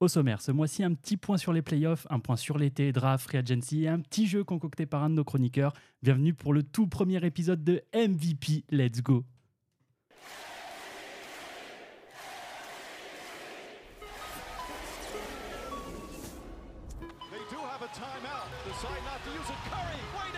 Au sommaire, ce mois-ci, un petit point sur les playoffs, un point sur l'été, draft, free agency et un petit jeu concocté par un de nos chroniqueurs. Bienvenue pour le tout premier épisode de MVP Let's Go. Decide not to use it. Curry,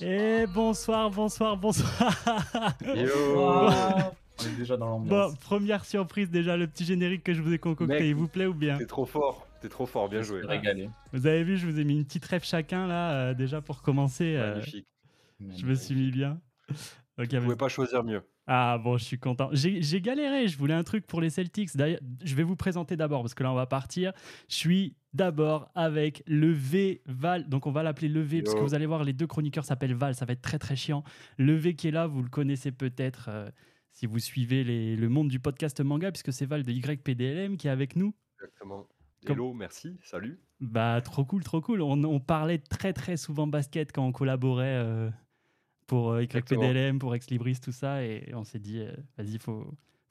Et bonsoir, bonsoir, bonsoir. Ah, on est déjà dans Bon, l'ambiance. première surprise déjà, le petit générique que je vous ai concocté, Mec. il vous plaît ou bien? T'es trop fort, t'es trop fort, bien joué. Régalé. Vous avez vu, je vous ai mis une petite rêve chacun là, euh, déjà pour commencer. euh, Magnifique. je me suis mis bien. Ok, Vous pouvez pas choisir mieux. Ah bon, je suis content. J'ai galéré, je voulais un truc pour les Celtics. D'ailleurs, je vais vous présenter d'abord parce que là on va partir. Je suis d'abord avec le V Val, donc on va l'appeler le V parce que vous allez voir les deux chroniqueurs s'appellent Val, ça va être très très chiant. Le V qui est là, vous le connaissez peut-être euh, si vous suivez les- le monde du podcast manga puisque c'est Val de YPDLM qui est avec nous. Exactement. Comme- Hello, merci, salut. Bah trop cool, trop cool. On, on parlait très très souvent basket quand on collaborait euh, pour euh. YPDLM, pour Ex Libris, tout ça, et on s'est dit, euh, vas-y, faut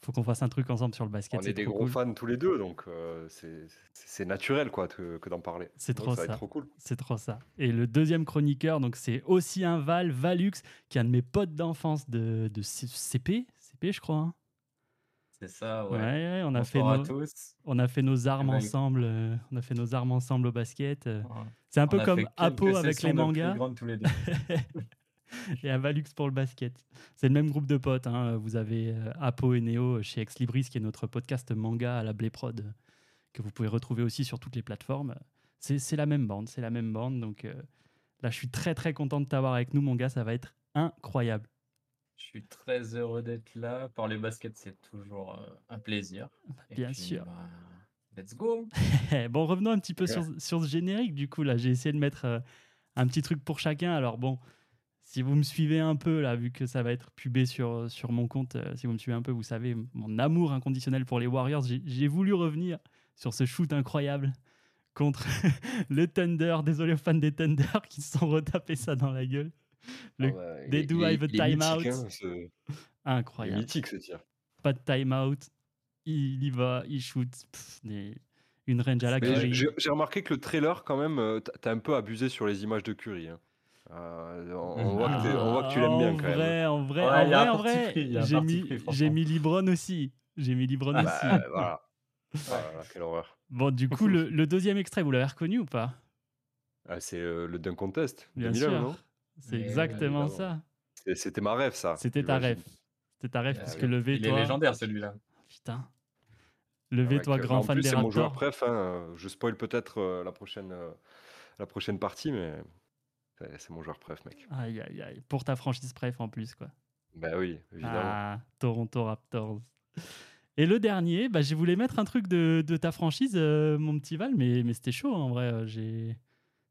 faut qu'on fasse un truc ensemble sur le basket. On est des trop gros cool. fans tous les deux, donc euh, c'est c'est naturel quoi que, que d'en parler. C'est trop ça. ça. trop cool. C'est trop ça. Et le deuxième chroniqueur, donc c'est aussi un Val, Valux, qui est un de mes potes d'enfance de, de CP, CP je crois. hein. C'est ça, Ouais, ouais. ouais, on a fait nos, tous. on a fait nos armes ensemble. euh, on a fait nos armes ensemble au basket. euh. Ouais. C'est un On peu comme Apo avec les mangas. tous les deux. et un Valux pour le basket. C'est le même groupe de potes. hein. Vous avez euh, Apo et Neo chez Ex Libris, qui est notre podcast manga à la Blé Prod, euh, que vous pouvez retrouver aussi sur toutes les plateformes. C'est la même bande, c'est la même bande. Donc euh, là, je suis très très content de t'avoir avec nous, mon gars. Ça va être incroyable. Je suis très heureux d'être là. Parler basket, c'est toujours euh, un plaisir. Et bien puis, sûr. bah, let's go. Bon, revenons un petit peu sur, sur ce générique. Du coup, là, j'ai essayé de mettre euh, un petit truc pour chacun. Alors bon, si vous me suivez un peu, là, vu que ça va être pubé sur, sur mon compte, euh, si vous me suivez un peu, vous savez mon amour inconditionnel pour les Warriors. J'ai- voulu revenir sur ce shoot incroyable contre le Thunder. Désolé aux fans des Thunder qui se sont retapés ça dans la gueule. Le- Ah bah, they do have a timeout. hein, ce- Incroyable. mythique ce tir. Pas de timeout. Il y va, il shoot. Pff, des- une range à la Curry. j'ai remarqué que le trailer, quand même, euh, t'as t'as un peu abusé sur les images de Curry. hein. Euh, on, on voit que t'es- on voit que tu l'aimes bien en quand même. vrai, En vrai, Ouais, en vrai, en vrai, j'ai mis, j'ai mis Libron aussi. J'ai mis Libron Ah aussi. bah, voilà. Ah là là, quelle horreur. Bon, du coup, le, le deuxième extrait, vous l'avez reconnu ou pas? Ah, c'est euh, le Dunk Contest. Bien 2001, sûr. C'est exactement ça. C'était ma rêve, ça. C'était ta rêve. C'était ta rêve, Ah puisque oui. levé, Il est légendaire celui-là. Putain. Levé, Ouais, toi, que- grand en fan plus, des c'est mon joueur Raptors. préf. hein, Je spoil peut-être euh, la prochaine, euh, la prochaine partie, mais c'est mon joueur préf, mec. Aïe, aïe, aïe. Pour ta franchise préf en plus, quoi. Bah oui, évidemment. Ah, Toronto Raptors. Et le dernier, bah, je voulais mettre un truc de, de ta franchise, euh, mon petit Val, mais, mais c'était chaud en vrai. euh, j'ai-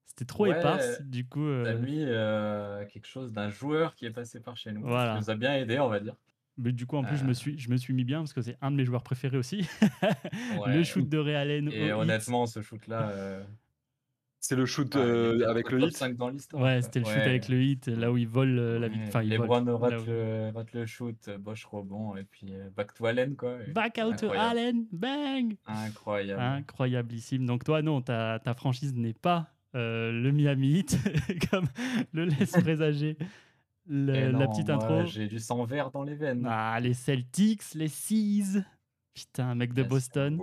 C'était trop Ouais, éparse. Du coup, euh, T'as mis euh, quelque chose d'un joueur qui est passé par chez nous. Voilà. Qui nous a bien aidé, on va dire. mais du coup, en plus, je, me suis, je me suis mis bien parce que c'est un de mes joueurs préférés aussi. Ouais. le shoot de Ray Allen. Et hit. honnêtement, ce shoot-là. C'est le shoot ah, il euh, avec le hit. 5 dans l'histoire. Ouais, quoi. c'était le shoot Ouais. avec le hit, là où il vole euh, la vie. Ouais. Enfin, il vole. Là rate où- le, rate le shoot, Bosch rebond, et puis euh, back to Allen, quoi. Back out to. Allen, bang Incroyable. Incroyablissime. Donc toi, non, ta, ta franchise n'est pas euh, le Miami Heat, comme le laisse présager le- la non, petite moi, intro. J'ai du sang vert dans les veines. Ah, les Celtics, les Seas. Putain, un mec de Yes, Boston.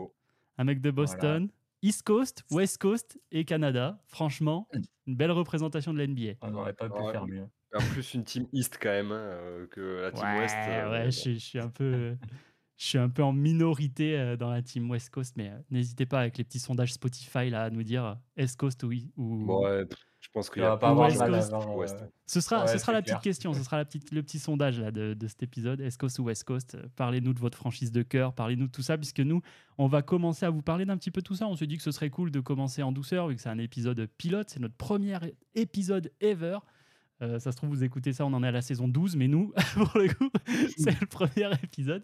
Un mec de Boston. East Coast, West Coast et Canada. Franchement, une belle représentation de l'NBA. On n'aurait pas pu Ouais. faire mieux. En plus, une team East quand même, hein, euh, que la team ouais, West. euh, ouais, bon. je, suis- je suis un peu, je suis un peu en minorité euh, dans la team West Coast, mais euh, n'hésitez pas avec les petits sondages Spotify là à nous dire East Coast ou, ou- ouais, pff, pense qu'il Il y va a pas avoir West mal à Coast. avoir, West. euh, Ce sera, Ouais, ce sera la clair. petite question, ce sera la petite, le petit sondage là, de, de cet épisode. Est-ce Coast ou West Coast Euh, Parlez-nous de votre franchise de cœur, parlez-nous de tout ça, puisque nous, on va commencer à vous parler d'un petit peu tout ça. On se dit que ce serait cool de commencer en douceur, vu que c'est un épisode pilote, c'est notre premier épisode ever. Euh, ça se trouve, vous écoutez ça, on en est à la saison 12, mais nous, pour le coup, c'est le premier épisode.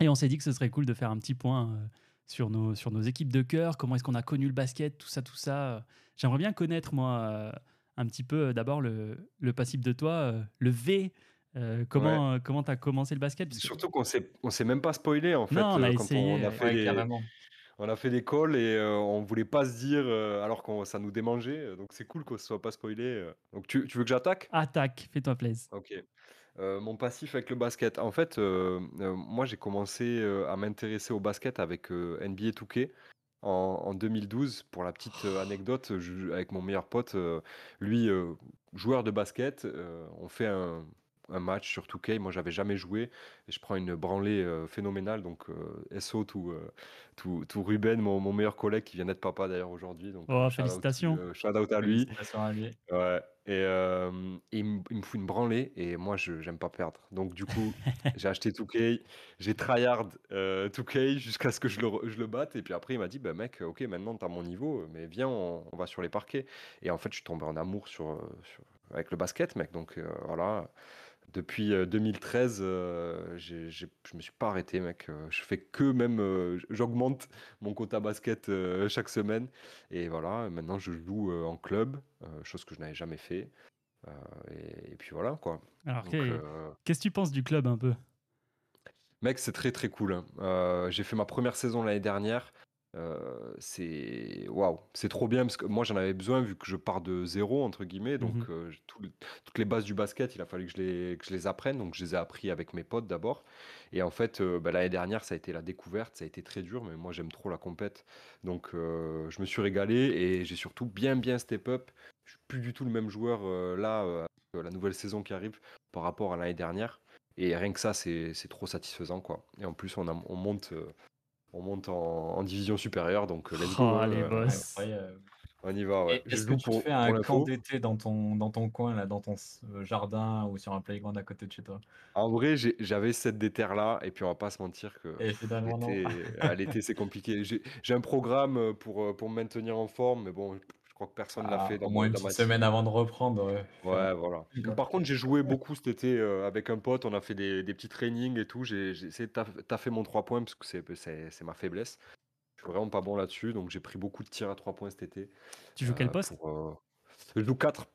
Et on s'est dit que ce serait cool de faire un petit point euh, sur, nos, sur nos équipes de cœur, comment est-ce qu'on a connu le basket, tout ça, tout ça. J'aimerais bien connaître, moi, euh, un petit peu euh, d'abord le, le passif de toi, euh, le V. Euh, comment euh, comment tu as commencé le basket Parce Surtout qu'on s'est on s'est même pas spoilé en fait Non, on a quand essayé, on a ouais. fait Ouais, les, carrément. on a fait des calls et euh, on voulait pas se dire euh, alors que ça nous démangeait. Donc c'est cool qu'on se soit pas spoilé. Donc tu, tu veux que j'attaque? Attaque, fais-toi plaisir. Ok. Euh, mon passif avec le basket. En fait, euh, euh, moi j'ai commencé euh, à m'intéresser au basket avec euh, NBA 2K en, en 2012. Pour la petite anecdote, je- avec mon meilleur pote, euh, lui, euh, joueur de basket, euh, on fait un, un match sur 2K. Moi j'avais jamais joué et je prends une branlée euh, phénoménale. Donc euh, SO tout, euh, tout, tout Ruben, mon, mon meilleur collègue qui vient d'être papa d'ailleurs aujourd'hui. Donc Oh, shout out, félicitations. euh, shout out à lui. Félicitations à lui. Ouais, et euh, il, me, il me fout une branlée et moi je j'aime pas perdre. Donc du coup, j'ai acheté 2K, j'ai tryhard euh, 2K jusqu'à ce que je le, re- je le batte et puis après il m'a dit bah mec, OK, maintenant tu as mon niveau, mais viens on, on va sur les parquets. Et en fait, je suis tombé en amour sur, sur- avec le basket, mec. Donc euh, voilà, depuis euh, 2013, euh, j'ai, j'ai- je me suis pas arrêté, mec. Euh, Je fais que même euh, j'augmente mon quota basket euh, chaque semaine et voilà, maintenant je joue euh, en club, euh, chose que je n'avais jamais fait. Euh, et, et puis voilà, quoi. Alors, Donc, qu'est- euh, qu'est-ce que tu penses du club un peu? Mec, c'est très très cool. hein. Euh, j'ai fait ma première saison l'année dernière. Euh, c'est waouh, c'est trop bien parce que moi j'en avais besoin vu que je pars de zéro entre guillemets. Donc Mhm. euh, j'ai tout le- toutes les bases du basket, il a fallu que je les, que je les apprenne. Donc je les ai appris avec mes potes d'abord. Et en fait, euh, bah, l'année dernière, ça a été la découverte. Ça a été très dur, mais moi j'aime trop la compète. Donc je me suis régalé et j'ai surtout bien bien step up. Je suis plus du tout le même joueur là, la nouvelle saison qui arrive par rapport à l'année dernière. Et rien que ça, c'est c'est trop satisfaisant, quoi. Et en plus, on, a- on monte, on monte en, en division supérieure, donc euh, let's go. Oh, les euh, boss. Incroyable. on y va, ouais. Est-ce que tu pour, fais un camp d'été dans ton, dans ton coin, là, dans ton euh, jardin ou sur un playground à côté de chez toi? En vrai, j'avais cette déterre-là, et puis on va pas se mentir que l'été, à l'été, c'est compliqué. J'ai un programme euh, pour, euh, pour me maintenir en forme, mais bon, crois que personne l'a Ah, fait dans, au moins une petite semaine avant de reprendre. ouais. Voilà. Par contre, j'ai joué beaucoup cet été euh, avec un pote. On a fait des, des petits trainings et tout. J'ai essayé de taff- taffer mon 3 points parce que c'est c'est- c'est ma faiblesse. Je suis vraiment pas bon là-dessus. Donc, j'ai pris beaucoup de tirs à 3 points cet été. Tu joues quel euh, poste? pour, euh, Je joue 4.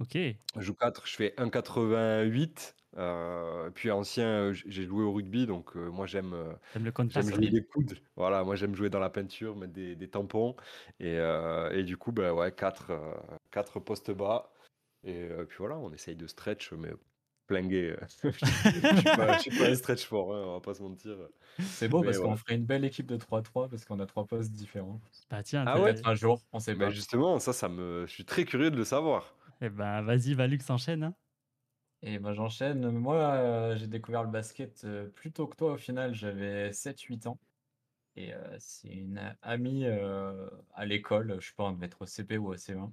Ok. Je joue 4. Je fais 1,88. Euh, puis ancien, euh, j'ai joué au rugby. Donc, euh, moi, j'aime euh, le contact j'aime jouer des coudes. Voilà, moi, j'aime jouer dans la peinture, mettre des, des tampons. Et, euh, et du coup, bah, ouais, 4, postes bas. Et euh, puis voilà, on essaye de stretch, mais plinguer. euh, je suis pas, je suis pas un stretch fort, hein, on va pas se mentir. C'est beau Mais parce qu'on ferait une belle équipe de 3-3 parce qu'on a trois postes différents. Bah tiens, Ah ouais? Peut-être un jour, on sait Bah, pas. justement, ça, ça me, je suis très curieux de le savoir. Eh ben, vas-y, Valux s'enchaîne. hein. Et ben j'enchaîne. Moi, euh, j'ai découvert le basket euh, plus tôt que toi au final. J'avais 7-8 ans. Et euh, c'est une amie à l'école, je sais pas, on devait être au CP ou au CE1.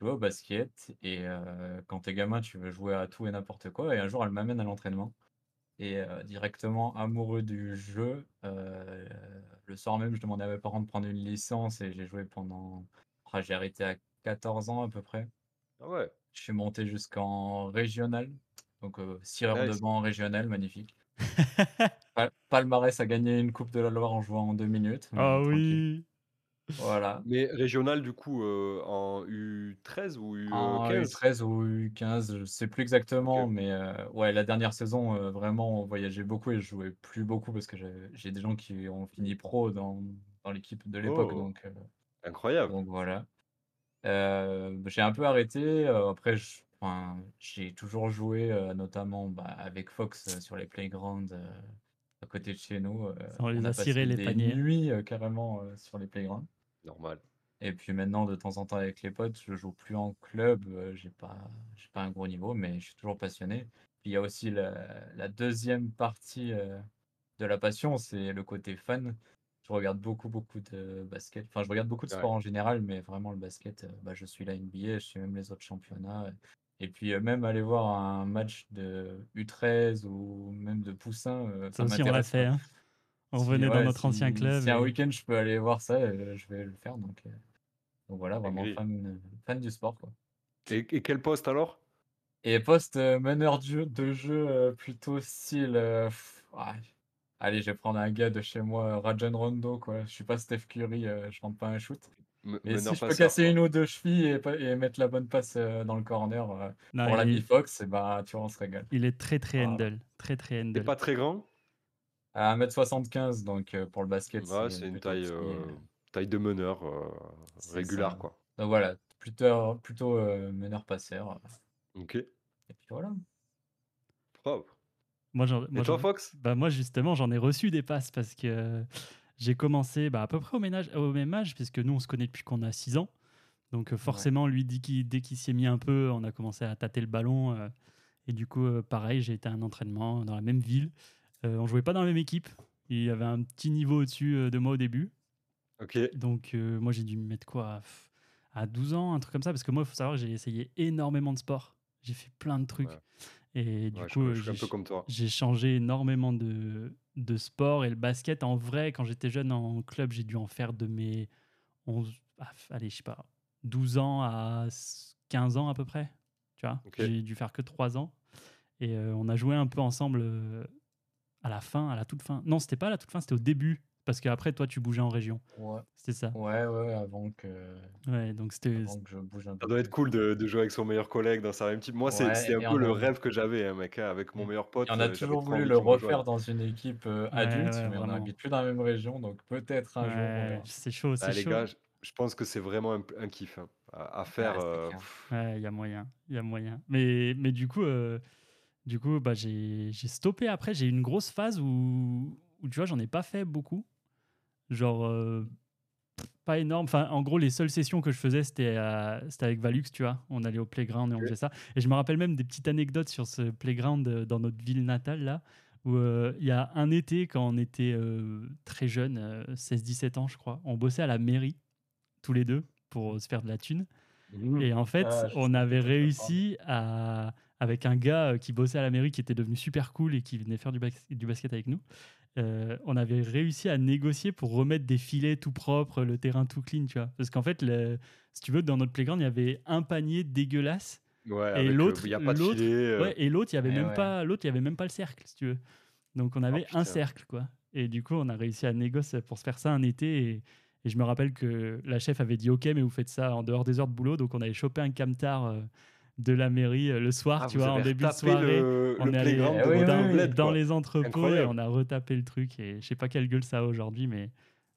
Je jouais au basket et quand t'es gamin, tu veux jouer à tout et n'importe quoi. Et un jour, elle m'amène à l'entraînement. Et directement amoureux du jeu, le soir même, je demandais à mes parents de prendre une licence et j'ai joué pendant. Ah, j'ai arrêté à 14 ans à peu près. Ah ouais. Je suis monté jusqu'en régional. Donc, euh, sireur de banc régional, magnifique. Pal- Palmarès a gagné une Coupe de la Loire en jouant en deux minutes. mais Ah tranquille. oui. Voilà. Mais régional, du coup, euh, en U13 ou En U15 U13 ou U15, je sais plus exactement, mais euh, ouais, la dernière saison, euh, vraiment, on voyageait beaucoup et je jouais plus beaucoup parce que j'ai des gens qui ont fini pro dans, dans l'équipe de l'époque. Oh. Donc, euh, Incroyable. Donc voilà. Euh, j'ai un peu arrêté. après, je- enfin, j'ai toujours joué, euh, notamment bah, avec Fox euh, sur les playgrounds euh, à côté de chez nous. euh, on les a a cirés, les des paniers. nuits euh, carrément euh, sur les playgrounds. Normal. Et puis maintenant, de temps en temps avec les potes, je joue plus en club. euh, j'ai pas, j'ai pas un gros niveau, mais je suis toujours passionné. Puis il y a aussi la, la deuxième partie euh, de la passion, c'est le côté fan. Je regarde beaucoup, beaucoup de basket. Enfin, je regarde beaucoup de Ouais. sport en général, mais vraiment le basket, euh, bah, je suis la NBA, je suis même les autres championnats. Et puis euh, même aller voir un match de U13 ou même de Poussin, euh, Ça aussi, on l'a fait. hein. On Si- venait dans notre ancien club. Si un week-end je peux aller voir ça, je vais le faire. Donc, donc voilà, vraiment fan, fan du sport. Quoi. Et, et quel poste alors? Et poste meneur de jeu, plutôt style. ouais. Allez, je vais prendre un gars de chez moi, Rajon Rondo, quoi. Je suis pas Steph Curry, euh, je rentre pas un shoot. Mais si je peux casser quoi. une ou deux chevilles et, mettre la bonne passe euh, dans le corner euh, Non, pour l'ami il, Fox, et bah, tu vois, on se régale. il est très très Ah. handle. Très très T'es handle. pas très grand? À 1m75, donc euh, pour le basket, Ouais, c'est une taille, taille de meneur euh, régulière, quoi. Donc voilà, plutôt, plutôt euh, meneur-passeur. Ok, Et puis voilà. propre. Moi, j'en- Et moi, toi, j'en- Fox? bah, moi, justement, j'en ai reçu des passes parce que j'ai commencé bah, à peu près au, ménage, au même âge, puisque nous, on se connaît depuis qu'on a 6 ans. Donc, euh, forcément, lui, dès qu'il dès qu'il s'y est mis un peu, on a commencé à tâter le ballon. euh, et du coup, euh, pareil, j'ai été à un entraînement dans la même ville. On jouait pas dans la même équipe. Il y avait un petit niveau au-dessus de moi au début. Ok. Donc, moi, j'ai dû me mettre quoi pff, À 12 ans, un truc comme ça. Parce que moi, il faut savoir que j'ai essayé énormément de sports. J'ai fait plein de trucs. Ouais. Et du Ouais, coup, je suis un j'ai peu comme toi. j'ai changé énormément de, de sport et le basket, en vrai, quand j'étais jeune en club, j'ai dû en faire de mes 11, ah, allez, je sais pas, 12 ans à 15 ans à peu près. Tu vois, j'ai dû faire que 3 ans. Et euh, on a joué un peu ensemble euh, à la fin, à la toute fin. Non, c'était pas à la toute fin, c'était au début. Parce qu'après, toi, tu bougeais en région. Ouais, C'était ça. ouais, ouais, avant que, Ouais, donc c'était. avant que je bouge un Ça peu doit être cool de, de jouer avec son meilleur collègue dans sa même team. Moi, c'est Ouais, c'est un peu le a, rêve que j'avais, hein, mec. hein, Avec mon meilleur et pote, on a euh, toujours voulu le refaire dans une équipe euh, adulte, ouais, mais on n'habite plus dans la même région, donc peut-être un jour c'est chaud, c'est les chaud. gars, je, pense que c'est vraiment un, un kiff hein, à, à faire. Euh, il y a moyen, il y a moyen. Mais, mais du coup, euh, du coup bah, j'ai j'ai stoppé après. J'ai eu une grosse phase où, où tu vois, j'en ai pas fait beaucoup. Genre, euh, pas énorme. Enfin, en gros, les seules sessions que je faisais, c'était c'était avec Valux, tu vois. On allait au playground et on faisait ça. Et je me rappelle même des petites anecdotes sur ce playground euh, dans notre ville natale, là, où euh, il y a un été, quand on était euh, très jeunes, euh, 16-17 ans, je crois, on bossait à la mairie, tous les deux, pour se faire de la thune. mhm. Et en fait, Ah, on avait réussi à, avec un gars euh, qui bossait à la mairie, qui était devenu super cool et qui venait faire du, bas- du basket avec nous. Euh, on avait réussi à négocier pour remettre des filets tout propres, le terrain tout clean, tu vois. Parce qu'en fait, le- si tu veux, dans notre playground, il y avait un panier dégueulasse Ouais, et l'autre, il euh, ouais, et l'autre, y avait Eh même ouais. pas, l'autre, il y avait même pas le cercle, si tu veux. Donc on avait un putain. cercle, quoi. Et du coup, on a réussi à négocier pour se faire ça un été. Et, et je me rappelle que la chef avait dit OK, mais vous faites ça en dehors des heures de boulot. Donc on avait chopé un camtar euh, de la mairie euh, le soir, Ah, tu vois, en début de retapé soirée. le, on le est allé Eh oui, oui, dans les entrepôts et on a retapé le truc. Et je sais pas quelle gueule ça a aujourd'hui, mais,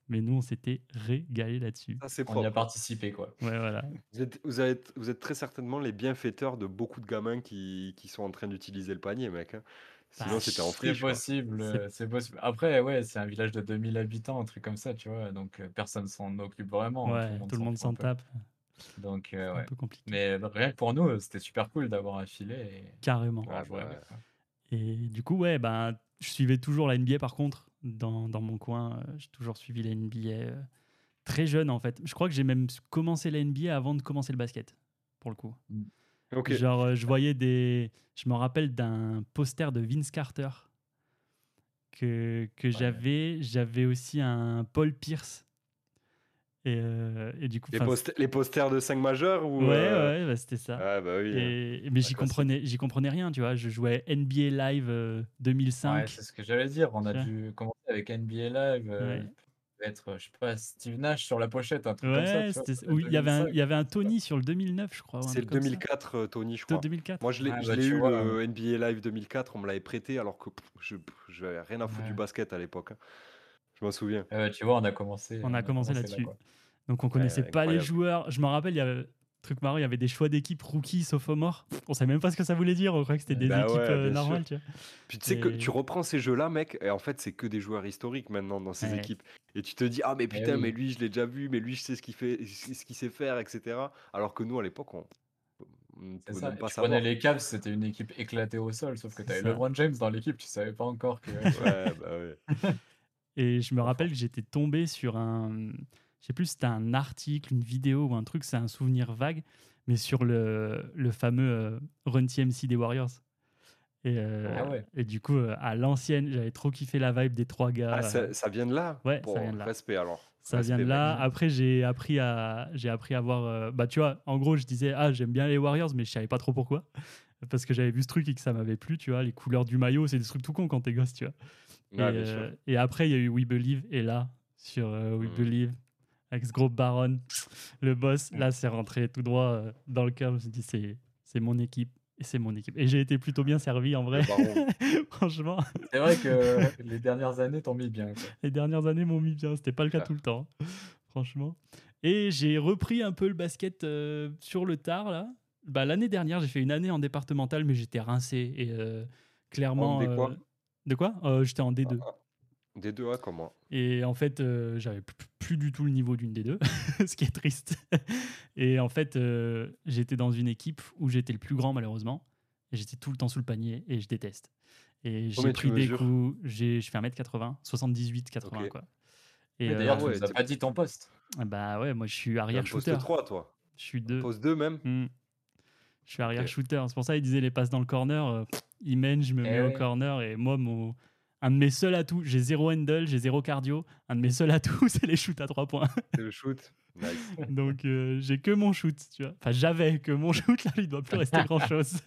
mais nous, on s'était régalé là-dessus. Ça, c'est On y a participé, quoi. Ouais, voilà. Vous êtes, vous, êtes, vous êtes très certainement les bienfaiteurs de beaucoup de gamins qui, qui sont en train d'utiliser le panier, mec. hein. Sinon, Bah, c'était en C'est friche. quoi. possible, C'est- euh, c'est possible. Après, ouais, c'est un village de 2000 habitants, un truc comme ça, tu vois, donc euh, personne s'en occupe vraiment. hein, Ouais, tout le monde s'en tape. Donc, euh, C'est un ouais. peu compliqué. Mais rien que pour nous, c'était super cool d'avoir un filet et Carrément. Et du coup, ouais, ben, je suivais toujours la NBA par contre, dans, dans mon coin. euh, J'ai toujours suivi la NBA euh, très jeune en fait. Je crois que j'ai même commencé la NBA avant de commencer le basket, pour le coup. Ok. Genre, euh, je voyais des. Je me rappelle d'un poster de Vince Carter que, que j'avais. J'avais aussi un Paul Pierce. Et, euh, et du coup, Les, posters de 5 majeurs ou ouais, euh, ouais, bah, c'était ça. Ah bah oui. hein. Et, mais j'y comprenais, j'y comprenais rien, tu vois. Je jouais NBA Live euh, 2005. Ouais, c'est ce que j'allais dire. On a dû commencer avec NBA Live, euh, Ouais. être, je sais pas, Steve Nash sur la pochette, un truc comme ça. Oui, il y avait un, 2005. il y avait un Tony sur le 2009, je crois. C'est le truc comme ça. 2004, euh, Tony, je crois. 2004. Moi, je l'ai Ah, je bah, eu, vois. le NBA Live 2004, on me l'avait prêté alors que pff, je je n'avais rien à foutre du basket à l'époque. hein. Je m'en souviens. Ah ouais, tu vois, on a commencé. On a commencé là, là-dessus. Donc on connaissait pas les joueurs. Je me rappelle, il y avait truc marrant, il y avait des choix d'équipe rookie, sophomore. On savait même pas ce que ça voulait dire. On croyait que c'était des Bah équipes ouais, euh, normales, tu vois. Puis tu sais que tu reprends ces jeux-là, mec, et en fait, c'est que des joueurs historiques maintenant dans ces Ouais. équipes. Et tu te dis, ah, mais putain, oui. mais lui, je l'ai déjà vu, mais lui, je sais ce qu'il fait, ce qu'il sait faire, etc. Alors que nous, à l'époque, on on ne C'est pouvait ça. même Et pas tu prenais savoir. les Cavs, c'était une équipe éclatée au sol, sauf que tu avais. LeBron James dans l'équipe, tu savais pas encore que. Ouais, bah ouais. Et je me rappelle que j'étais tombé sur un. Je sais plus si c'était un article, une vidéo ou un truc, c'est un souvenir vague, mais sur le, le fameux euh, Run TMC des Warriors. Et, euh, Ah ouais. et du coup, euh, à l'ancienne, j'avais trop kiffé la vibe des trois gars. Ah, ça, ça vient de là Ouais, Bon, ça vient de là. Respect alors. Ça vient de là. Après, j'ai appris à, j'ai appris à voir. euh, bah, tu vois, en gros, je disais, ah, j'aime bien les Warriors, mais je savais pas trop pourquoi. parce que j'avais vu ce truc et que ça m'avait plu, tu vois. Les couleurs du maillot, c'est des trucs tout cons quand t'es gosse, tu vois. Et, euh, et après, il y a eu We Believe, et là, sur euh, We Mm. Believe, avec ce gros baron, le boss, Mm. là, c'est rentré tout droit euh, dans le cœur. Je me suis dit, c'est mon équipe. Et c'est mon équipe. Et j'ai été plutôt bien servi en vrai. Franchement, C'est vrai que les dernières années t'ont mis bien. quoi. les dernières années m'ont mis bien. C'était pas le cas Ah. tout le temps. hein. Franchement. Et j'ai repris un peu le basket euh, sur le tard, là. Bah, L'année dernière, j'ai fait une année en départemental, mais j'étais rincé. Et euh, clairement. En D quoi de quoi? Euh, J'étais en D2. Des deux, ouais, comme moi. Et en fait, euh, j'avais plus, du tout le niveau d'une D2, ce qui est triste. Et en fait, euh, j'étais dans une équipe où j'étais le plus grand, malheureusement. Et j'étais tout le temps sous le panier et je déteste. Et j'ai Combien tu pris des mesures coups. j'ai- Je fais 1m80, 78, 80, Ok. quoi. Et Mais euh, D'ailleurs, ouais, tu nous as t'es- pas dit ton poste. bah ouais, moi je suis arrière un poste shooter. 3, toi. Je suis deux. Poste 2 même. Hmm. Je suis arrière shooter. C'est pour ça qu'ils disaient les passes dans le corner. euh, pff, mènent, je me Eh mets au corner. Et moi, mon, un de mes seuls atouts, j'ai zéro handle, j'ai zéro cardio. Un de mes seuls atouts, c'est les shoots à trois points. C'est le shoot. Nice. Donc euh, j'ai que mon shoot, tu vois. Enfin, j'avais que mon shoot, là, il doit plus rester grand chose.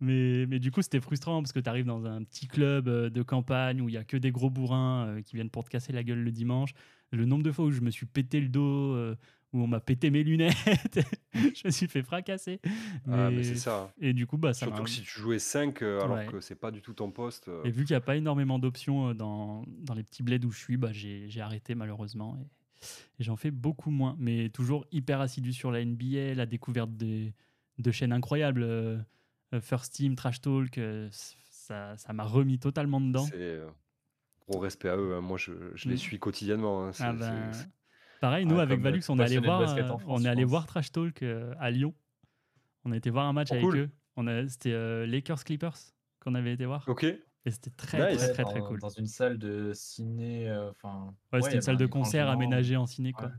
mais, mais du coup, c'était frustrant parce que tu arrives dans un petit club euh, de campagne où il y a que des gros bourrins euh, qui viennent pour te casser la gueule le dimanche. Le nombre de fois où je me suis pété le dos, où on m'a pété mes lunettes, je me suis fait fracasser. Ah, mais c'est ça. Et du coup, bah, ça Surtout que si tu jouais 5 alors Ouais. que c'est pas du tout ton poste. euh, Et vu qu'il n'y a pas énormément d'options euh, dans, dans les petits bleds où je suis, bah, j'ai j'ai arrêté malheureusement. Et, et j'en fais beaucoup moins. Mais toujours hyper assidu sur la NBA, la découverte des, de chaînes incroyables. euh, euh, First Team, Trash Talk, euh, ça ça m'a remis totalement dedans. C'est euh, gros respect à eux. hein. Moi, je, je Mm. les suis quotidiennement. hein. C'est- Ah ben, pareil, nous Ah, avec comme, Valux, euh, on est allé voir, euh, France, on est je allé pense. voir Trash Talk euh, à Lyon. On a été voir un match Oh, avec cool. eux. On a- C'était euh, Lakers Clippers qu'on avait été voir. Ok. Et c'était très, Nice. très, très, cool. dans une salle de ciné. euh, Enfin. Ouais, c'était une salle avait de concert aménagée en ciné, quoi. Ouais.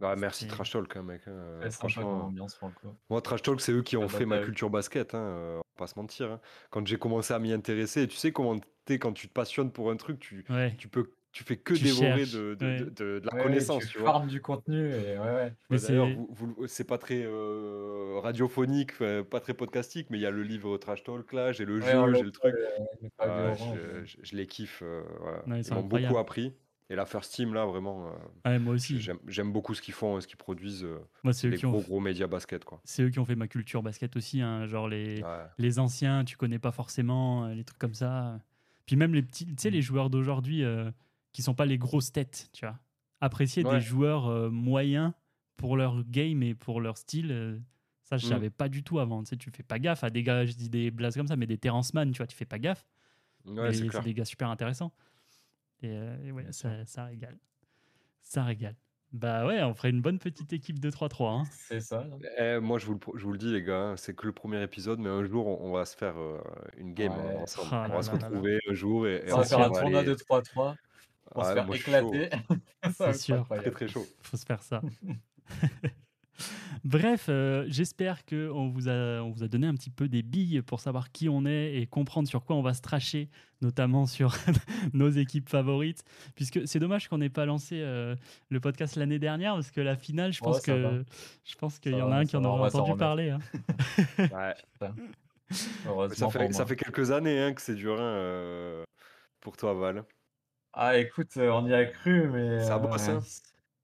Bah, merci Trash Talk, hein, mec. hein. Euh, franchement, ambiance coup. moi, Trash Talk, c'est eux qui ont Ah, fait bah, ma bah, culture basket. Hein, euh, on va pas se mentir. hein. Quand j'ai commencé à m'y intéresser, tu sais comment t'es quand tu te passionnes pour un truc, tu, Ouais. tu peux, tu fais que Tu dévorer cherches, de, de, ouais. de- de- de la Ouais, connaissance, tu tu vois. du contenu et ouais, ouais. Mais Bah, D'ailleurs, c'est- vous- vous- c'est pas très euh, radiophonique, pas très podcastique, mais il y a le livre Trash Talk là, j'ai le jeu, j'ai le truc. euh, je, je- je les kiffe. euh, voilà. Ouais, ils m'ont beaucoup appris. Et la First Team, là, vraiment, euh, Ouais, moi aussi. j'aime beaucoup ce qu'ils font et ce qu'ils produisent. euh, Moi, c'est eux, les qui gros, ont, gros médias basket, quoi. c'est eux qui ont fait ma culture basket aussi. hein, genre les, Ouais. les anciens, tu connais pas forcément, les trucs comme ça. Puis même les petits, tu sais, les joueurs d'aujourd'hui euh, qui sont pas les grosses têtes, tu vois. Apprécier Ouais. des joueurs euh, moyens pour leur game et pour leur style, euh, ça, je Mm. savais pas du tout avant. Tu sais, tu fais pas gaffe à des gars, je dis des blases comme ça, mais des Terrence Mann, tu vois, tu fais pas gaffe. Ouais, c'est des gars super intéressants. Et, euh, et ouais, ça, ça régale. Ça régale. Bah ouais, on ferait une bonne petite équipe de 3-3. Hein. C'est ça. Eh, moi, je vous, le, je vous le dis, les gars, hein, c'est que le premier épisode, mais un jour, on, on va se faire euh, une game Ouais. ensemble. Ah on là va se là là là. retrouver un jour et, et On va faire un tournoi de 3-3. On va Ouais, se faire éclater. C'est sûr. Très, très chaud. faut se faire ça. Bref, euh, j'espère qu'on vous, a, on vous a donné un petit peu des billes pour savoir qui on est et comprendre sur quoi on va se tracher, notamment sur nos équipes favorites. Puisque c'est dommage qu'on n'ait pas lancé euh, le podcast l'année dernière, parce que la finale, je Ouais, pense pense qu'il y en a un qui en aura entendu parler. hein. Ouais. Ça, pour fait, ça fait quelques années hein, que c'est dur hein, euh, pour toi, Val. Ah, écoute, euh, on y a cru, mais. Ça bosse, euh, hein.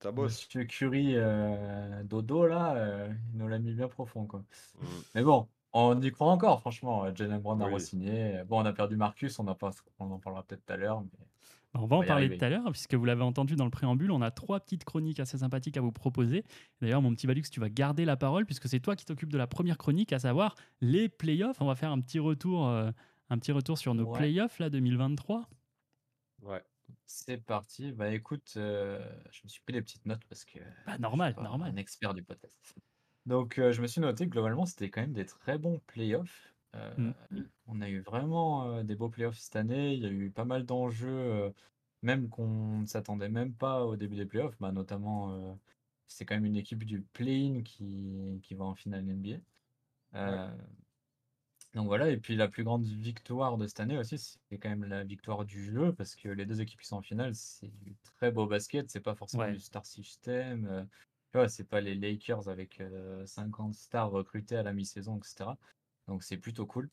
Ça bosse. Monsieur Curie, euh, Dodo, là, euh, il nous l'a mis bien profond, quoi. Mm. Mais bon, on y croit encore, franchement. Jalen Brown a Oui. re-signé. Bon, on a perdu Marcus, on, a pas, on en parlera peut-être tout à l'heure. Mais... On va en va y parler arriver. tout à l'heure, puisque vous l'avez entendu dans le préambule, on a trois petites chroniques assez sympathiques à vous proposer. D'ailleurs, mon petit Valux, tu vas garder la parole, puisque c'est toi qui t'occupes de la première chronique, à savoir les playoffs. On va faire un petit retour, euh, un petit retour sur nos Ouais. playoffs là, 2023. Ouais. C'est parti. Bah écoute, euh, je me suis pris des petites notes parce que Bah, normal, je suis pas normal. un expert du podcast. Donc euh, je me suis noté que globalement c'était quand même des très bons playoffs. Euh, Mm. On a eu vraiment euh, des beaux playoffs cette année. Il y a eu pas mal d'enjeux, euh, même qu'on ne s'attendait même pas au début des playoffs. Bah, notamment, euh, c'est quand même une équipe du play-in qui, qui va en finale NBA. Euh, donc voilà, et puis la plus grande victoire de cette année aussi, c'est quand même la victoire du jeu, parce que les deux équipes qui sont en finale, c'est du très beau basket, c'est pas forcément Ouais. du star system, euh, tu vois, c'est pas les Lakers avec euh, 50 stars recrutées à la mi-saison, etc. Donc c'est plutôt cool.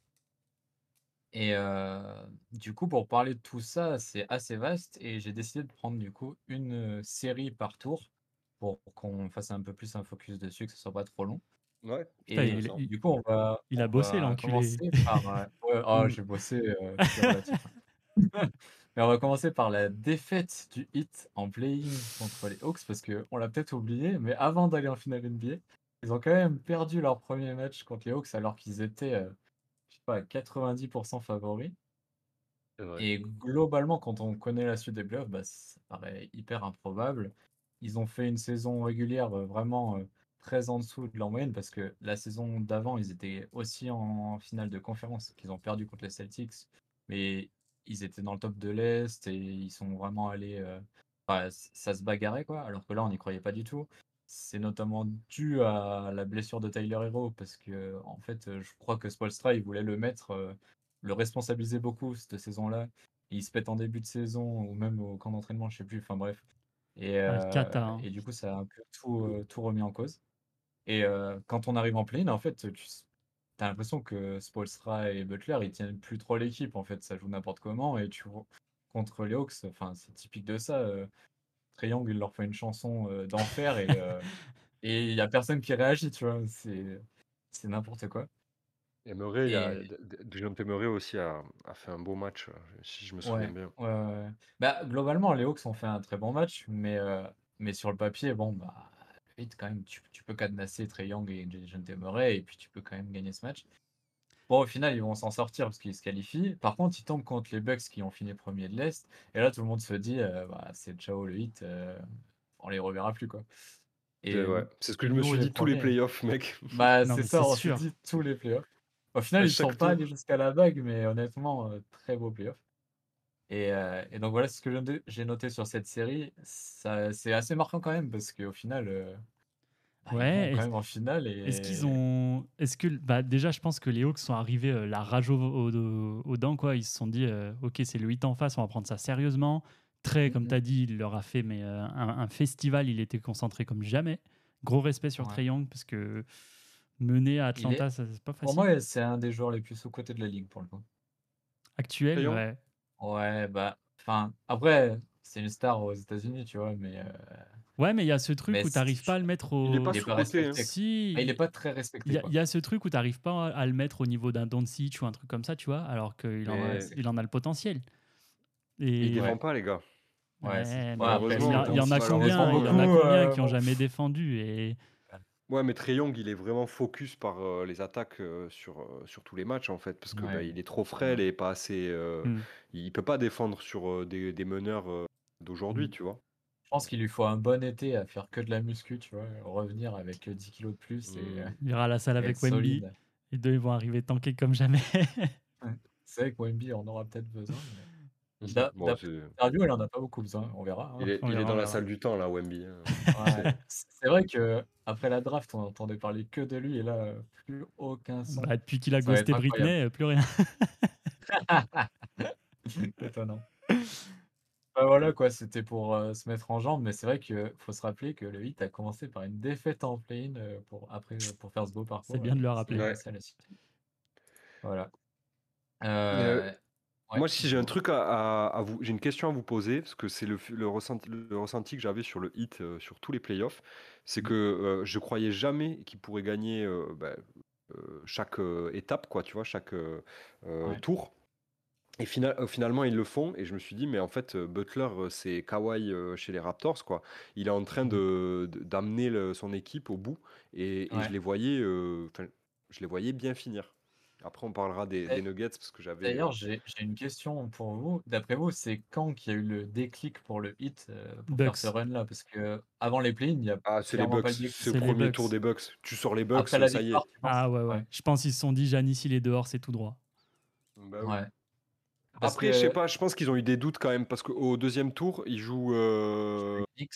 Et euh, du coup, pour parler de tout ça, c'est assez vaste et j'ai décidé de prendre du coup une euh, série par tour pour qu'on fasse un peu plus un focus dessus, que ce soit pas trop long. Ouais. Putain, Et il- du coup, on va, il a bossé, l'enculé. commencer par. euh, ouais, ah, Mm. j'ai bossé, euh, relatif. Mais on va commencer par la défaite du Heat en play-in contre les Hawks parce qu'on l'a peut-être oublié, mais avant d'aller en finale NBA, ils ont quand même perdu leur premier match contre les Hawks alors qu'ils étaient, euh, je sais pas, à 90% favoris. Et globalement, quand on connaît la suite des playoffs, bah, ça paraît hyper improbable. Ils ont fait une saison régulière vraiment euh, très en dessous de leur moyenne parce que la saison d'avant, ils étaient aussi en finale de conférence, qu'ils ont perdu contre les Celtics, mais ils étaient dans le top de l'Est et ils sont vraiment allés. euh, enfin, ça se bagarrait quoi, alors que là, on n'y croyait pas du tout. C'est notamment dû à la blessure de Tyler Hero parce que, en fait, euh, je crois que Spolstra, il voulait le mettre, euh, le responsabiliser beaucoup cette saison-là. Il se pète en début de saison ou même au camp d'entraînement, je sais plus. Enfin bref. Et, euh, hein. et du coup, ça a un peu tout, tout remis en cause. Et euh, quand on arrive en play en fait, tu as l'impression que Spolstra et Butler, ils tiennent plus trop l'équipe. En fait, ça joue n'importe comment. Et tu vois, contre les Hawks, enfin, c'est typique de ça. Euh, Young, il leur fait une chanson euh, d'enfer et et il y a personne qui réagit, tu vois. C'est c'est n'importe quoi. Et Murray, a, Et- Dejounte Murray aussi a, a fait un beau match, euh, si je me Ouais, souviens bien. ouais. Bah, globalement, les Hawks ont fait un très bon match, mais, mais sur le papier, bon, bah, vite quand même, tu, tu peux cadenasser Trae Young et Dejounte Murray, et puis tu peux quand même gagner ce match. Bon, au final, ils vont s'en sortir parce qu'ils se qualifient. Par contre, ils tombent contre les Bucks qui ont fini premier de l'Est, et là, tout le monde se dit, euh, bah, c'est ciao le hit, euh, on les reverra plus, quoi. Et C'est ouais. C'est ce que je me suis les dit tous les playoffs, mec. bah, Non, c'est ça, c'est on s'est sûr. dit tous les playoffs. Au final, À ils ne sont pas allés jusqu'à la bague, mais honnêtement, euh, très beau playoff. Et, euh, et donc voilà ce que j'ai- noté sur cette série. Ça- C'est assez marquant quand même, parce qu'au final, euh, bah, Ouais, ils quand même en finale. Et... Est-ce qu'ils ont. Est-ce que. Bah, déjà, je pense que les Hawks sont arrivés euh, la rage au, au- aux dents, quoi. Ils se sont dit, euh, OK, c'est le 8 en face, on va prendre ça sérieusement. Très, comme Mhm. tu as dit, il leur a fait mais, euh, un, un festival, il était concentré comme jamais. Gros respect sur Ouais. Trae Young, parce que mener à est- Atlanta, ça, c'est pas Pour facile. moi, c'est un des joueurs les plus sous-cotés de la ligue, pour le coup. Actuel, ouais. Ouais, bah, enfin, après, c'est une star aux États-Unis, tu vois, mais euh, Ouais, mais il y a ce truc Mais où tu n'arrives c'est- pas à le mettre Il est au. pas il est pas sous-coté, hein. respecté. Si, Ah, il est pas très respecté. Il y, a, quoi. il y a ce truc où tu n'arrives pas à le mettre au niveau d'un Doncic ou un truc comme ça, tu vois, alors qu'il en, a- Mais- il en a le potentiel. Il Et défend Ouais. pas, les gars. Ouais, c'est- Ouais, ouais, mais après, il y, a- il y en a combien, il y en a malheureusement, combien beaucoup, qui ont euh, jamais défendu et Ouais, mais Trae Young, il est vraiment focus par euh, les attaques euh, sur, euh, sur tous les matchs, en fait, parce que Ouais. bah, il est trop frêle et pas assez. euh, Hmm. Il peut pas défendre sur euh, des, des meneurs euh, d'aujourd'hui, Hmm. tu vois. Je pense qu'il lui faut un bon été à faire que de la muscu, tu vois, revenir avec euh, 10 kilos de plus et, Mm. euh, il ira à la salle et avec Wemby. solide. Les deux ils vont arriver tankés comme jamais. C'est vrai que Wemby en aura peut-être besoin. mais- Mhm. D'a- Bon, d'après c'est- l'interview, en a pas beaucoup besoin, on verra. hein. il est, On il est verra, dans la verra. salle du temps, là, Wemby. hein. Ouais. C'est vrai que après la draft, on entendait parler que de lui et là, euh, plus aucun son. Bah, depuis qu'il a Ça va être ghosté Britney, euh, plus rien. Étonnant. Bah voilà quoi, c'était pour euh, se mettre en jambe, mais c'est vrai qu'il faut se rappeler que le Heat a commencé par une défaite en play-in euh, pour, après, euh, pour faire ce beau parcours. C'est bien de le euh, rappeler. c'est Ouais. passé à la suite. Voilà. Euh, Euh, ouais, Moi, si j'ai un truc à, à- à vous, j'ai une question à vous poser, parce que c'est le, ressenti, le ressenti que j'avais sur le hit, euh, sur tous les playoffs, c'est Mm. que euh, je croyais jamais qu'il pourrait gagner euh, bah, euh, chaque étape, quoi, tu vois, chaque Ouais. tour. Et fina- euh, finalement, ils le font, et je me suis dit, mais en fait, Butler, c'est Kawhi chez les Raptors, quoi. Il est en train de, de- d'amener son équipe au bout, et, et Ouais. je les voyais, je les voyais bien finir. Après, on parlera des, Et- des Nuggets, parce que j'avais... euh, D'ailleurs, j'ai j'ai une question pour vous. D'après vous, c'est quand qu'il y a eu le déclic pour le hit euh, pour faire ce run-là? Parce que avant les play-ins, il n'y a Ah, c'est les Bucks. le. C'est les premier Bucks. tour des Bucks. Tu sors les Bucks, Après la ça y est. Ah ouais, ouais, Ouais. Je pense qu'ils se sont dit, Janis, il est dehors, c'est tout droit. Bah oui. Ouais. Parce Après, que je sais pas, je pense qu'ils ont eu des doutes quand même, parce qu'au deuxième tour, ils jouent euh, les Knicks,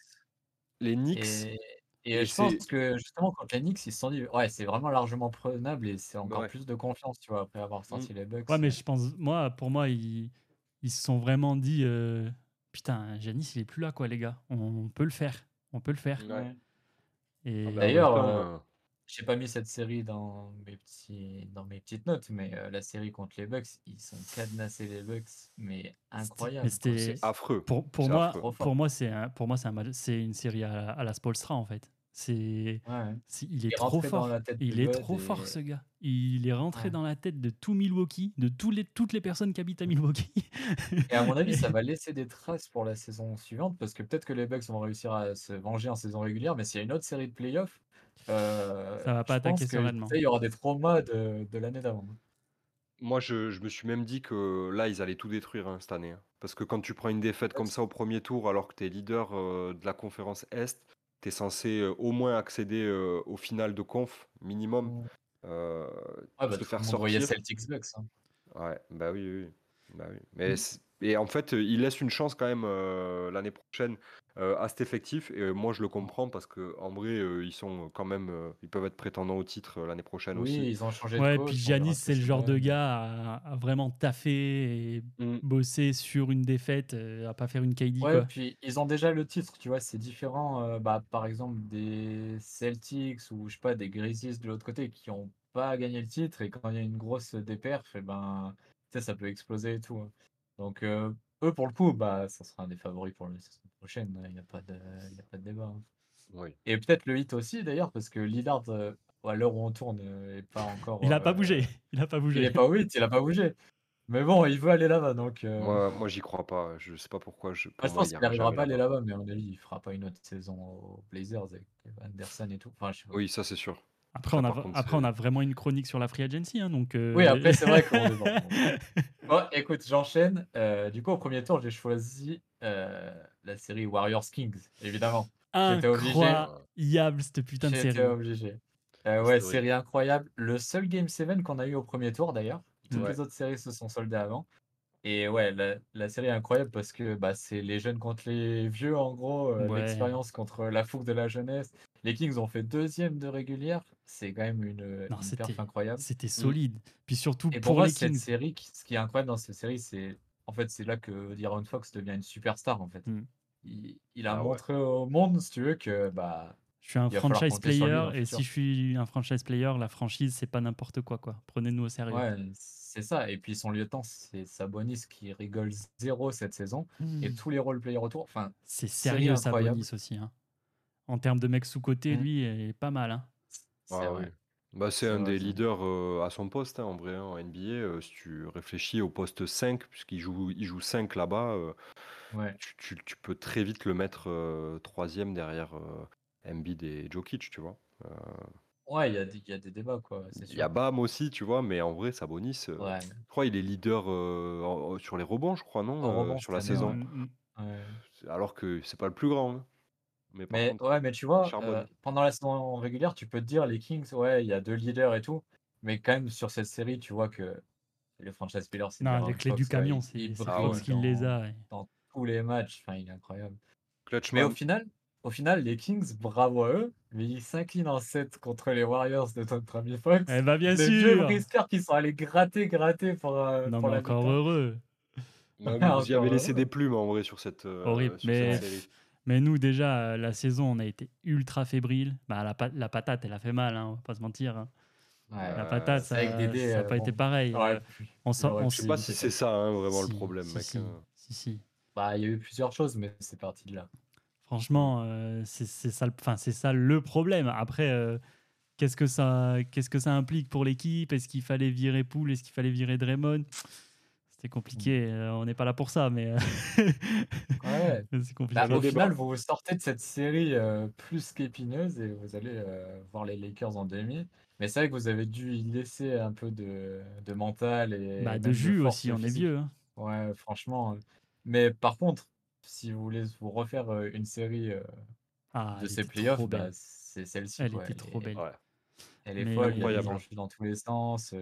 les Knicks. Et, et Et je pense que justement, contre les Knicks, ils se sont dit, ouais, c'est vraiment largement prenable et c'est encore Ouais. plus de confiance, tu vois, après avoir sorti les Bucks. Ouais, mais je pense, moi, pour moi, ils, ils se sont vraiment dit, euh, putain, Janis, il est plus là, quoi, les gars. On, peut le faire. On peut le faire. Ouais. Ouais. Et Ah bah, D'ailleurs, euh, euh, j'ai pas mis cette série dans mes petits, dans mes petites notes, mais euh, la série contre les Bucks, ils sont cadenassés les Bucks, mais incroyable. C'est affreux. Pour, pour moi, affreux. Pour moi, c'est un, pour moi, c'est un une série à, à la Spolstra en fait. C'est, Ouais, ouais. c'est- il est Il est trop fort. Il est trop et- fort ce gars. Il est rentré Ouais. dans la tête de tout Milwaukee, de tous les, toutes les personnes qui habitent à Milwaukee. Et à mon avis, ça va laisser des traces pour la saison suivante, parce que peut-être que les Bucks vont réussir à se venger en saison régulière, mais s'il y a une autre série de playoffs, euh, Ça va pas attaquer sereinement. Il y aura des traumas de, de l'année d'avant. Moi, je, je me suis même dit que là, ils allaient tout détruire hein, cette année. hein. Parce que quand tu prends une défaite comme ça au premier tour, alors que tu es leader euh, de la conférence Est, tu es censé euh, au moins accéder euh, au final de conf, minimum. Ouais, Euh, bah, se tout faire sortir. Celtics Bucks. hein. Ouais, bah oui, oui. oui. Bah oui. Mais Mm. Et en fait, euh, il laisse une chance quand même euh, l'année prochaine euh, à cet effectif. Et euh, moi, je le comprends parce que en vrai, euh, ils sont quand même, euh, ils peuvent être prétendants au titre euh, l'année prochaine Oui, aussi. ils ont changé Ouais, de coach. puis Giannis, c'est le ça genre de gars à, à vraiment taffer et Mm. bosser sur une défaite, à pas faire une KD. Ouais, quoi. puis ils ont déjà le titre, tu vois, c'est différent, euh, bah, par exemple, des Celtics ou je sais pas, des Grizzlies de l'autre côté qui ont pas gagné le titre et quand il y a une grosse déperf, et ben, tu sais, ça peut exploser et tout. Hein. Donc, euh, eux, pour le coup, bah, ça sera un des favoris pour la saison prochaine, il n'y a pas de, il y a pas de débat. hein. Oui. Et peut-être le hit aussi, d'ailleurs, parce que Lillard, euh, à l'heure où on tourne, euh, est pas encore. Il a pas euh, bougé. Il a pas Il bougé. est pas au hit, il a pas bougé. Mais bon, il veut aller là-bas, donc. euh, Moi, moi, j'y crois pas. Je sais pas pourquoi. Je, pour Moi, je moi, pense il qu'il ira n'arrivera jamais pas à aller là-bas. là-bas, mais à mon avis, il fera pas une autre saison aux Blazers avec Anderson et tout. Enfin, je sais pas. Oui, ça c'est sûr. Après, Ça, on a, par contre, après on a vraiment une chronique sur la free agency. Hein, donc, euh, Oui, après, c'est vrai qu'on est. Bon, écoute, j'enchaîne. Euh, du coup, au premier tour, j'ai choisi euh, la série Warriors Kings, évidemment. J'étais obligé. Incroyable cette putain de J'étais série. obligé. Euh, ouais, série incroyable. Le seul Game 7 qu'on a eu au premier tour, d'ailleurs. Toutes Ouais. les autres séries se sont soldées avant. Et ouais, la, la série est incroyable parce que bah, c'est les jeunes contre les vieux, en gros. euh, Ouais. L'expérience contre la fougue de la jeunesse. Les Kings ont fait deuxième de régulière. C'est quand même une, Non, une c'était- perf incroyable. C'était solide. Puis surtout Et pour, pour moi, les cette Kings. série, ce qui est incroyable dans cette série, c'est en fait c'est là que D'Aaron Fox devient une superstar en fait. Mm. Il, il a Ah ouais. montré au monde, si tu veux, que bah Je suis un franchise lui player et si je suis un franchise player, la franchise c'est pas n'importe quoi quoi. Prenez-nous au sérieux. ouais, c'est ça. Et puis son lieutenant, c'est Sabonis qui rigole zéro cette saison. Et Mmh. tous les role players autour, enfin, C'est série sérieux. Sabonis aussi. Hein. En termes de mec sous côté, Mm. lui, il est pas mal. Hein. C'est Ah vrai. Bah, c'est C'est un vrai, des c'est- leaders euh, à son poste hein, en vrai hein, en NBA. euh, si tu réfléchis au poste 5, puisqu'il joue, il joue 5 là-bas, euh, Ouais. tu, tu- tu peux très vite le mettre euh, troisième derrière euh, Embiid et Jokic, tu vois. Euh, Ouais, il y, a des- il y a des débats, quoi, c'est Il y a sûr. Bam aussi, tu vois, mais en vrai, Sabonis, euh, Ouais. je crois il est leader euh, en- en- sur les rebonds, je crois, non Au euh, rebond Sur la saison. Mm, mm. ouais. Alors que c'est pas le plus grand. hein. Mais par Mais contre, ouais, mais tu vois, euh, pendant la saison régulière, tu peux te dire les Kings, ouais, il y a deux leaders et tout, mais quand même sur cette série, tu vois que les franchise players, c'est Non, les clés du Fox, ouais, camion, il- c'est Fox ouais. qui les a. ouais. dans tous les matchs, enfin, il est incroyable. Clutch Mais au final, au final, les Kings, bravo à eux, mais ils s'inclinent en 7 contre les Warriors de notre ami Fox. Eh bah bien les sûr. briscards qui sont allés gratter, gratter pour, euh, Non pour mais la encore heureux. Ouais, Ouais, vous y avez laissé des plumes en vrai sur cette, euh, Horrible, sur mais- cette série. Mais nous déjà euh, la saison on a été ultra fébrile. Bah la, pa- la patate elle a fait mal, hein, on va pas se mentir. hein. Ouais, La patate c'est ça, avec Dédé, ça a euh, pas été pareil. aurait Euh, on Je sais pas si c'est ça hein, vraiment le problème, si, mec. si, si, si. Bah, il y a eu plusieurs choses, mais c'est parti de là. Franchement, euh, c'est ça, le- enfin, c'est ça le problème. Après, euh, qu'est-ce que ça, qu'est-ce que ça implique pour l'équipe? Est-ce qu'il fallait virer Poole Est-ce qu'il fallait virer Draymond? C'était compliqué. euh, on n'est pas là pour ça, mais euh, Ouais. c'est compliqué. Bah, au final, vous sortez de cette série euh, plus qu'épineuse et vous allez euh, voir les Lakers en demi. Mais c'est vrai que vous avez dû y laisser un peu de, de mental et Bah, de jus aussi, on est vieux. hein. Ouais, franchement. euh. Mais par contre, si vous voulez vous refaire euh, une série euh, Ah, de ces playoffs, bah, c'est celle-ci. Elle quoi. était Elle trop est- belle. Ouais. Elle est Mais, folle, il y a des Incroyable. dans tous les sens.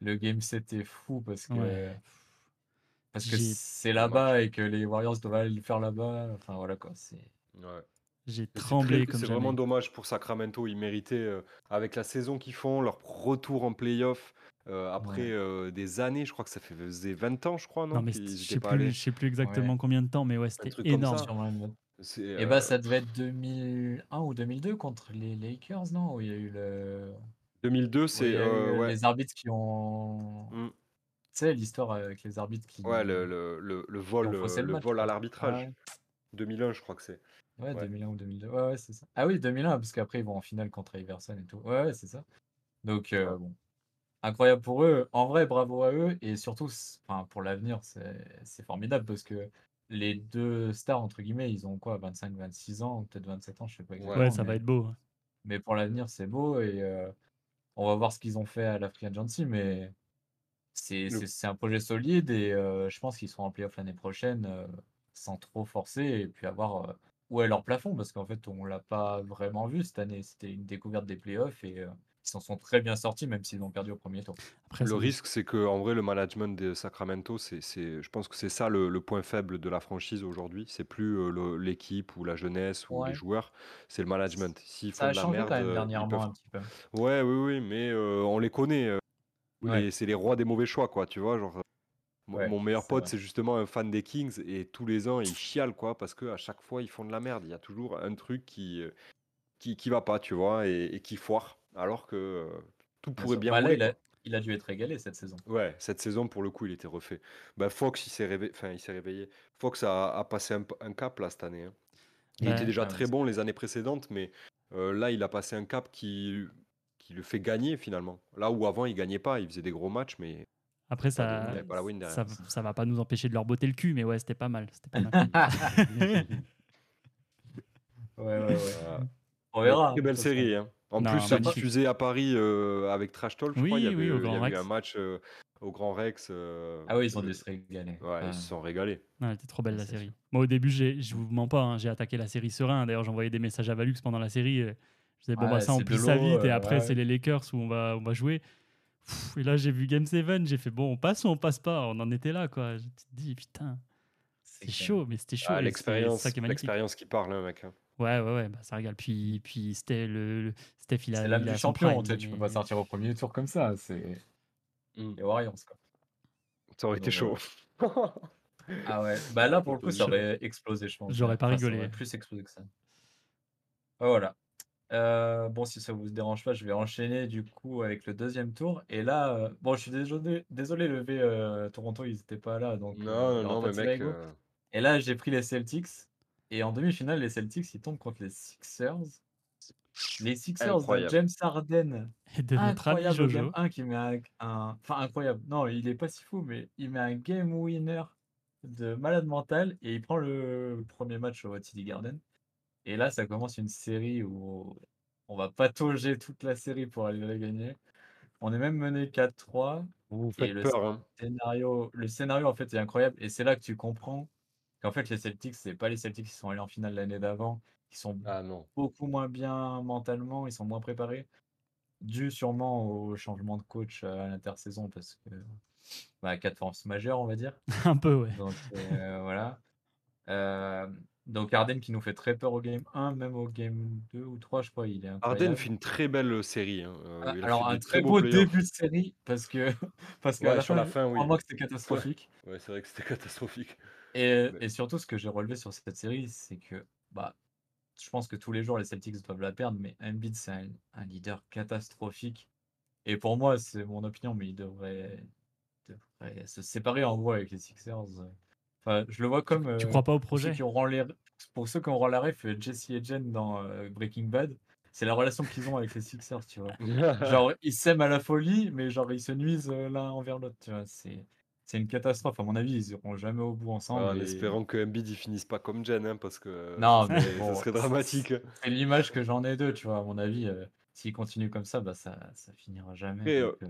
Le game set est fou parce que, Ouais. Parce que J'ai- c'est là-bas et que les Warriors doivent aller le faire là-bas. Enfin voilà quoi. C'est... Ouais. J'ai c'est tremblé très- comme C'est jamais. vraiment dommage pour Sacramento. Ils méritaient, euh, avec la saison qu'ils font, leur retour en playoff euh, après Ouais. euh, des années. Je crois que ça fait- faisait 20 ans, je crois, non, Non mais qu'ils je étaient sais pas plus, allés. je sais plus exactement combien de temps, mais ouais, c'était truc comme ça. énorme. C'est, Et bah, euh, ça devait être 2001 ou 2002 contre les Lakers, non? Où il y a eu le 2002, où il c'est y a euh, eu ouais. les arbitres qui ont Mm. Tu sais, l'histoire avec les arbitres qui Ouais, le, le, le, vol, euh, le le match, vol à l'arbitrage. Ouais. 2001, je crois que c'est. Ouais, Ouais. 2001 ou 2002. Ouais, ouais, c'est ça. Ah oui, 2001, parce qu'après, ils vont en finale contre Iverson et tout. Ouais, ouais, c'est ça. Donc, euh, bon, incroyable pour eux. En vrai, bravo à eux. Et surtout, enfin, pour l'avenir, c'est c'est formidable parce que les deux stars, entre guillemets, ils ont quoi, 25, 26 ans, peut-être 27 ans, je sais pas Ouais. exactement. Ouais, ça va être beau. mais pour l'avenir, c'est beau. Et euh, on va voir ce qu'ils ont fait à la Free Agency. Mais c'est un projet solide. Et euh, je pense qu'ils seront en playoff l'année prochaine euh, sans trop forcer. Et puis avoir. euh, où est leur plafond Parce qu'en fait, on l'a pas vraiment vu cette année. C'était une découverte des playoffs et euh, ils s'en sont très bien sortis, même s'ils ont perdu au premier tour. Après, Le risque, c'est que en vrai, le management de Sacramento, c'est, c'est, je pense que c'est ça le, le point faible de la franchise aujourd'hui. C'est plus euh, l'équipe ou la jeunesse ou les joueurs, c'est le management. S'ils Ça font a de la changé merde, quand même dernièrement peuvent. un petit peu. Ouais, oui, oui, mais euh, on les connaît. Ouais. c'est les rois des mauvais choix, quoi. Tu vois, genre. Mon, Ouais, mon meilleur pote, c'est justement un fan des Kings et tous les ans, il chiale, quoi, parce que à chaque fois, ils font de la merde. Il y a toujours un truc qui, euh, qui, qui va pas, tu vois, et, et qui foire, alors que euh, tout pourrait bien Bah là, rouler, il a, quoi. il a dû être régalé cette saison. Ouais, cette saison, pour le coup, il était refait. Bah, Fox, il s'est réveillé, enfin, il s'est réveillé. Fox a, a passé un, cap, là, cette année. hein. Il était déjà Ah très bon les années précédentes, mais euh, là, il a passé un cap qui, qui le fait gagner, finalement. Là où avant, il gagnait pas, il faisait des gros matchs, mais Après, de- ça, pas la win ça, ça va pas nous empêcher de leur botter le cul, mais ouais, c'était pas mal. C'était pas mal. Ouais, ouais. On verra. Très belle de série. hein. En Non, plus, c'est diffusé à Paris euh, avec Trash Talk, je crois. Il y Oui, avait, oui, au il y avait eu Rex. un match euh, au Grand Rex. euh, Ah oui, ils ont le- dû se régaler. Ouais, Ah, ils se sont régalés. Ouais, elle était trop belle la série. sûr. Moi au début, j'ai- je vous mens pas, hein, j'ai attaqué la série serein. D'ailleurs, j'envoyais des messages à Valux pendant la série. Euh, Je disais, bon, bah Ouais, ça, plie ça l'eau, vite. Et euh, après, ouais. c'est les Lakers où on va, on va jouer. Pff, Et là, j'ai vu Game 7. J'ai fait, bon, on passe ou on passe pas? On en était là, quoi. Je te dis, putain, c'est chaud, mais c'était chaud. Ah, l'expérience, ça qui est magnifique. l'expérience qui parle, hein, mec. hein. Ouais, ouais, ouais, bah, ça régale. Puis, puis c'était le, le- Steph, il a, C'est l'âme du champion, prime, tu peux pas sortir au premier tour comme ça. C'est Mm. les Warriors, quoi. Ça aurait été chaud. Donc, Ah ouais, bah là, pour le coup, ça aurait explosé, je pense. J'aurais pas Enfin, ça rigolé. aurait plus explosé que ça. Ah, Voilà. Euh, bon, si ça vous dérange pas, je vais enchaîner du coup avec le deuxième tour. Et là, euh, bon, je suis désolé, désolé levé euh, Toronto, ils étaient pas là, donc euh, Non, y non, mais de mec. Euh, Et là, j'ai pris les Celtics. Et en demi-finale, les Celtics, ils tombent contre les Sixers. Les Sixers de Incroyable. James Harden. Et de notre Incroyable Jojo. game 1 qui met un, un- Enfin, incroyable. Non, il est pas si fou, mais il met un game winner de malade mental et il prend le premier match au TD Garden. Et là, ça commence une série où on va patauger toute la série pour aller la gagner. On est même mené 4-3. Vous Et le peur, hein. scénario, le scénario, en fait, est incroyable. Et c'est là que tu comprends qu'en fait, les Celtics, c'est pas les Celtics qui sont allés en finale l'année d'avant, qui sont Ah non. beaucoup moins bien mentalement, ils sont moins préparés, dû sûrement au changement de coach à l'intersaison, parce que bah, quatre forces majeures, on va dire. Un peu, ouais. Donc euh, voilà. Euh, donc Harden qui nous fait très peur au game 1, même au game 2 ou 3, je crois, il est incroyable. fait une très belle série. hein. Euh, Ah, Alors un très beau début de série, parce que parce qu'à Ouais, la sur fin, la fin, oui. crois-moi que c'était catastrophique. Ouais, c'est vrai que c'était catastrophique. Et, Mais- et surtout, ce que j'ai relevé sur cette série, c'est que bah, je pense que tous les jours, les Celtics doivent la perdre, mais Embiid, c'est un, un leader catastrophique. Et pour moi, c'est mon opinion, mais il devrait, devrait se séparer en gros avec les Sixers. Enfin, je le vois comme. Tu euh, crois pas au ceux projet? qui auront les, pour ceux qui auront la ref, euh, Jesse et Jen dans euh, Breaking Bad, c'est la relation qu'ils ont avec les Sixers, tu vois. Genre, ils s'aiment à la folie, mais genre, ils se nuisent euh, l'un envers l'autre, tu vois. C'est, c'est une catastrophe. À mon avis, ils iront jamais au bout ensemble. en et- espérant que Embiid il finisse pas comme Jen, hein, parce que Non, ça mais serait, bon, ça serait c'est- dramatique. C'est l'image que j'en ai d'eux, tu vois. À mon avis, euh, s'ils continuent comme ça, bah, ça, ça finira jamais. Après, donc, euh,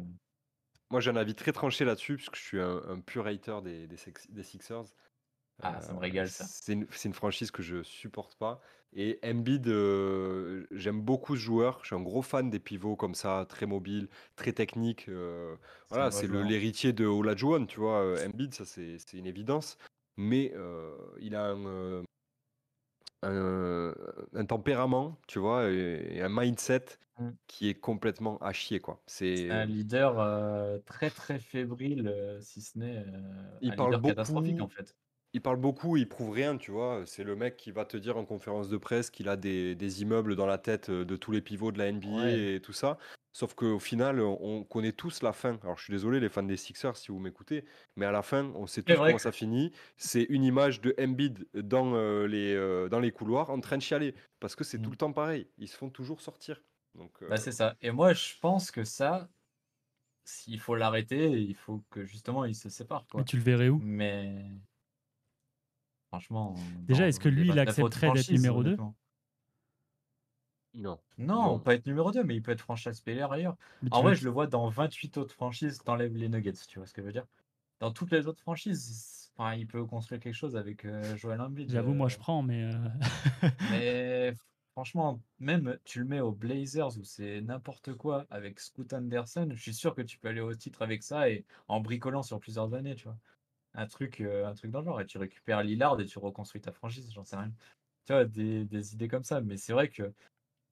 Moi, j'ai un avis très tranché là-dessus, puisque je suis un, un pur hater des, des, Sixers. Ah, ça me Euh, régale, ça. C'est une, c'est une franchise que je supporte pas. Et Embiid, euh, j'aime beaucoup ce joueur. Je suis un gros fan des pivots comme ça, très mobiles, très techniques. euh, voilà, c'est l'héritier de Olajuwon, tu vois. euh, Embiid, ça c'est c'est une évidence. Mais euh, il a un, euh, un, un tempérament, tu vois, et, et un mindset Mm. qui est complètement à chier, quoi. C'est un leader euh, très très fébrile, euh, si ce n'est euh, Il un parle leader catastrophique beaucoup. en fait. il parle beaucoup, il prouve rien, tu vois. C'est le mec qui va te dire en conférence de presse qu'il a des, des immeubles dans la tête euh, de tous les pivots de la NBA Ouais. et tout ça. Sauf qu'au final, on on connaît tous la fin. Alors, je suis désolé, les fans des Sixers, si vous m'écoutez, mais à la fin, on sait tous comment que ça finit. C'est une image de Embiid dans, euh, les, euh, dans les couloirs en train de chialer. Parce que c'est tout Mm. le temps pareil. Ils se font toujours sortir. Donc, euh, bah, c'est ça. Et moi, je pense que ça, s'il faut l'arrêter, il faut que justement il se sépare, Mais tu le verrais où? Mais franchement, Déjà, est-ce que lui, il 29 autres accepterait d'être numéro 2 honnêtement. Non. Non, Non. pas être numéro 2, mais il peut être franchise player ailleurs. En veux- vrai, je le vois dans 28 autres franchises, t'enlèves les Nuggets, tu vois ce que je veux dire? Dans toutes les autres franchises, enfin, il peut construire quelque chose avec euh, Joel Embiid. J'avoue, moi, euh, je prends, mais. euh, Mais franchement, même tu le mets aux Blazers où c'est n'importe quoi avec Scoot Anderson, je suis sûr que tu peux aller au titre avec ça et en bricolant sur plusieurs années, tu vois. Un truc, euh, un truc dans le genre. Et tu récupères Lillard et tu reconstruis ta franchise, j'en sais rien. Tu vois, des, des idées comme ça. Mais c'est vrai que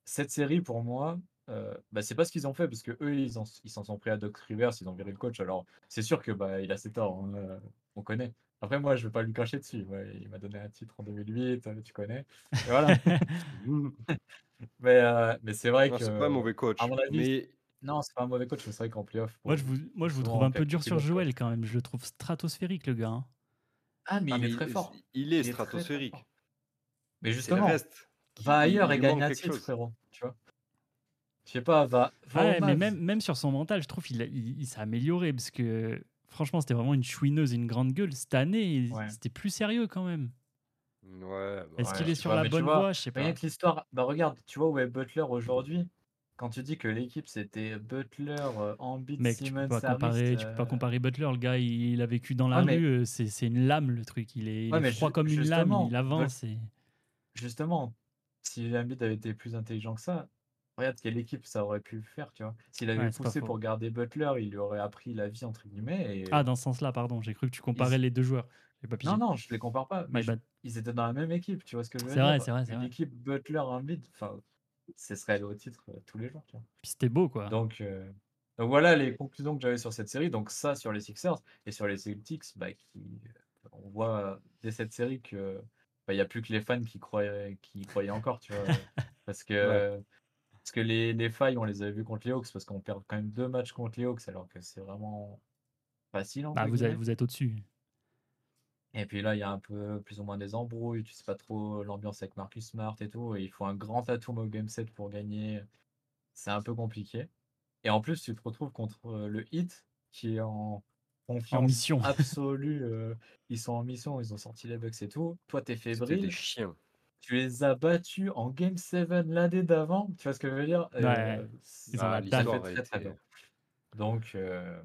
cette série, pour moi, euh, bah, c'est pas ce qu'ils ont fait parce que eux, ils en- ils s'en sont pris à Doc Rivers, ils ont viré le coach. Alors, c'est sûr que bah, il a ses torts, hein, euh, on connaît. Après, moi, je vais pas lui cracher dessus. ouais, il m'a donné un titre en 2008, euh, tu connais. Et voilà. mais euh, mais c'est vrai Non, que, c'est pas un mauvais coach. à mon avis, Mais non, c'est pas un mauvais coach, mais c'est vrai qu'en playoff. moi, je vous, moi, je vous trouve un peu dur sur. Joel quand même. Je le trouve stratosphérique, le gars. hein. Ah, mais Ah, il est très fort. Il est Il stratosphérique. Mais justement, reste. Va il- ailleurs il et gagne un titre, chose. frérot. Tu vois Je sais pas, va, va Ouais, mais même, même sur son mental, je trouve qu'il a- il, il s'est amélioré parce que franchement, c'était vraiment une chouineuse et une grande gueule. Cette année, Ouais. c'était plus sérieux quand même. Ouais, bah Est-ce Ouais, qu'il est sur pas, la bonne vois, voie? Je sais pas. Rien que l'histoire, bah regarde, tu vois où est Butler aujourd'hui? Quand tu dis que l'équipe c'était Butler, euh, Embiid, Mec, tu peux pas comparer, tu peux pas euh, comparer Butler. Le gars, il, il a vécu dans la rue. euh, C'est c'est une lame le truc. Il est, il est froid comme une lame. Il avance. Et... justement, si Embiid avait été plus intelligent que ça, regarde quelle équipe ça aurait pu faire, tu vois. S'il avait Ouais, poussé pour garder Butler, il lui aurait appris la vie entre guillemets. Et... Ah, dans ce sens-là, pardon. J'ai cru que tu comparais les deux joueurs. Pas non, non, je les compare pas. Mais je- bad. ils étaient dans la même équipe, tu vois ce que je veux C'est dire? vrai, c'est vrai, c'est Une vrai. équipe Butler Embiid, enfin, ce serait au titre euh, tous les jours, tu vois. Puis c'était beau, quoi. Donc, euh, donc voilà les conclusions que j'avais sur cette série. Donc ça sur les Sixers et sur les Celtics, bah, qui, euh, on voit dès cette série que bah, il n'y a plus que les fans qui croyaient, qui y croyaient encore, tu vois, parce que parce que les, les failles on les avait vues contre les Hawks parce qu'on perd quand même deux matchs contre les Hawks alors que c'est vraiment facile. Bah, vous, vous êtes au-dessus. Et puis là, il y a un peu plus ou moins des embrouilles, tu sais pas trop l'ambiance avec Marcus Smart et tout, et il faut un grand atout au game set pour gagner. C'est un peu compliqué. Et en plus, tu te retrouves contre euh, le Heat qui est en confiance mission. absolue. euh, ils sont en mission, ils ont sorti les Bucks et tout. Toi, t'es fébrile. chiens. Tu les as battus en Game 7 l'année d'avant. Tu vois ce que je veux dire? Ouais, Euh, ils ont ça la dalle. très, très peur. Donc, euh,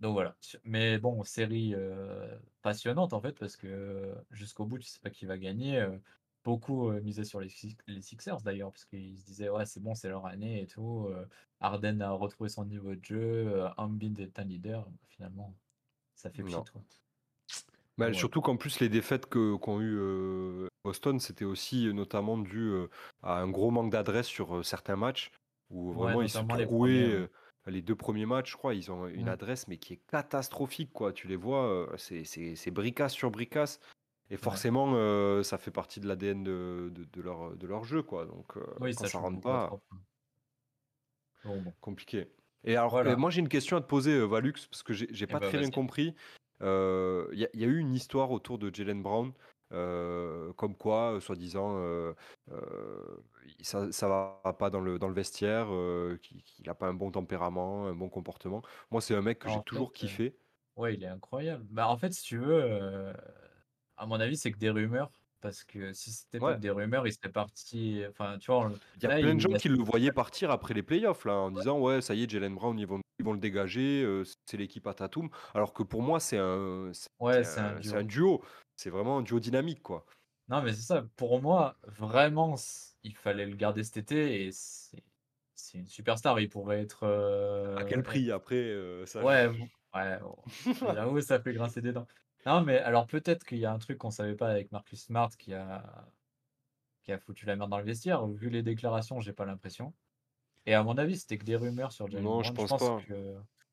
donc voilà. Mais bon, série euh, passionnante en fait, parce que euh, jusqu'au bout, tu sais pas qui va gagner. euh, beaucoup euh, misaient sur les, Six- les Sixers d'ailleurs, parce qu'ils se disaient, ouais, c'est bon, c'est leur année et tout. euh, Harden a retrouvé son niveau de jeu. euh, Embiid est un leader. Finalement, ça fait pchit, quoi. Bah, Ouais. Surtout qu'en plus, les défaites que- qu'ont eu euh, Boston, c'était aussi euh, notamment dû euh, à un gros manque d'adresse sur euh, certains matchs où Ouais, vraiment ils se les premiers, ouais. euh, les deux premiers matchs, je crois, ils ont une Mm. adresse, mais qui est catastrophique, quoi. Tu les vois, c'est- c'est c'est bricasse sur bricasse. Et forcément, euh, ça fait partie de l'ADN de, de, de leur, de leur jeu, quoi. Donc, Oui, quand ça ça rentre pas. Bon, bon. compliqué. Et alors, Voilà. euh, moi, j'ai une question à te poser, euh, Valux, parce que j'ai j'ai pas bah, très bien compris. Euh, Il y, a- il y a eu une histoire autour de Jalen Brown, euh, comme quoi, euh, soi-disant, euh, euh, ça, ça va pas dans le, dans le vestiaire, euh, qu'il qu'il a pas un bon tempérament, un bon comportement. Moi, c'est un mec que j'ai toujours euh, kiffé. Ouais, il est incroyable. Bah, en fait, si tu veux, euh, à mon avis, c'est que des rumeurs. Parce que si c'était pas Ouais. des rumeurs, il serait parti. Enfin, tu vois, Il y a là, plein de gens qui le voyaient partir après les playoffs, là, en disant Ouais, ça y est, Jalen Brown, ils vont, ils vont le dégager, euh, c'est l'équipe à Tatum. Alors que pour moi, c'est un, Ouais, un un, duo. C'est vraiment un duo dynamique, quoi. Non, mais c'est ça. Pour moi, vraiment, il fallait le garder cet été et c'est c'est une superstar. Il pourrait être. euh, À quel prix après euh, ça... Ouais, bon, ouais. bon. J'avoue, ça fait grincer des dents. Non, mais alors peut-être qu'il y a un truc qu'on savait pas avec Marcus Smart qui a qui a foutu la merde dans le vestiaire. Vu les déclarations, j'ai pas l'impression. Et à mon avis, c'était que des rumeurs sur Jalen Non, je pense pas. que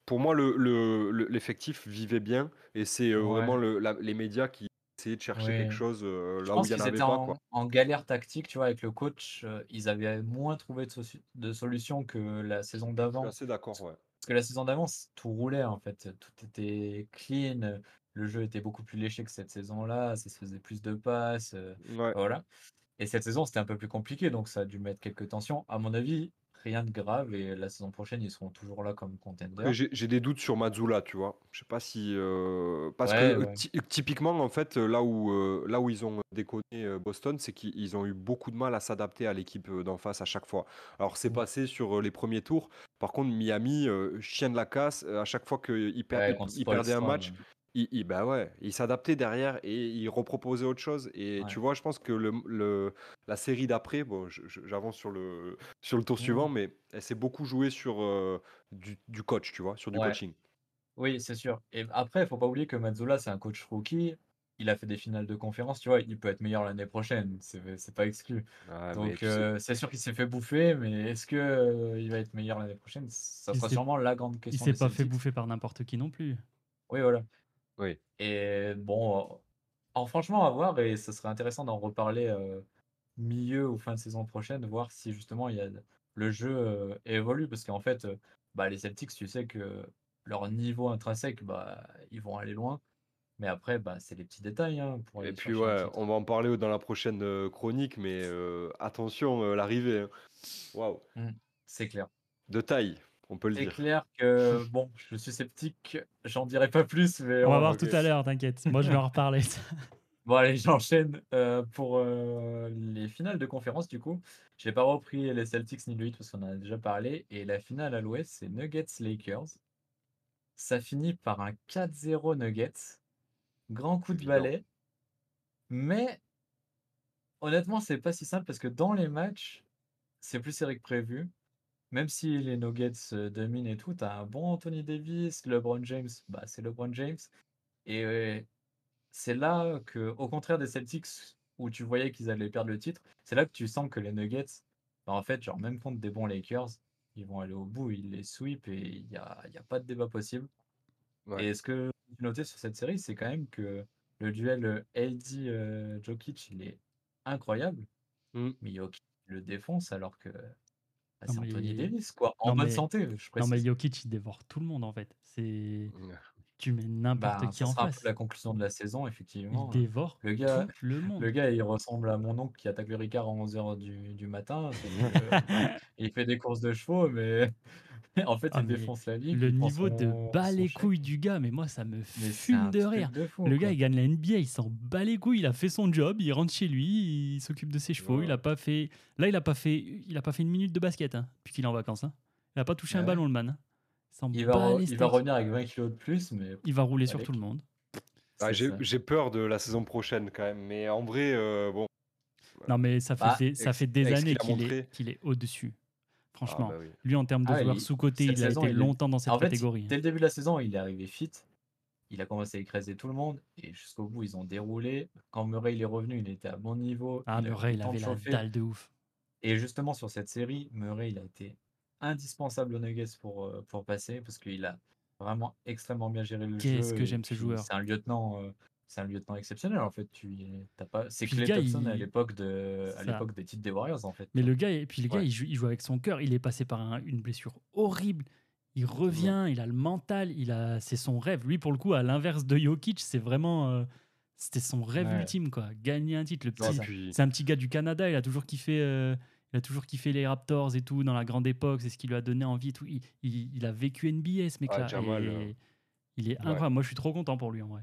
Pour moi, le, le- le- l'effectif vivait bien et c'est euh, Ouais. vraiment le- la- les médias qui essayer de chercher Ouais. quelque chose euh, Je là où pense il y en avait pas, en, quoi. en galère tactique, tu vois, avec le coach. euh, ils avaient moins trouvé de, soci- de solutions que la saison Je suis d'avant. assez d'accord, ouais. Parce que la saison d'avant, tout roulait en fait. Tout était clean. Le jeu était beaucoup plus léché que cette saison-là. Ça se faisait plus de passes. euh, Ouais. voilà. Et cette saison, c'était un peu plus compliqué. Donc ça a dû mettre quelques tensions. À mon avis, rien de grave. Et la saison prochaine, ils seront toujours là comme Après, contender. j'ai des doutes sur Mazzula, tu vois. Je sais pas si. euh, Parce Ouais, que euh, ouais. typiquement, en fait, là où, euh, là où ils ont déconné Boston, c'est qu'ils ils ont eu beaucoup de mal à s'adapter à l'équipe d'en face à chaque fois. Alors, c'est Mm. passé sur les premiers tours. Par contre, Miami, euh, chien de la casse, à chaque fois qu'ils per- Ouais, perdaient un match. Il, il- bah ouais, il s'adaptait derrière et il reproposait autre chose. Et tu vois, je pense que le, le- la série d'après, bon, je- je- j'avance sur le, sur le tour suivant, Mm. mais elle s'est beaucoup jouée sur euh, du, du coach, tu vois, sur du Ouais. coaching. Oui, c'est sûr. Et après, il faut pas oublier que Mazzola, c'est un coach rookie. Il a fait des finales de conférence, tu vois, il peut être meilleur l'année prochaine, c'est c'est pas exclu. Ouais, mais Donc tu sais, euh, c'est sûr qu'il s'est fait bouffer, mais est-ce que euh, il va être meilleur l'année prochaine? Ça Il sera s'est sûrement la grande il question s'est des pas fait Celtics. bouffer par n'importe qui non plus. Oui, voilà. Oui. Et bon, alors franchement, à voir, et ce serait intéressant d'en reparler euh, milieu ou fin de saison prochaine, voir si justement il y a le jeu euh, évolue, parce qu'en fait, euh, bah, les Celtics, tu sais que leur niveau intrinsèque, bah, ils vont aller loin. Mais après, bah, c'est les petits détails hein, pour Et puis ouais, on va en parler dans la prochaine euh, chronique, mais attention, l'arrivée, hein. Waouh, Mm, c'est clair. de taille, on peut le C'est dire. clair que, bon, je suis sceptique, j'en dirai pas plus, mais On va on voir va- tout à l'heure, t'inquiète. Moi, je vais en reparler. Bon, allez, j'enchaîne euh, pour euh, les finales de conférence, du coup. J'ai pas repris les Celtics ni le Heat parce qu'on en a déjà parlé. Et la finale à l'ouest, c'est Nuggets-Lakers. Ça finit par un 4-0 Nuggets. Grand coup de balai. Mais honnêtement, c'est pas si simple parce que dans les matchs, c'est plus serré que prévu. Même si les Nuggets euh, dominent et tout, t'as un bon Anthony Davis, LeBron James, bah c'est LeBron James. Et euh, c'est là que, au contraire des Celtics, où tu voyais qu'ils allaient perdre le titre, c'est là que tu sens que les Nuggets, bah, en fait, genre même contre des bons Lakers, ils vont aller au bout, ils les sweep et il n'y a, y a pas de débat possible. Ouais. Et ce que j'ai noté sur cette série, c'est quand même que le duel euh, LD euh, Jokic, il est incroyable, Mm. mais Jokic le défonce alors que bah, Non, c'est Anthony mais- Davis, quoi, en non, bonne mais- santé, je Non, précise. mais Jokic, il dévore tout le monde, en fait. C'est... Ouais. Tu mets n'importe Bah, qui ça en sera face. la conclusion de la saison, Il effectivement. dévore Le gars, tout le monde. Le gars, il ressemble à mon oncle qui attaque le Ricard à 11h du, du matin. que, il fait des courses de chevaux, mais en fait, Ah, il défonce la ligue. Le niveau de bas les couilles du gars, mais moi, ça me fume de rire. de fou, Le quoi. gars, il gagne la NBA, il s'en bat les couilles, il a fait son job, il rentre chez lui, il s'occupe de ses chevaux, Ouais. il a pas fait... Là, il a pas fait, il a pas fait une minute de basket, hein, depuis qu'il est en vacances. hein. Il a pas touché un ballon, le man. hein. Il va, il revenir avec 20 kilos de plus, mais Il va rouler sur tout le monde. Ah, c'est j'ai peur de la saison prochaine quand même, mais en vrai, euh, bon. Non, mais ça fait, Bah, des, ça fait des années qu'il est, est au-dessus. Franchement, Ah, bah oui. lui, en termes de Ah joueur il- sous-côté, il a saison, été il est- longtemps dans cette En catégorie. hein. dès le début de la saison, il est arrivé fit. Il a commencé à écraser tout le monde et jusqu'au bout, ils ont déroulé. Quand Murray il est revenu, il était à bon niveau. Ah, il Murray, il avait la dalle de ouf. Et justement, sur cette série, Murray, il a été indispensable aux Nuggets pour, euh, pour passer parce qu'il a vraiment extrêmement bien géré le jeu. Qu'est-ce que j'aime ce joueur. C'est un lieutenant. euh, c'est un lieutenant exceptionnel en fait. Tu t'as pas. C'est Clay gars, Thompson à il- l'époque de à l'époque des titres des Warriors en fait. Mais le gars, et puis le gars, il, joue, il joue avec son cœur. Il est passé par un- une blessure horrible. Il revient, il a le mental, il a, c'est son rêve. Lui, pour le coup, à l'inverse de Jokic, c'est vraiment, euh, c'était son rêve Ouais. ultime, quoi. Gagner un titre. Le petit. Puis, c'est un petit gars du Canada. Il a toujours kiffé, euh, il a toujours kiffé les Raptors et tout dans la grande époque. C'est ce qui lui a donné envie. Tout. Il, il- il a vécu NBA, ce mec-là. Jamal, et euh, il est ouais. incroyable. Moi, je suis trop content pour lui, en vrai.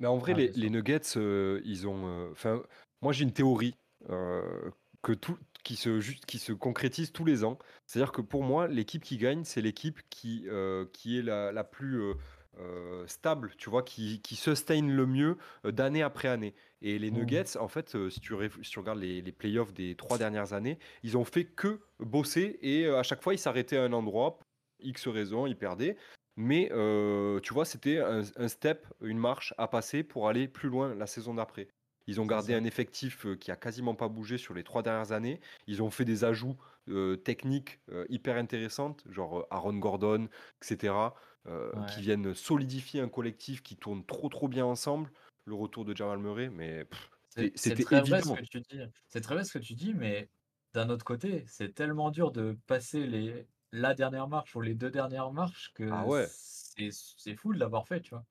Mais en vrai, Ah, les, bien sûr. les Nuggets, euh, ils ont. euh, Enfin, moi, j'ai une théorie euh, que tout, qui se ju- qui se concrétise tous les ans. C'est-à-dire que pour moi, l'équipe qui gagne, c'est l'équipe qui euh, qui est la, la plus euh, euh, stable, tu vois, qui qui sustain le mieux euh, d'année après année. Et les Mhm. Nuggets, en fait, euh, si tu réf- si tu regardes les, les playoffs des trois dernières années, ils ont fait que bosser et euh, à chaque fois, ils s'arrêtaient à un endroit. pour X raisons, ils perdaient. Mais euh, tu vois, c'était un, un step, une marche à passer pour aller plus loin la saison d'après. Ils ont gardé un effectif euh, qui a quasiment pas bougé sur les trois dernières années. Ils ont fait des ajouts euh, techniques euh, hyper intéressantes, genre Aaron Gordon, etc., qui viennent solidifier un collectif qui tourne trop trop bien ensemble. le retour de Jamal Murray, mais C'est très vrai ce évident. que tu dis. C'est très vrai ce que tu dis, mais d'un autre côté, c'est tellement dur de passer les, la dernière marche ou les deux dernières marches que Ah ouais. c'est c'est fou de l'avoir fait, tu vois.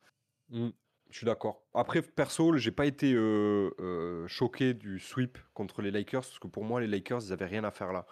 Mm, je suis d'accord. Après, perso, j'ai pas été euh, euh, choqué du sweep contre les Lakers, parce que pour moi, les Lakers, ils avaient rien à faire là,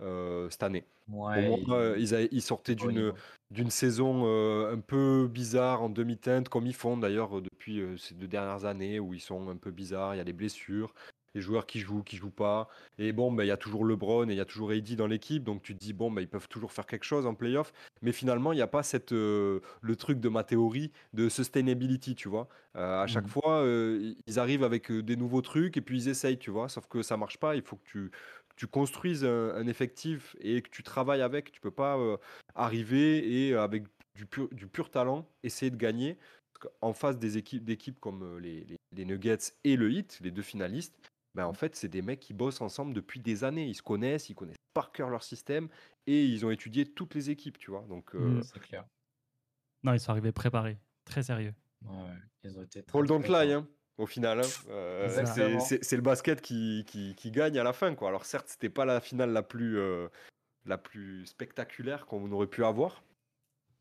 euh, cette année. Moi, euh, ils, sortaient d'une d'une saison euh, un peu bizarre en demi-teinte, comme ils font d'ailleurs depuis ces deux dernières années, où ils sont un peu bizarres, il y a les blessures, les joueurs qui jouent, qui jouent pas. Et bon, bah, il y a toujours LeBron et il y a toujours AD dans l'équipe, donc tu te dis, bon, bah, ils peuvent toujours faire quelque chose en playoff. Mais finalement, il n'y a pas cette, euh, le truc de ma théorie de sustainability, tu vois. Euh, à chaque Mhm. fois, euh, ils arrivent avec des nouveaux trucs et puis ils essayent, tu vois. Sauf que ça marche pas, il faut que tu, tu construises un, un effectif et que tu travailles avec. Tu peux pas arriver et avec du pur, du pur talent essayer de gagner. Qu'en face des équipes, d'équipes comme les, les- les Nuggets et le Heat, les deux finalistes, ben en fait, c'est des mecs qui bossent ensemble depuis des années. Ils se connaissent, ils connaissent par cœur leur système et ils ont étudié toutes les équipes, tu vois. Donc, euh, Mm. C'est clair. Non, ils sont arrivés préparés, très sérieux. Ouais, ils ont été très lie, forts. hein, au final. hein. Euh, C'est ça. c'est- Exactement. c'est c'est le basket qui, qui, qui gagne à la fin, quoi. Alors certes, c'était pas la finale la plus, euh, la plus spectaculaire qu'on aurait pu avoir,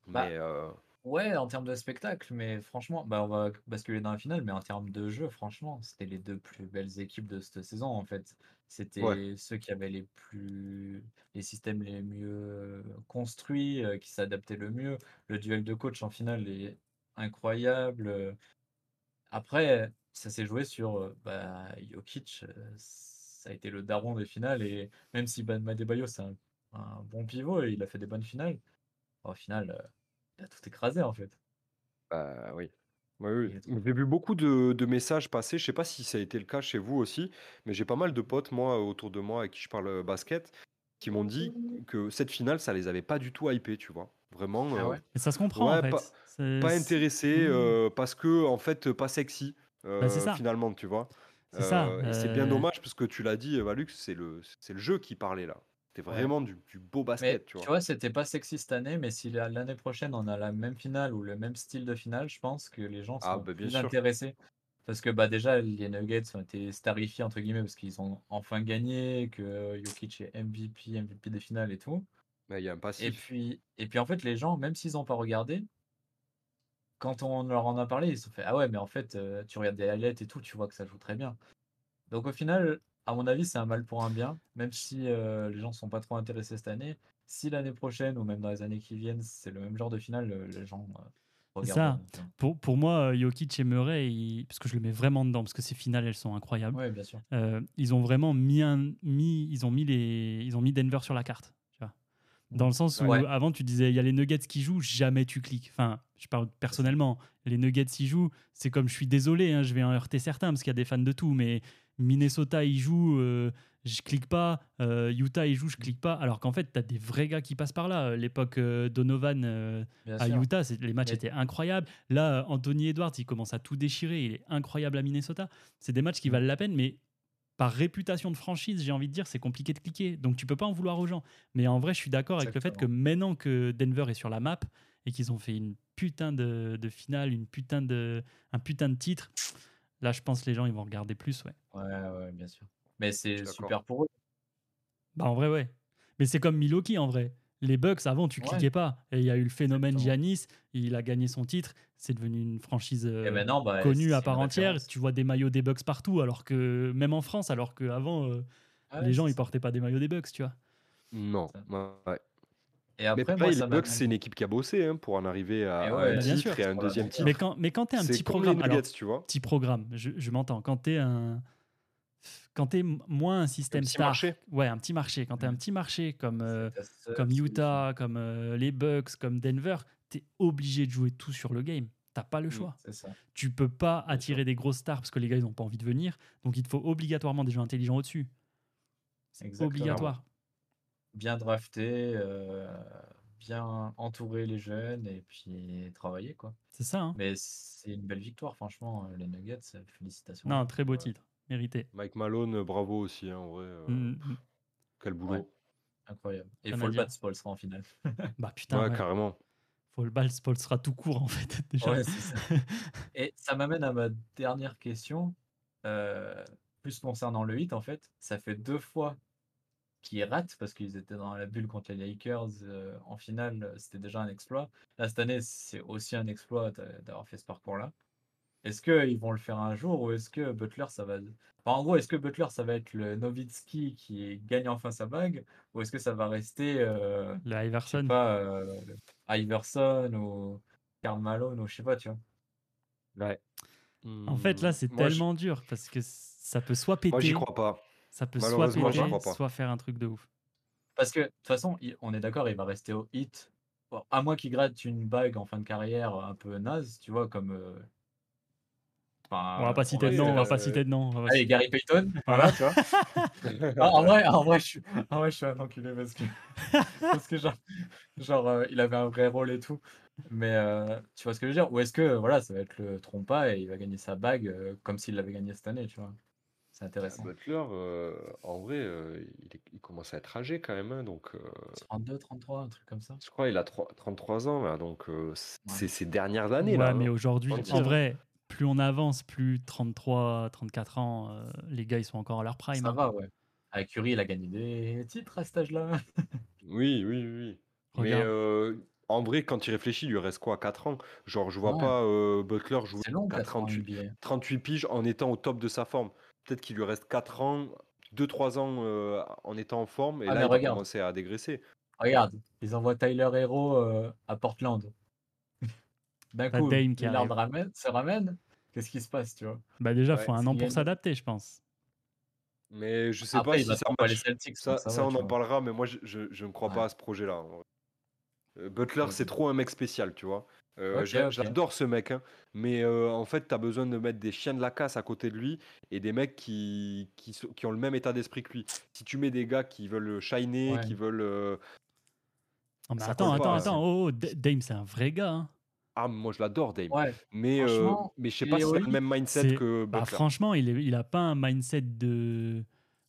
Bah, mais euh, Ouais, en termes de spectacle, mais franchement, bah on va basculer dans la finale, mais en termes de jeu, franchement, c'était les deux plus belles équipes de cette saison, en fait. C'était ouais. ceux qui avaient les plus, les systèmes les mieux construits, euh, qui s'adaptaient le mieux. Le duel de coach en finale est incroyable. Euh, Après, ça s'est joué sur euh, bah, Jokic, euh, ça a été le daron des finales, et même si Bam Adebayo, c'est un, un bon pivot et il a fait des bonnes finales, au final, il a tout écrasé, en fait. Bah oui. Oui, oui. J'ai vu beaucoup de, de messages passer. Je sais pas si ça a été le cas chez vous aussi, mais j'ai pas mal de potes, moi, autour de moi, avec qui je parle basket, qui m'ont dit que cette finale, ça les avait pas du tout hypés, tu vois. Vraiment, Ah euh, ouais? Et ça se comprend en ouais, fait. pas, C'est- pas c'est- intéressés Mm. euh, parce que, en fait, pas sexy, Bah, c'est euh, ça. finalement, tu vois. C'est ça. Et c'est bien dommage parce que tu l'as dit, Valux, c'est le, c'est le jeu qui parlait là. C'était Ouais. vraiment du, du beau basket, tu tu vois. vois, c'était pas sexy cette année, mais si la- l'année prochaine on a la même finale ou le même style de finale, je pense que les gens Ah, seront bah bien plus sûr. intéressés. Parce que bah déjà, les Nuggets ont été starifiés entre guillemets parce qu'ils ont enfin gagné, que Jokic est MVP, MVP des finales et tout. Mais il y a un Et passif. puis, et puis en fait, les gens, même s'ils n'ont pas regardé, quand on leur en a parlé, ils se sont fait Ah ouais, mais en fait, euh, tu regardes des highlights et tout, tu vois que ça joue très bien. Donc au final, à mon avis, c'est un mal pour un bien, même si euh, les gens sont pas trop intéressés cette année. Si l'année prochaine ou même dans les années qui viennent, c'est le même genre de finale, euh, les gens euh, C'est regarderont. ça. Pour, pour moi, euh, Jokic et Murray, ils- parce que je le mets vraiment dedans, parce que ces finales, elles sont incroyables. Oui, bien sûr. ils ont vraiment mis, un, mis, ils ont mis les, ils ont mis Denver sur la carte. Tu vois. Dans le sens où Ouais. avant tu disais il y a les Nuggets qui jouent, jamais tu cliques. Enfin, je parle personnellement. Les Nuggets ils jouent, c'est comme je suis désolé, hein, je vais en heurter certains parce qu'il y a des fans de tout, mais Minnesota ils jouent, euh, je clique pas. euh, Utah ils jouent, je clique pas. Alors qu'en fait tu as des vrais gars qui passent par là. L'époque euh, Donovan euh, Bien à sûr. Utah, les matchs Mais- étaient incroyables. Là, Anthony Edwards, il commence à tout déchirer. Il est incroyable à Minnesota. C'est des matchs qui Mm. valent la peine, mais par réputation de franchise, j'ai envie de dire, c'est compliqué de cliquer. Donc, tu peux pas en vouloir aux gens. Mais en vrai, je suis d'accord avec le fait que maintenant que Denver est sur la map et qu'ils ont fait une putain de, de finale, une putain de, un putain de titre, là, je pense que les gens, ils vont regarder plus, ouais. Ouais, ouais, bien sûr. Mais c'est super pour eux. Bah, en vrai, ouais. Mais c'est comme Milwaukee, en vrai. Les Bucks, avant, tu Ouais. cliquais pas. Et il y a eu le phénomène. Giannis. Il a gagné son titre. C'est devenu une franchise euh, maintenant, bah, connue à part entière. Tu vois des maillots des Bucks partout, alors que même en France, alors qu'avant, euh, Ouais, les gens, ils portaient pas des maillots des Bucks, tu vois. Non. Ouais. Et Mais après, pareil, ça les Bucks, c'est une équipe qui a bossé hein, pour en arriver à, ouais, un bien titre sûr. et à un deuxième titre. Mais quand, mais quand t'es un petit programme, alors, tu vois. petit programme, je, je m'entends. Quand t'es un, quand t'es m- moins un système petit star, marché. ouais, un petit marché. Quand t'es un Mm. petit marché comme euh, comme. Utah, comme euh, les Bucks, comme Denver, t'es obligé de jouer tout sur le game. T'as pas le Mm. choix. C'est ça. Tu peux pas attirer des grosses stars parce que les gars ils ont pas envie de venir. Donc il te faut obligatoirement des gens intelligents au-dessus. Obligatoire. Bien drafté, euh, bien entourer les jeunes et puis travailler, quoi. C'est ça. hein. Mais c'est une belle victoire, franchement, les Nuggets, euh, félicitations. Non, très beau Ouais. titre, mérité. Mike Malone, bravo aussi, hein, en vrai. euh, Mm, mm. Quel boulot. Ouais. Incroyable. Et faut le battre, Spolstra en finale. Bah putain. ouais, ouais. carrément. Paul Ball sera tout court en fait. Déjà. Ouais, c'est ça. Et ça m'amène à ma dernière question, euh, plus concernant le hit en fait. Ça fait deux fois qu'ils ratent parce qu'ils étaient dans la bulle contre les Lakers euh, en finale, c'était déjà un exploit. Là, cette année, c'est aussi un exploit d'a- d'avoir fait ce parcours-là. Est-ce qu'ils vont le faire un jour ou est-ce que Butler, ça va. Enfin, en gros, est-ce que Butler, ça va être le Nowitzki qui gagne enfin sa bague ou est-ce que ça va rester. euh, Le je sais Iverson. pas, euh, Iverson ou Karl Malone ou je sais pas, tu vois. Ouais. En fait, là, Hmm, c'est je- tellement dur parce que ça peut soit Moi, j'y péter, crois pas. Ça peut soit péter, soit faire un truc de ouf. Parce que de toute façon, on est d'accord, il va rester au hit. Bon, à moins qu'il gratte une bague en fin de carrière un peu naze, tu vois, comme. euh, enfin, On va pas citer de nom, on va pas citer de nom. Allez, Gary Payton, voilà, tu vois. Ah, en, vrai, en, vrai, je suis, en vrai, je suis un enculé parce que, parce que genre, genre euh, il avait un vrai rôle et tout. Mais euh, tu vois ce que je veux dire? Ou est-ce que voilà, ça va être le trompa et il va gagner sa bague euh, comme s'il l'avait gagné cette année, tu vois? C'est intéressant. Butler, euh, en vrai, euh, il, est- il commence à être âgé quand même. hein, donc, euh, 32, 33, un truc comme ça. je crois qu'il a trois- 33 ans. Là, donc, euh, c- Ouais. c'est ses dernières années. Ouais, là, mais hein. aujourd'hui, Faut le en dire. vrai, plus on avance, plus 33, 34 ans, euh, les gars, ils sont encore à leur prime. Ça hein. va, ouais. Avec Curry, il a gagné des titres à cet âge-là. Oui, oui, oui. Mais Regarde. euh, en vrai, quand il réfléchit, il lui reste quoi 4 ans? Genre, je vois Ouais. pas euh, Butler jouer C'est long, à 4 ans en 38, NBA. 38 piges en étant au top de sa forme. Peut-être qu'il lui reste 4 ans, 2-3 ans euh, en étant en forme, et Ah, là, il va regarde. commencer à dégraisser. Regarde, ils envoient Tyler Hero euh, à Portland. D'un coup, Dame qui ramène, se ramène. Qu'est-ce qui se passe, tu vois? Bah déjà, Ouais, faut un an pour s'adapter, je pense. Mais je sais pas Après, il si va ça les. Celtics. Ça, donc ça ça, va, on en vois. parlera, mais moi, je, je, je ne crois Ouais. pas à ce projet-là. Euh, Butler, c'est trop un mec spécial, tu vois. Euh. J'adore ce mec, hein, mais euh, en fait, tu as besoin de mettre des chiens de la casse à côté de lui et des mecs qui, qui, sont- qui ont le même état d'esprit que lui. Si tu mets des gars qui veulent shiner, Ouais. qui veulent. euh, Non, mais Ça attends, attends, pas, attends. Oh, oh, Dame, c'est un vrai gars. hein. Ah, moi, je l'adore, Dame. Ouais, Mais, euh, mais je sais pas si c'est le même mindset que Bah, Butler. franchement, il, est, il a pas un mindset de,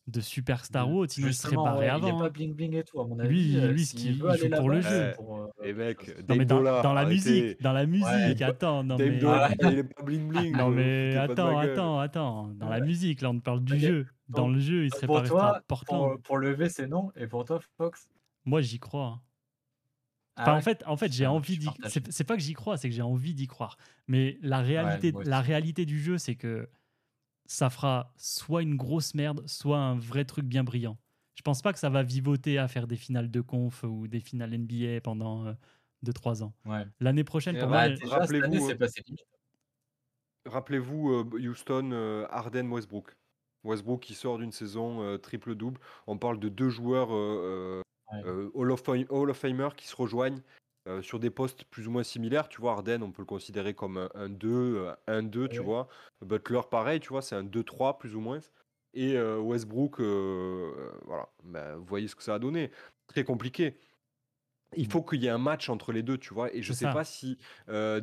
de superstar ou autre, sinon il serait barré ouais, il avant. est hein. pas bling bling et tout, à mon avis. Lui, euh, lui, ce s'il qu'il- veut il aller joue pour le jeu. pour, euh, chose. Non, mais dans, la arrêtez. musique, dans la musique, attends, non mais, il est pas bling bling. non vous mais attends, attends, attends, dans la musique, là on parle du jeu. Dans Donc, le jeu, il serait pour pas toi, à Portland. Pour, pour lever, c'est non. Et pour toi, Fox? Moi, j'y crois. hein. Ah en fait, en fait j'ai Putain, envie d'y. C'est pas que j'y crois, c'est que j'ai envie d'y croire. Mais la réalité, la réalité du jeu, c'est que ça fera soit une grosse merde, soit un vrai truc bien brillant. Je pense pas que ça va vivoter à faire des finales de conf ou des finales NBA pendant 2-3 ans. Ouais. L'année prochaine, Et pour bah, moi, déjà, année, rappelez-vous, limite. Rappelez-vous euh, Houston, euh, Harden, Westbrook. Westbrook qui sort d'une saison euh, triple-double. On parle de deux joueurs euh, Ouais. euh, Hall, of of Famer qui se rejoignent euh, sur des postes plus ou moins similaires. Tu vois, Harden, on peut le considérer comme un, un 2, euh, un 2, tu Ouais. vois. Butler, pareil, tu vois, c'est un 2-3 plus ou moins. Et euh, Westbrook, euh, euh, voilà, Ben, vous voyez ce que ça a donné. Très compliqué. Il faut qu'il y ait un match entre les deux, tu vois. Et je C'est sais ça. pas si euh,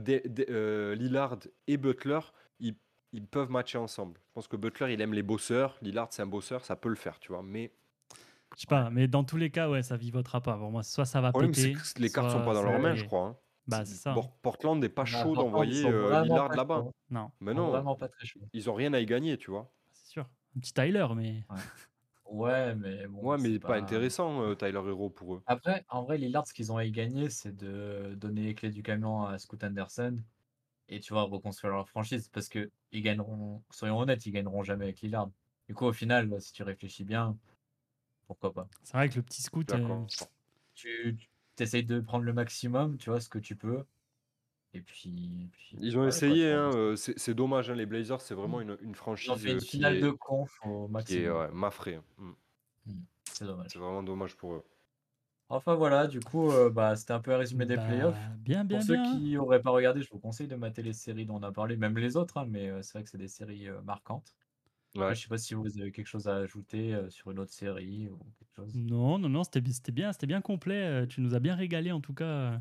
euh, Lillard et Butler, ils, ils peuvent matcher ensemble. Je pense que Butler, il aime les bosseurs. Lillard, c'est un bosseur, ça peut le faire, tu vois. Mais je sais pas, mais dans tous les cas, ouais, ça vivotera pas. Pour moi, soit ça va le problème, c'est péter. que les cartes sont pas dans leurs mains, je crois. hein. Bah, c'est ça. Por- Portland n'est pas chaud d'envoyer euh, Lillard là-bas. Non, Mais Ils sont non, Vraiment pas très chaud. ils ont rien à y gagner, tu vois. c'est sûr. Un petit Tyler, mais Ouais, mais bon. Ouais, mais pas intéressant, euh, Tyler Hero, pour eux. Après, en vrai, Lillard, ce qu'ils ont à y gagner, c'est de donner les clés du camion à Scoot Anderson et tu vois, reconstruire leur franchise parce que ils gagneront, soyons honnêtes, ils gagneront jamais avec Lillard. Du coup, au final, si tu réfléchis bien, pourquoi pas. c'est vrai que le petit scout. euh. Tu essayes de prendre le maximum, tu vois, ce que tu peux. Et puis. puis Ils ont essayé, hein, euh, c'est dommage, hein, les Blazers, c'est vraiment une, une Ils franchise ont fait euh, une qui finale est, de conf au qui est maximum. ouais, mafrée. Mm. C'est dommage. C'est vraiment dommage pour eux. Enfin voilà, du coup, euh, bah, c'était un peu un résumé des bah, playoffs. Bien, bien, Pour ceux bien. qui n'auraient pas regardé, je vous conseille de mater les séries dont on a parlé, même les autres, hein, mais euh, c'est vrai que c'est des séries euh, marquantes. Ouais. Je sais pas si vous avez quelque chose à ajouter euh, sur une autre série ou quelque chose. Non, non, non, c'était bi- c'était bien, c'était bien complet. euh, Tu nous as bien régalé en tout cas euh,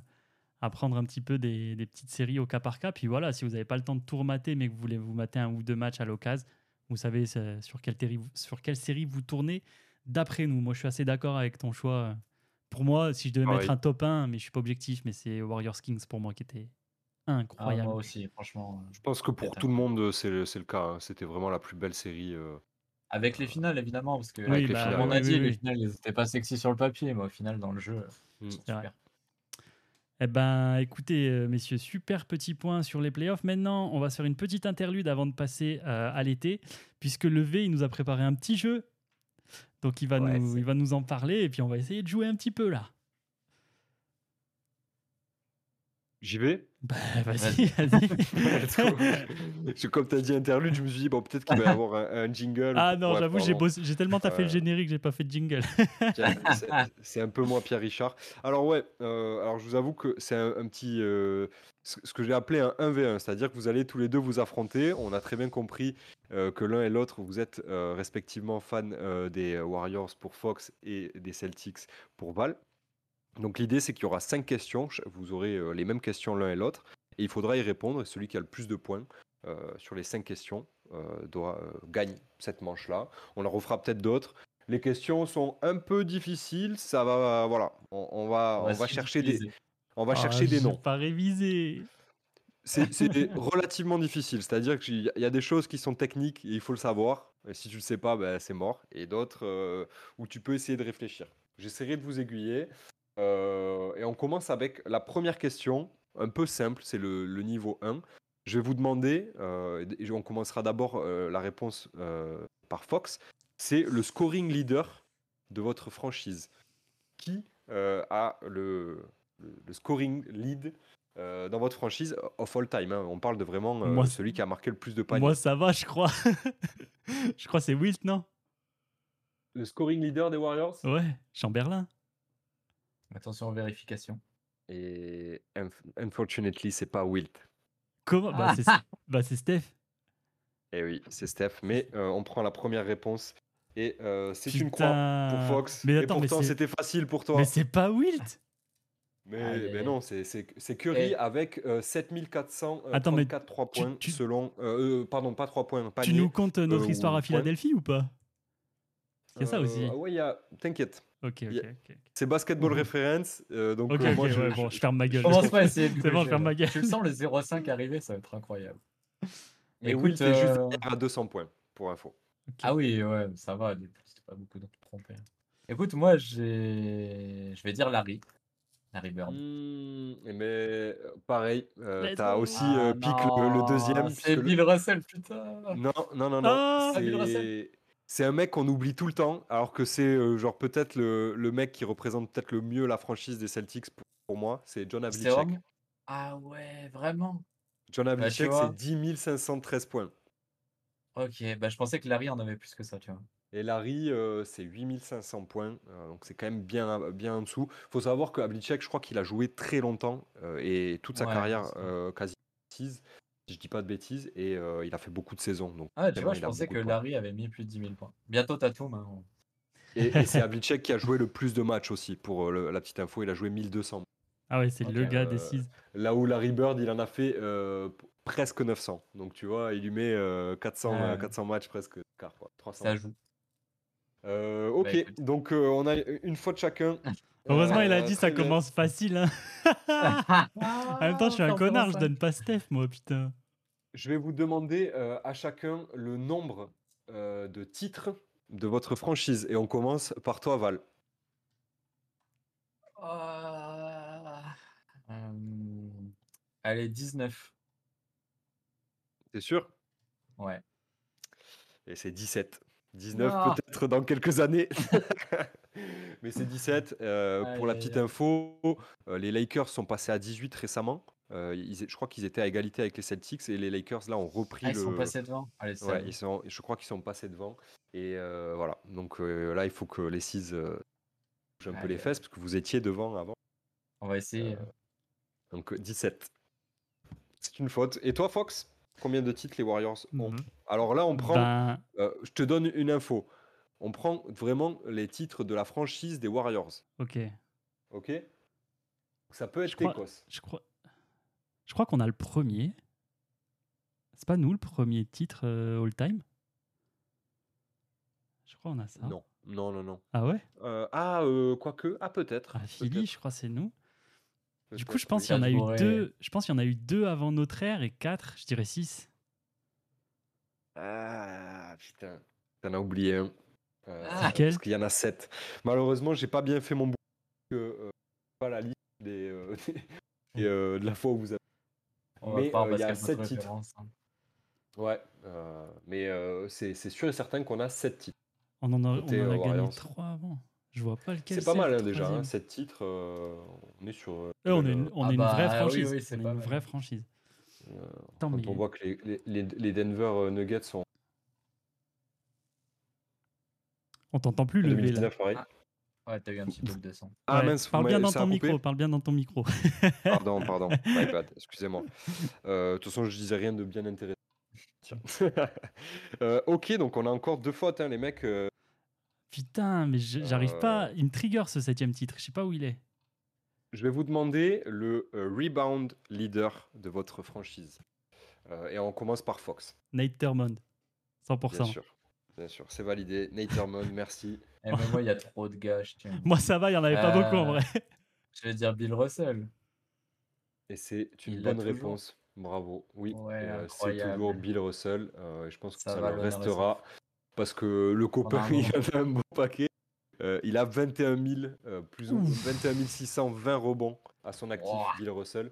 à prendre un petit peu des, des petites séries au cas par cas. Puis voilà, si vous n'avez pas le temps de tout remater, mais que vous voulez vous mater un ou deux matchs à l'occasion, vous savez sur quelle, téri- sur quelle série vous tournez. D'après nous, moi je suis assez d'accord avec ton choix. pour moi, si je devais mettre Pareil. un top 1, mais je suis pas objectif, mais c'est Warriors Kings pour moi qui était Ah, incroyable. moi aussi, franchement. euh, Je pense que pour tout le monde, c'est le, c'est le cas. hein. C'était vraiment la plus belle série. euh. Avec les finales, évidemment, parce que Oui, Avec les bah, finales, on a oui, dit, oui, les oui. finales, elles étaient pas sexy sur le papier, mais au final, dans le jeu, Mm. vrai. super. Eh ben, écoutez, euh, messieurs, super petit point sur les playoffs. Maintenant, on va se faire une petite interlude avant de passer euh, à l'été, puisque le V, il nous a préparé un petit jeu. Donc, il va, Ouais, nous, il va nous en parler et puis on va essayer de jouer un petit peu là. J'y vais Bah, vas-y, vas-y. Let's go. Parce que comme tu as dit interlude, je me suis dit, bon, peut-être qu'il va y avoir un, un jingle. ah non, j'avoue, j'ai pardon. bossé- j'ai tellement taffé le Euh, générique, j'ai pas fait de jingle. C'est- un peu moins Pierre Richard. Alors ouais, euh, alors je vous avoue que c'est un, un petit, euh, ce que j'ai appelé un 1v1, c'est-à-dire que vous allez tous les deux vous affronter. On a très bien compris euh, que l'un et l'autre, vous êtes euh, respectivement fans euh, des Warriors pour Fox et des Celtics pour Val. Donc l'idée c'est qu'il y aura cinq questions, vous aurez euh, les mêmes questions l'un et l'autre, et il faudra y répondre, et celui qui a le plus de points euh, sur les cinq questions euh, doit euh, gagne cette manche-là. On en refera peut-être d'autres. Les questions sont un peu difficiles, ça va, voilà, on, on va, on va chercher des, on va Ah, chercher des noms. pas révisé. C'est c'est relativement difficile, c'est-à-dire qu'il y a- il y a des choses qui sont techniques et il faut le savoir. Et si tu le sais pas, ben, c'est mort. Et d'autres euh, où tu peux essayer de réfléchir. J'essaierai de vous aiguiller. Euh, et on commence avec la première question, un peu simple, c'est le, le niveau 1. Je vais vous demander, euh, et on commencera d'abord euh, la réponse euh, par Fox, c'est le scoring leader de votre franchise. Qui euh, a le, scoring lead euh, dans votre franchise of all time hein? On parle de vraiment euh, Moi, celui qui a marqué le plus de paniers. Moi, ça va, je crois. je crois que c'est Wilt, non? Le scoring leader des Warriors? Ouais, Chamberlain. Attention aux vérifications. Et unf- unfortunately, c'est pas Wilt. Comment? Bah, c'est bah, c'est Steph. Eh oui, c'est Steph. Mais euh, on prend la première réponse. Et euh, c'est une croix pour Fox. Mais attends, pourtant, c'était facile pour toi. Mais c'est pas Wilt? Mais, non, c'est- c'est c'est Curry Eh. avec euh, 7434 Attends, mais 3 tu- points tu- selon. euh, euh, pardon, pas 3 points. Tu panier. nous comptes notre euh, histoire à point. Philadelphie ou pas? Il y a ça Euh, aussi. ah ouais, il y a. T'inquiète. Ok, ok. C'est basketball Mhm. reference. euh, donc Ok, euh, moi, je, ouais, je- bon, je ferme ma gueule. Commence pas à essayer de C'est bon, je ferme ma gueule. Tu le sens, le 0,5 arriver, ça va être incroyable. Et Écoute, Wilt est juste euh, à 200 points, pour info. Ah oui, ouais, ça va, c'était pas beaucoup de tromper. Écoute, moi, j'ai. Je vais dire Larry. Larry Bird. Hmm, mais euh, pareil, euh, t'as aussi Ah euh, pique le, deuxième. C'est puisque le- Bill Russell, putain. Non, non, non, non. Ah, Bill c'est... Russell. C'est un mec qu'on oublie tout le temps, alors que c'est euh, genre peut-être le, le mec qui représente peut-être le mieux la franchise des Celtics pour, pour moi, c'est John Havlicek. Ah ouais, vraiment? John Bah, Havlicek, c'est 10 513 points. Ok, bah je pensais que Larry en avait plus que ça, tu vois. Et Larry, euh, c'est 8500 points, euh, donc c'est quand même bien, bien en dessous. faut savoir que Havlicek, je crois qu'il a joué très longtemps euh, et toute sa Ouais, carrière quasi si je dis pas de bêtises, et euh, il a fait beaucoup de saisons. Donc Ah, tu vois, je pensais que. Larry avait mis plus de 10 000 points. Bientôt Tatum. Hein. on- Et, et c'est Havlicek qui a joué le plus de matchs aussi, pour euh, le- la petite info, il a joué 1200. Ah ouais, c'est le Ok, gars euh, des 6. Là où Larry Bird, il en a fait euh, presque 900. Donc tu vois, il lui met euh, 400, Ah euh. 400 matchs presque, quart, quoi, 300. Ça joue. Euh, ok, Bah, écoute. donc euh, on a une fois de chacun. Heureusement, il a Euh, dit ça commence facile. hein. en même temps, je suis un connard, je donne pas Steph, moi, putain. Je vais vous demander euh, à chacun le nombre euh, de titres de votre franchise. Et on commence par toi, Val. Ah. Euh, Allez, 19. C'est sûr? Ouais. Et c'est 17. 19 Non. peut-être dans quelques années. Mais c'est 17. Euh, pour la petite info, euh, les Lakers sont passés à 18 récemment. Euh, ils- je crois qu'ils étaient à égalité avec les Celtics et les Lakers là ont repris Ah, ils le. sont passés devant. Allez, ça Ouais, ils sont, je crois qu'ils sont passés devant. Et voilà. Donc là, il faut que les Six euh, bougent un peu les fesses parce que vous étiez devant avant. On va essayer. Donc euh, 17. C'est une faute. Et toi, Fox? Combien de titres les Warriors ont Mhm. Alors là, on prend. Ben, euh, je te donne une info. On prend vraiment les titres de la franchise des Warriors. ok. Ok? Ça peut être Je crois-. Je crois, je crois qu'on a le premier. C'est pas nous le premier titre euh, all-time Je crois qu'on a ça. Non, non, non, non. Ah ouais? Euh, ah, euh, quoique, ah peut-être. Ah, Philly, je crois que c'est nous. Du coup, je pense qu'il y en a eu deux. Je pense qu'il y en a eu deux avant notre ère et quatre, je dirais six. Ah putain, t'en as oublié un. Euh, Ah. Parce qu'il y en a sept. Malheureusement, j'ai pas bien fait mon boulot. Que, euh, pas la liste des, euh, des- euh, de la fois où vous avez. On va Mais, euh, il y a sept titres. hein. Ouais, mais c'est sûr et certain qu'on a sept titres. On en a, on en a gagné trois avant. Je vois pas lequel C'est pas mal le hein, déjà, hein, sept titres. euh, on est sur. euh, Eh, on est euh, une, on Ah est une bah, vraie oui, franchise. oui, c'est on est pas une mal. vraie franchise. euh, Attends, quand mais on voit que les, les, les- les Denver euh, Nuggets sont on t'entend plus là. 2019 pareil. Ouais, t'as eu un petit peu de son. Ah Ouais, mince, parle bien dans ton micro. Parle bien dans ton micro. Pardon, pardon, bad, excusez-moi. Euh, De toute façon, je disais rien de bien intéressant. Tiens. Euh, ok, donc on a encore deux fautes, hein, les mecs. Putain, mais j'arrive pas. Euh. Il me trigger ce septième titre. Je sais pas où il est. Je vais vous demander le euh, rebound leader de votre franchise. Euh, et on commence par Fox. Nate Thurmond. 100%. Bien sûr. Bien sûr, c'est validé. Nate Thurmond, merci. Eh, moi, il y a trop de gars, je tiens. Moi, ça va, il y en avait pas beaucoup en vrai. Je vais dire Bill Russell. Et c'est une Il bonne toujours. réponse. Bravo. Oui, Ouais, euh, c'est toujours Bill Russell. euh, je pense que Ça ça, va, le restera. Parce que le copain, un il en a un beau paquet. Euh, il a 21 000, euh, plus ou Ouf. 21 620 rebonds à son actif. Bill Russell.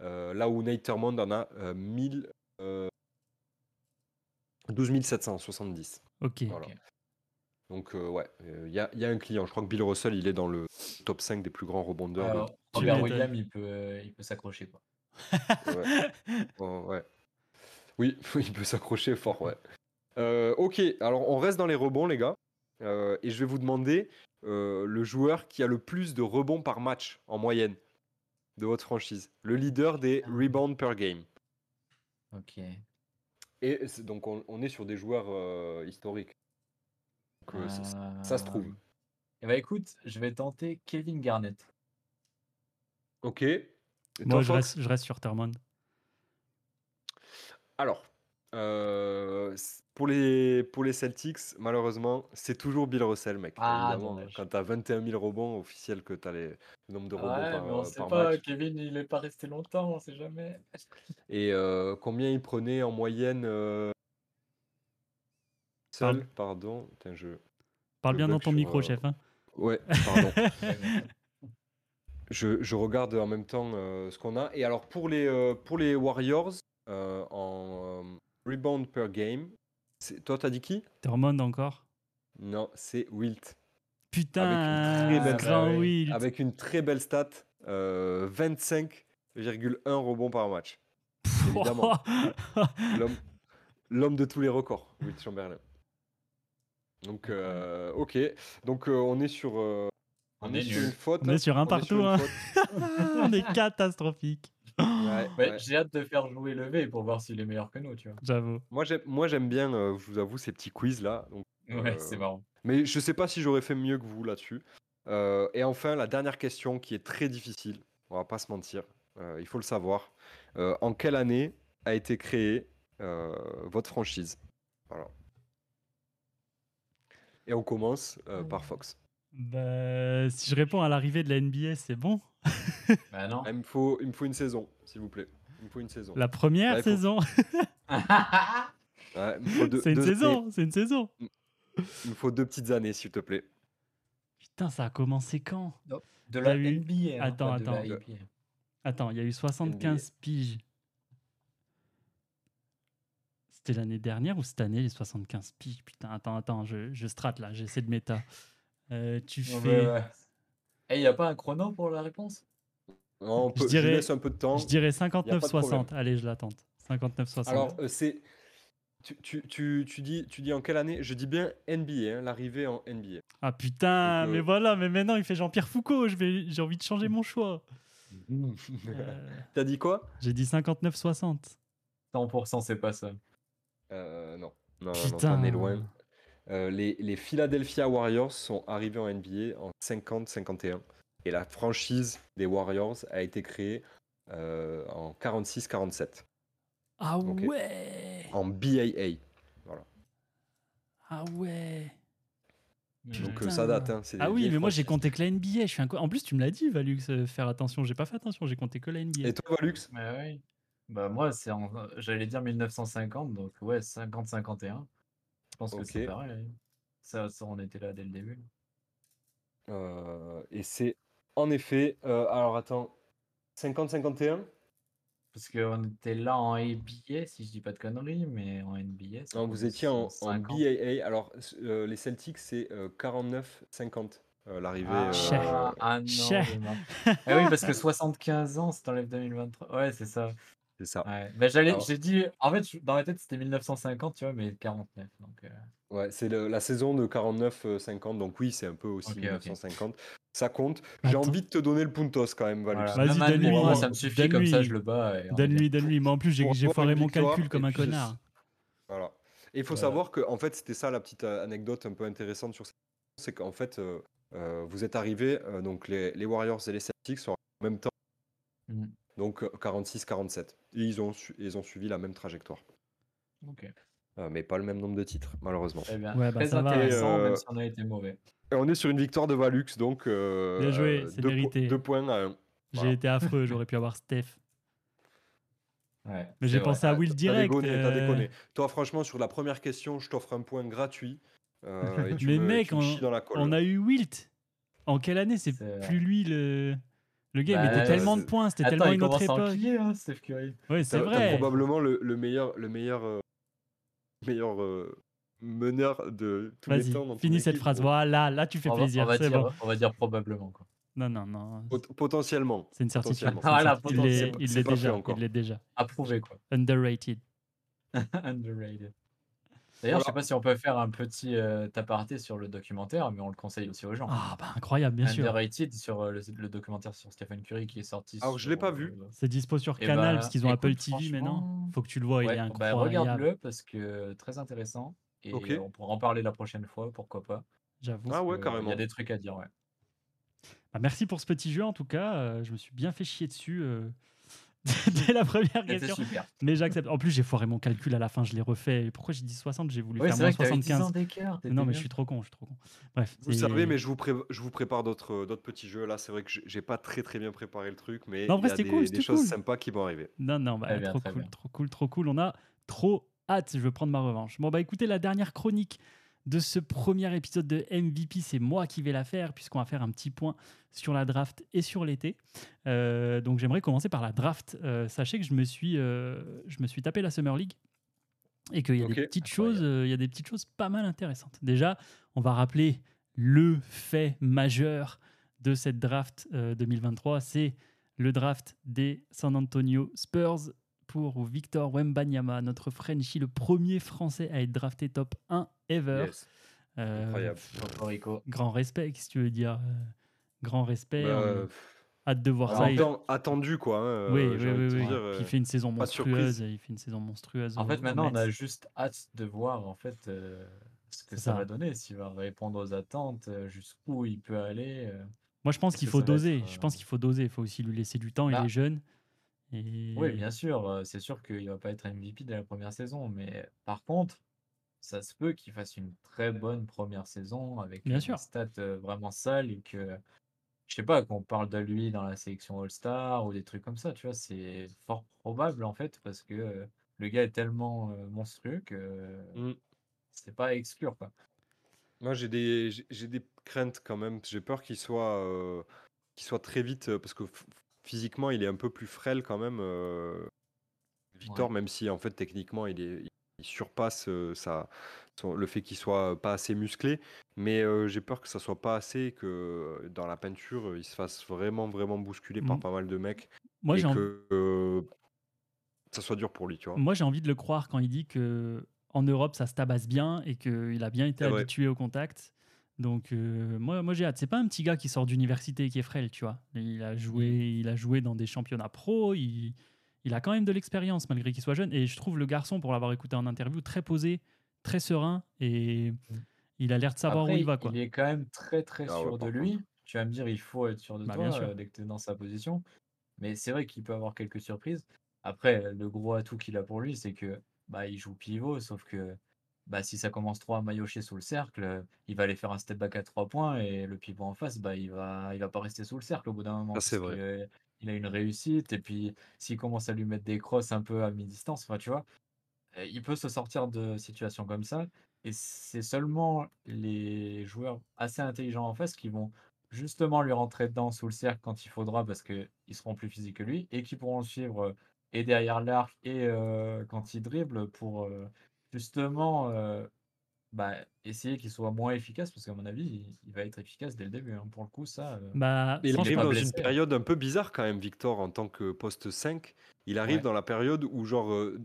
Euh, là où Nate Thurmond en a euh, 1000, euh, 12 770. Ok. Voilà. Donc, euh, ouais, il y, a, y a un client. Je crois que Bill Russell, il est dans le top 5 des plus grands rebondeurs. de- Alors, Tu Robert. Williams, il peut, euh, il peut s'accrocher. quoi. Ouais. Oh, ouais. Oui, il peut s'accrocher fort, ouais. Euh, ok, alors on reste dans les rebonds, les gars. Euh, et je vais vous demander euh, le joueur qui a le plus de rebonds par match en moyenne de votre franchise. Le leader des rebounds per game. Ok. Et c'est- donc on, on est sur des joueurs euh, historiques. Donc, euh, ça- ça- ça se trouve. Eh bah écoute, je vais tenter Kevin Garnett. Ok. Et Moi, je reste, je reste sur Thurmond. Alors, euh, pour, les, pour les Celtics, malheureusement, c'est toujours Bill Russell, mec. Ah, Évidemment, dommage. quand t'as 21 000 rebonds, officiel que t'as les, le nombre de rebonds Ouais, par, mais on euh, sait par pas, match. Kevin, il est pas resté longtemps, on sait jamais. Et euh, combien il prenait en moyenne euh, seul Pardon. Putain, je... Parle Le bien dans ton sur, micro, euh, chef. hein. Ouais, pardon. Je, je regarde en même temps euh, ce qu'on a. Et alors, pour les, euh, pour les Warriors, euh, en euh, rebound per game, toi, t'as dit qui? Thurmond encore? Non, c'est Wilt. Putain, très belle- grand. Will. avec une très belle stat, euh, 25,1 rebonds par match. évidemment. L'homme, l'homme de tous les records, Will Chamberlain. Donc, euh, ok. Donc, euh, on est sur, euh, on On est est sur une faute. On est sur un partout, une hein. On est catastrophique. Ouais, Ouais, ouais. J'ai hâte de faire jouer le V pour voir s'il est meilleur que nous, tu vois. J'avoue. Moi, j'aime, moi, j'aime bien, euh, je vous avoue, ces petits quiz là. Donc, Ouais, euh, c'est marrant. Mais je sais pas si j'aurais fait mieux que vous là-dessus. Euh, et enfin, la dernière question qui est très difficile, on va pas se mentir, euh, il faut le savoir. Euh, en quelle année a été créée euh, votre franchise? Voilà. Et on commence euh, par Fox. Bah, si je réponds à l'arrivée de la NBA, c'est bon. Bah non. Ah, il, me faut, il me faut une saison, s'il vous plaît. Il me faut une saison. La première Ouais, faut- saison. Ouais, il, me faut deux, c'est une deux- saison. C'est une saison. il me faut deux petites années, s'il te plaît. Putain, ça a commencé quand? De la T'as eu- NBA. hein, Attends, pas de la attends. Attends, il y a eu 75 piges. C'était l'année dernière ou cette année, les 75 piges? Putain, attends, attends, je, je strate là, j'essaie de méta. Euh, tu Ouais, fais. ouais. Eh, il n'y a pas un chrono pour la réponse? Non, on Je peut, je, dirais- laisse un peu de temps. Je dirais y a pas de 59-60. Allez, je l'attente. 59-60. Alors, euh, c'est. Tu, tu, tu, tu dis, tu dis en quelle année? Je dis bien NBA, hein, l'arrivée en NBA. Ah putain, Donc, euh, mais voilà, mais maintenant il fait Jean-Pierre Foucault, je vais- j'ai envie de changer mon choix. Euh, T'as dit quoi? J'ai dit 59-60. 100% c'est pas ça. euh, Non. Non, non, non, Putain. t'en es loin. Euh, les, les Philadelphia Warriors sont arrivés en NBA en 50-51. Et la franchise des Warriors a été créée euh, en 46-47, Ah Ok. ouais en BAA. Ah ouais Donc euh, ça date. Hein, Ah oui, mais moi j'ai compté que la NBA. Je suis un co- En plus, tu me l'as dit, Valux, faire attention. J'ai pas fait attention, j'ai compté que la NBA. Et toi, Valux? Mais oui. Bah moi, c'est en... j'allais dire 1950, donc ouais, 50-51. Je pense que c'est pareil. hein. Ça, ça, on était là dès le début. Euh, Et c'est en effet. euh, alors attends. 50-51 Parce qu'on était là en ABA, si je dis pas de conneries, mais en NBA. ça Non, vous étiez en, en 50. BAA. Alors, euh, les Celtics, c'est euh, 49-50 euh, l'arrivée. Ah, euh, Cher. ah non, Cher. Ah oui, parce que 75 ans, c'est enlève 2023. Ouais, c'est ça. C'est ça. Ouais. Bah, j'allais, Alors- j'ai dit, en fait, dans ma tête, c'était 1950, tu vois, mais 49. Donc, euh, Ouais, c'est le- la saison de 49-50. Donc, oui, c'est un peu aussi Ok, ok. 1950. Ça compte. J'ai Attends. envie de te donner le puntos quand même, voilà. Vas-y, donne-lui, moi, moi. ça me suffit, comme ça, je le bats. Donne-lui, donne-lui. Moi en plus, j'ai foiré mon calcul comme un connard. Voilà. Et il faut Voilà. savoir que, en fait, c'était ça la petite euh, anecdote un peu intéressante sur cette saison, c'est qu'en fait, euh, euh, vous êtes arrivés, euh, donc les, les Warriors et les Celtics sont en même temps, Mhm. donc euh, 46-47. Et ils ont, su- ils ont suivi la même trajectoire. Ok. Euh, mais pas le même nombre de titres, malheureusement. Très bien. Ouais, bah, Très ça va. intéressant, Et, même euh, si on a été mauvais. Et on est sur une victoire de Valux, donc euh, Bien joué, euh, c'est deux, po- mérité. deux points à un. J'ai Voilà. été affreux, j'aurais pu avoir Steph. Ouais, Mais j'ai pensé à Will T'as direct. déconné, t'as euh, déconné. Toi, franchement, sur la première question, je t'offre un point gratuit. euh, et tu Mais me, mec, tu me on- chies dans la colle. On a eu Wilt. En quelle année? C'est C'est vrai. plus lui le. Le gars, il Bah, mettait tellement de points, c'était tellement il une autre époque. hein, Steph Curry. Ouais, c'est vrai. probablement le, le meilleur, le meilleur, euh, meilleur euh, meneur de tous les Vas-y, temps. ton finis cette équipe. phrase. Voilà, là tu fais on, va, plaisir. on, va dire, bon. on va dire probablement. Quoi. Non, non, non. Pot- potentiellement. C'est une certitude. Voilà. Il l'est- il fait encore. Il l'est déjà. Approuvé, quoi. Underrated. Underrated. D'ailleurs, je sais Voilà. pas si on peut faire un petit euh, aparté sur le documentaire, mais on le conseille aussi aux gens. Ah, bah incroyable, bien sûr. Underrated sur euh, le, le documentaire sur Stephen Curry qui est sorti. Alors, je sur, l'ai pas vu. euh, C'est dispo sur Eh Canal bah, parce qu'ils ont Apple écoute, TV maintenant. franchement, Faut que tu le vois, il ouais, est bah, incroyable. regarde-le parce que très intéressant. Et Ok. on pourra en parler la prochaine fois, pourquoi pas. J'avoue. Ah ouais, Il carrément. y a des trucs à dire, ouais. Bah, merci pour ce petit jeu en tout cas. je me suis bien fait chier dessus dès la première question. super. Mais j'accepte. En plus, j'ai foiré mon calcul à la fin, je l'ai refait. Et Pourquoi j'ai dit 60 J'ai voulu Ouais, faire moins vrai que t'avais 10 ans 75. d'écart. Mais t'étais non, mais je suis trop con, je suis trop con. Bref. Vous savez, mais je vous, pré- je vous prépare d'autres euh, d'autres petits jeux. Là, c'est vrai que j'ai- pas très très bien préparé le truc, mais Non, en il vrai, y a des, cool, des c'était choses cool. sympas qui vont arriver. Non, non, bah, bien, trop cool, bien. trop cool, trop cool. On a trop hâte. Je veux prendre ma revanche. Bon, bah écoutez, la dernière chronique de ce premier épisode de MVP, c'est moi qui vais la faire, puisqu'on va faire un petit point sur la draft et sur l'été. Euh, donc j'aimerais commencer par la draft. Euh, sachez que je me suis, euh, je me suis tapé la Summer League et qu'il y a des petites choses, il y a des petites choses pas mal intéressantes. Déjà, on va rappeler le fait majeur de cette draft euh, 2023, c'est le draft des San Antonio Spurs pour Victor Wembanyama, notre Frenchie, le premier Français à être drafté top 1 ever. Yes. Euh, Incroyable. Cocorico. Grand respect, si tu veux dire. euh, grand respect. Bah, euh, hâte de voir en ça. Il- attendu quoi. hein, oui, euh, oui, oui, oui. dire, euh, il fait une saison monstrueuse. Il fait une saison monstrueuse. En fait, maintenant, on a juste hâte de voir en fait euh, ce que ça, ça. va donner, s'il va répondre aux attentes, jusqu'où il peut aller. euh. Moi, je pense qu'il faut doser. être, Je pense qu'il faut doser. Il faut aussi lui laisser du temps. Bah, il est jeune. Et... Oui, bien sûr, euh, c'est sûr qu'il va pas être MVP dès la première saison, mais par contre, ça se peut qu'il fasse une très bonne première saison avec Bien sûr. stats euh, vraiment sales et que, je sais pas, qu'on parle de lui dans la sélection All-Star ou des trucs comme ça, tu vois, c'est fort probable en fait parce que euh, le gars est tellement euh, monstrueux que euh, Mm. c'est pas à exclure quoi. Moi, j'ai des, j'ai- j'ai des craintes quand même. J'ai peur qu'il soit, euh, qu'il soit très vite, euh, parce que f- physiquement, il est un peu plus frêle quand même. euh, Victor, Ouais. même si en fait techniquement, il, est, il surpasse euh, sa- son- le fait qu'il soit pas assez musclé. Mais euh, j'ai peur que ça soit pas assez, que euh, dans la peinture, il se fasse vraiment, vraiment bousculer par Mm. pas mal de mecs. Moi, j'ai envie... que euh, ça soit dur pour lui, tu vois. Moi, j'ai envie de le croire quand il dit que en Europe, ça se tabasse bien et qu'il a bien été habitué au contact. Donc, euh, moi, moi j'ai hâte. C'est pas un petit gars qui sort d'université et qui est frêle, tu vois. Il a joué, Mm. il a joué dans des championnats pro. Il, il a quand même de l'expérience malgré qu'il soit jeune. Et je trouve le garçon, pour l'avoir écouté en interview, très posé, très serein et il a l'air de savoir Après, où il va, quoi. il est quand même très très Ah ouais, sûr de lui. Tu vas me dire, il faut être sûr de Bah, toi bien sûr. euh, dès que tu es dans sa position. Mais c'est vrai qu'il peut avoir quelques surprises. Après, le gros atout qu'il a pour lui, c'est que bah, il joue pivot, sauf que bah, si ça commence trop à maillotcher sous le cercle, euh, il va aller faire un step back à trois points et le pivot en face, bah, il va, il va pas rester sous le cercle au bout d'un moment. C'est vrai. que, euh, il a une réussite et puis s'il commence à lui mettre des crosses un peu à mi-distance, enfin, tu vois, euh, il peut se sortir de situations comme ça. Et c'est seulement les joueurs assez intelligents en face qui vont justement lui rentrer dedans sous le cercle quand il faudra parce qu'ils seront plus physiques que lui et qui pourront le suivre et derrière l'arc et euh, quand il dribble pour euh, justement euh, bah, essayer qu'il soit moins efficace parce qu'à mon avis, il, il va être efficace dès le début. hein. Pour le coup, ça. euh, Bah, Il arrive dans une période un peu bizarre quand même, Victor, en tant que poste 5. Il arrive Ouais. dans la période où, genre, euh,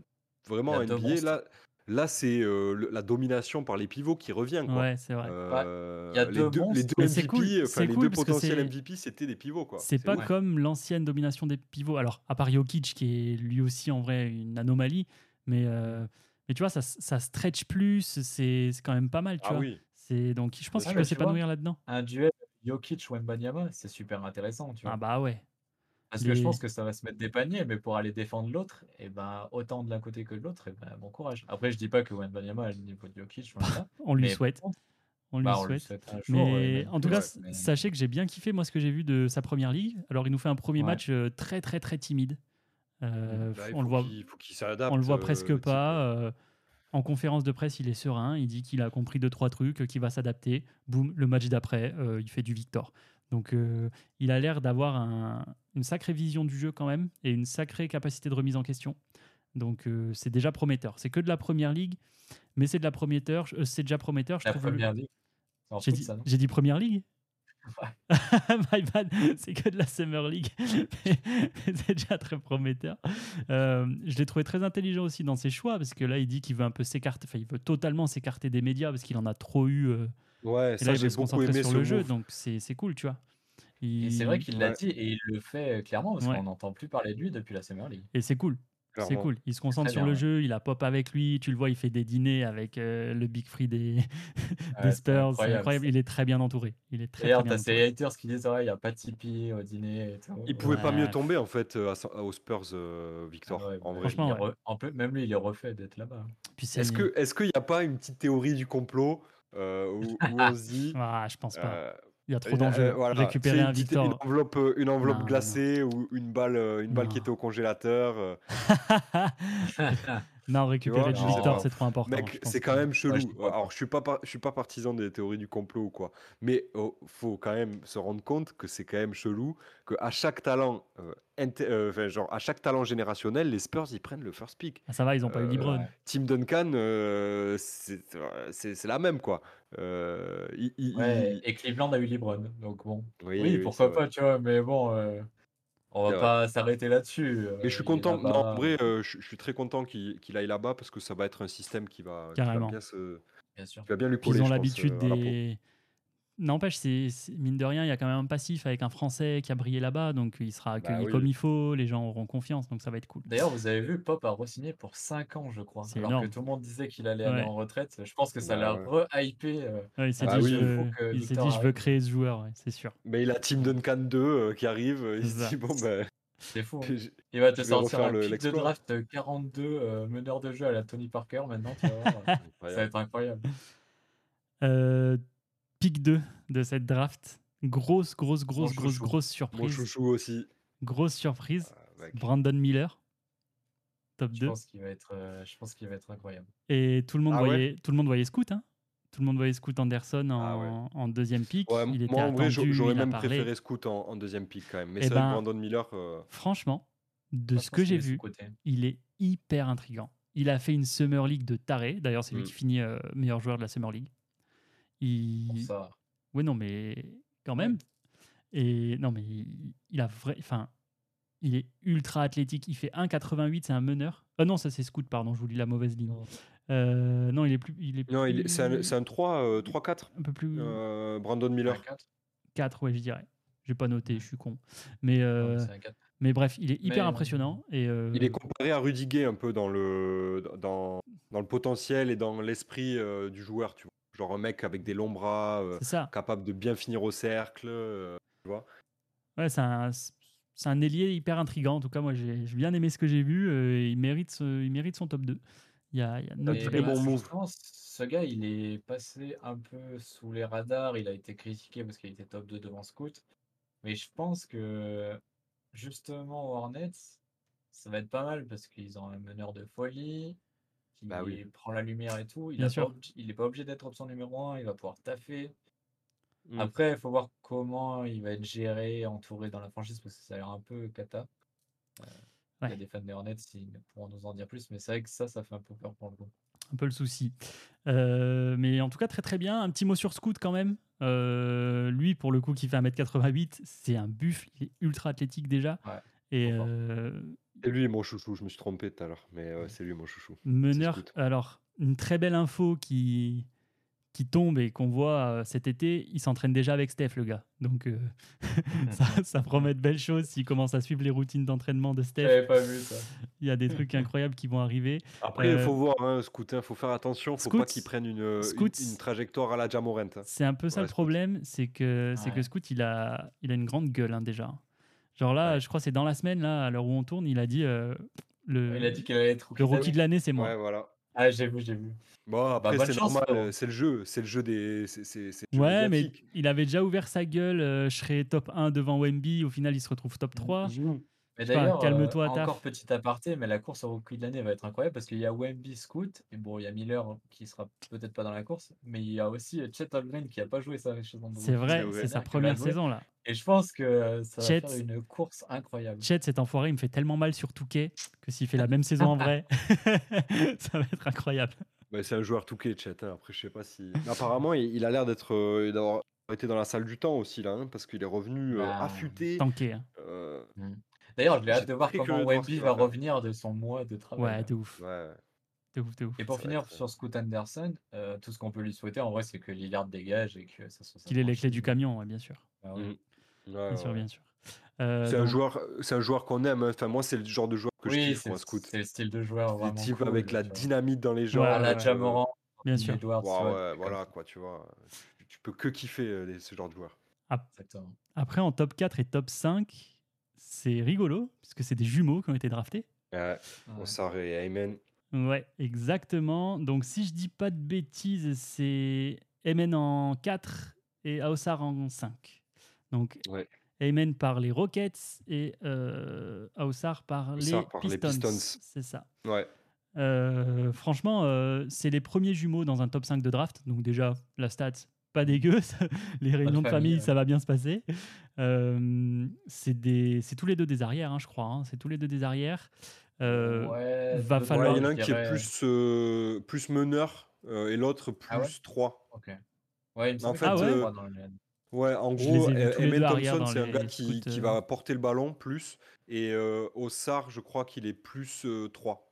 vraiment deux NBA, monstres. là, là c'est euh, le- la domination par les pivots qui revient, quoi. ouais, c'est vrai. Euh, il y a les deux deux, les deux Mais c'est MVP, cool, enfin c'est les cool deux parce que potentiels c'est- MVP, c'était des pivots, quoi. C'est pas comme l'ancienne domination des pivots. Alors, à part Jokic, qui est lui aussi en vrai une anomalie, mais, euh, mais tu vois, ça, ça stretch plus, c'est quand même pas mal, tu Ah vois. oui. C'est donc je pense Ah, qu'il peut s'épanouir là-dedans. Un duel Jokic ou Mbanyama, c'est super intéressant, tu vois. Ah bah ouais. Parce que je pense que ça va se mettre des paniers, mais pour aller défendre l'autre, et ben autant de l'un côté que de l'autre, et ben bon courage. Après, je dis pas que Wembanyama a le niveau de Jokic, de là, On lui mais souhaite. On lui bah, on lui souhaite. jour. Mais même en tout cas, ouais, s- mais- sachez que j'ai bien kiffé moi ce que j'ai vu de sa première ligue. Alors il nous fait un premier Ouais. match euh, très très très timide. Euh, Bah, il on le faut voit, qu'il faut qu'il s'adapte. on le voit euh, presque pas. euh, en conférence de presse, il est serein. Il dit qu'il a compris deux trois trucs, qu'il va s'adapter. Boum, le match d'après, euh, il fait du Victor. Donc euh, il a l'air d'avoir un- une sacrée vision du jeu quand même et une sacrée capacité de remise en question. Donc euh, c'est déjà prometteur. C'est que de la première ligue, mais c'est de la prometteur. euh, c'est déjà prometteur. Je La trouve le- première ligue. C'est en J'ai dit, ça, j'ai dit première ligue Ouais. My bad, c'est que de la Summer League. Mais c'est déjà très prometteur. Euh, je l'ai trouvé très intelligent aussi dans ses choix, parce que là, il dit qu'il veut un peu s'écarter, enfin, il veut totalement s'écarter des médias, parce qu'il en a trop eu. euh, Ouais, et ça là, il veut se concentrer sur le jeu, donc c'est c'est cool, tu vois. Et c'est vrai Il- qu'il l'a Ouais. dit, et il le fait euh, clairement, parce Ouais. qu'on n'entend plus parler de lui depuis la Summer League. Et c'est cool. C'est cool. Il se concentre sur bien, le ouais. jeu, il a Pop avec lui, tu le vois, il fait des dîners avec euh, le Big Free des, des Ouais, c'est Spurs. C'est incroyable, incroyable. Il est très bien entouré. Il est très, très D'ailleurs, bien t'as entouré. ces haters qui disent, ouais, il n'y a pas de Tipeee au dîner et tout. Il pouvait pas mieux tomber en fait euh, aux Spurs, euh, Ah Victor. ouais, en vrai. Franchement, re- en peu- même lui, il est refait d'être là-bas. Est-ce que est-ce qu'il n'y a pas une petite théorie du complot euh, où, où on se dit Ah, je pense pas. Euh, Il y a trop euh, d'enjeux. voilà, Récupérer une un petite- Victor. une enveloppe, euh, une enveloppe Non, non. glacée ou une balle, euh, une balle qui était au congélateur. non, récupérer non. Victor, c'est trop important. Mec, c'est que- quand même chelou. Alors, je suis pas, par- je suis pas partisan des théories du complot ou quoi, mais oh, faut quand même se rendre compte que c'est quand même chelou que à chaque talent, euh, euh, enfin, genre à chaque talent générationnel, les Spurs ils prennent le first pick. Ah, ça va, ils n'ont pas eu Euh, LeBron. Tim Duncan, euh, c'est la même quoi. Euh, il- il- Ouais, il- et Cleveland a eu LeBron, donc bon. Oui, Oui, oui, pourquoi vrai. pas, tu vois, mais bon, euh, on va pas s'arrêter là-dessus. Mais je suis euh, content. Non, en vrai, euh, je, je suis très content qu'il aille là-bas parce que ça va être un système qui va, qui va Carrément. bien se, bien sûr. qui va bien lui coller. ils ont l'habitude euh, des. N'empêche, c'est mine de rien, il y a quand même un passif avec un Français qui a brillé là-bas, donc il sera accueilli Bah oui. comme il faut, les gens auront confiance, donc ça va être cool. D'ailleurs, vous avez vu, Pop a re-signé pour 5 ans, je crois. C'est Alors énorme. que tout le monde disait qu'il allait aller en retraite. Je pense que ça Bah l'a ouais. re-hypé. euh, Ouais, il s'est Ah dit, oui. je Il dit, je veux créer ce joueur, ouais, c'est sûr. Mais il a Tim Duncan 2 euh, qui arrive. Il C'est se dit bon ben. C'est fou. hein. Il va te sortir refaire un le- pick de draft 42 euh, meneur de jeu à la Tony Parker maintenant, tu vas voir. ça va être incroyable. Euh, pick 2 de cette draft. Grosse, grosse, grosse, grosse, chouchou. grosse Mon surprise. chouchou aussi. Grosse surprise. Ah. Brandon Miller, top Je 2. pense qu'il va être, euh, je pense qu'il va être incroyable. Et tout le monde Ah ouais voyait, tout le monde voyait Scoot. Hein tout le monde voyait Scoot Anderson en, Ah ouais. en deuxième pick. Ouais, il était moi en vrai, j'aurais même parlé. préféré Scoot en, en deuxième pick quand même. Mais Eh c'est vrai ben, que Brandon Miller. euh, Franchement, de Moi, ce que j'ai vu, sous-coté. il est hyper intriguant. Il a fait une Summer League de taré. D'ailleurs, c'est lui Mm. qui finit euh, meilleur joueur de la Summer League. Pour Il... ça. Ouais, non, mais quand même. Et non, mais il, il a vrai. Enfin, il est ultra athlétique. Il fait 1,88, c'est un meneur. Ah non, ça c'est Scoot, pardon, je vous lis la mauvaise ligne. Non. Euh, non, il est plus. Il est Non, il est- plus- c'est un, un 3, euh, 3-4. un peu plus. euh, Brandon Miller. Un quatre. 4, ouais, je dirais. J'ai pas noté, je suis con. Mais, euh, Non, mais bref, il est hyper Mais- impressionnant. Et, euh, Il est comparé à Rudy Gay un peu dans le, dans, dans le potentiel et dans l'esprit euh, du joueur, tu vois. Genre un mec avec des longs bras, euh, capable de bien finir au cercle. euh, Ouais, c'est un, c'est un ailier hyper intrigant. En tout cas, moi, j'ai j'ai bien aimé ce que j'ai vu. euh, il, mérite, ce- il mérite son top 2. Il y a, il y a notre bon ce gars, il est passé un peu sous les radars. Il a été critiqué parce qu'il était top 2 devant Scoot. Mais je pense que justement, Hornets, ça va être pas mal parce qu'ils ont un meneur de folie qui Bah oui. prend la lumière et tout. Il sûr. pas pas obligé d'être option numéro 1. Il va pouvoir taffer. Mm. Après, il faut voir comment il va être géré, entouré dans la franchise parce que ça a l'air un peu cata. Euh, Il y a des fans des Hornets, ils pourront nous en dire plus. Mais c'est vrai que ça, ça fait un peu peur pour le coup. un peu le souci. Euh, mais en tout cas, très très bien. Un petit mot sur Scoot quand même. Euh, lui, pour le coup, qui fait 1m88, c'est un buffle. Il est ultra athlétique déjà. Ouais, Et C'est lui mon chouchou, je me suis trompé tout à l'heure, mais euh, c'est lui mon chouchou. meneur. Alors, une très belle info qui, qui tombe et qu'on voit euh, cet été. Il s'entraîne déjà avec Steph, le gars. Donc, euh, ça, ça promet de belles choses s'il commence à suivre les routines d'entraînement de Steph. J'avais pas vu ça. Il y a des trucs incroyables qui vont arriver. Après, il Euh, faut voir, hein, Scoot, il faut faire attention, faut pas qu'il prenne une, une- Scoot- une trajectoire à la Jamorant. hein. C'est un peu ça Ouais, le problème, c'est que, c'est que. Scoot, il a, il a une grande gueule hein, déjà. Genre là, je crois que c'est dans la semaine, là, à l'heure où on tourne, il a dit euh, le, Il a dit qu'il allait être le rookie de l'année, c'est moi. Ouais, voilà. Ah, j'ai vu, j'ai vu. Bon, après, bonne c'est chance, normal, euh, c'est le jeu, c'est le jeu des. le jeu Ouais, mais il avait déjà ouvert sa gueule. euh, je serais top 1 devant Wemby. Au final, il se retrouve top 3. Mais d'ailleurs, calme-toi, euh, encore petit aparté, mais la course au rookie de l'année va être incroyable parce qu'il y a Wemby Scoot, et bon, il y a Miller qui sera peut-être pas dans la course, mais il y a aussi euh, Chet Holmgren qui a pas joué sa saison C'est vrai, c'est sa va première saison là. Et je pense que euh, ça va Chet- faire une course incroyable. Chet, cet enfoiré, il me fait tellement mal sur Touquet que s'il fait la même saison en vrai, ça va être incroyable. Ouais, c'est un joueur touqué, Chet. hein. Après, je sais pas si. Apparemment, il, il a l'air d'être. euh, d'avoir été dans la salle du temps aussi, là, hein, parce qu'il est revenu euh, Bah, affûté. Tanké. hein. euh, D'ailleurs, je l'ai hâte J'ai de voir comment Wemby qu'il va revenir de son mois de travail. Ouais, là. de ouf. ouais. De ouf, de ouf. Et pour finir sur Scoot Anderson, euh, tout ce qu'on peut lui souhaiter en vrai, c'est que Lillard dégage et que ça soit Qu'il ait les clés du camion, ouais, bien sûr. Ah ouais. Mm. Ouais, Bien ouais, sûr, bien sûr. Euh, C'est un joueur, c'est un joueur qu'on aime. hein. Enfin, moi, c'est le genre de joueur que je kiffe, moi, Scoot. c'est le style de joueur Des vraiment types cool, avec la vois. dynamite dans les jambes. La ouais. Jamorant, Bien sûr. Edwards, trucs voilà, quoi, tu vois. Tu, tu peux que kiffer euh, les- ce genre de joueur. Exactement. Après, en top 4 et top 5, c'est rigolo, puisque c'est des jumeaux qui ont été draftés. Ouais, Ouais. Ossar et Ayman. Ouais, exactement. Donc, si je dis pas de bêtises, c'est Emen en 4 et Aosar en 5. Donc, Ouais. Emen par les Rockets et euh, Aosar par, les, par les Pistons. Pistons. C'est ça. Ouais. Euh, franchement, euh, c'est les premiers jumeaux dans un top 5 de draft. Donc, déjà, la stat, pas dégueu. les réunions de famille, ça va bien se passer. Euh, c'est des- c'est tous les deux des arrières, hein, je crois. hein. C'est tous les deux des arrières. Euh, ouais, va falloir- Ouais, il y en a un qui est plus, euh, plus meneur euh, et l'autre plus Ah ouais? 3. Ok. Ouais, il me En fait, qu'il y en a euh, trois dans le- Ouais, en gros, deux arrière Thompson, c'est un gars qui, scouts, qui euh. va porter le ballon plus. Et euh, Ossar, je crois qu'il est plus euh, 3.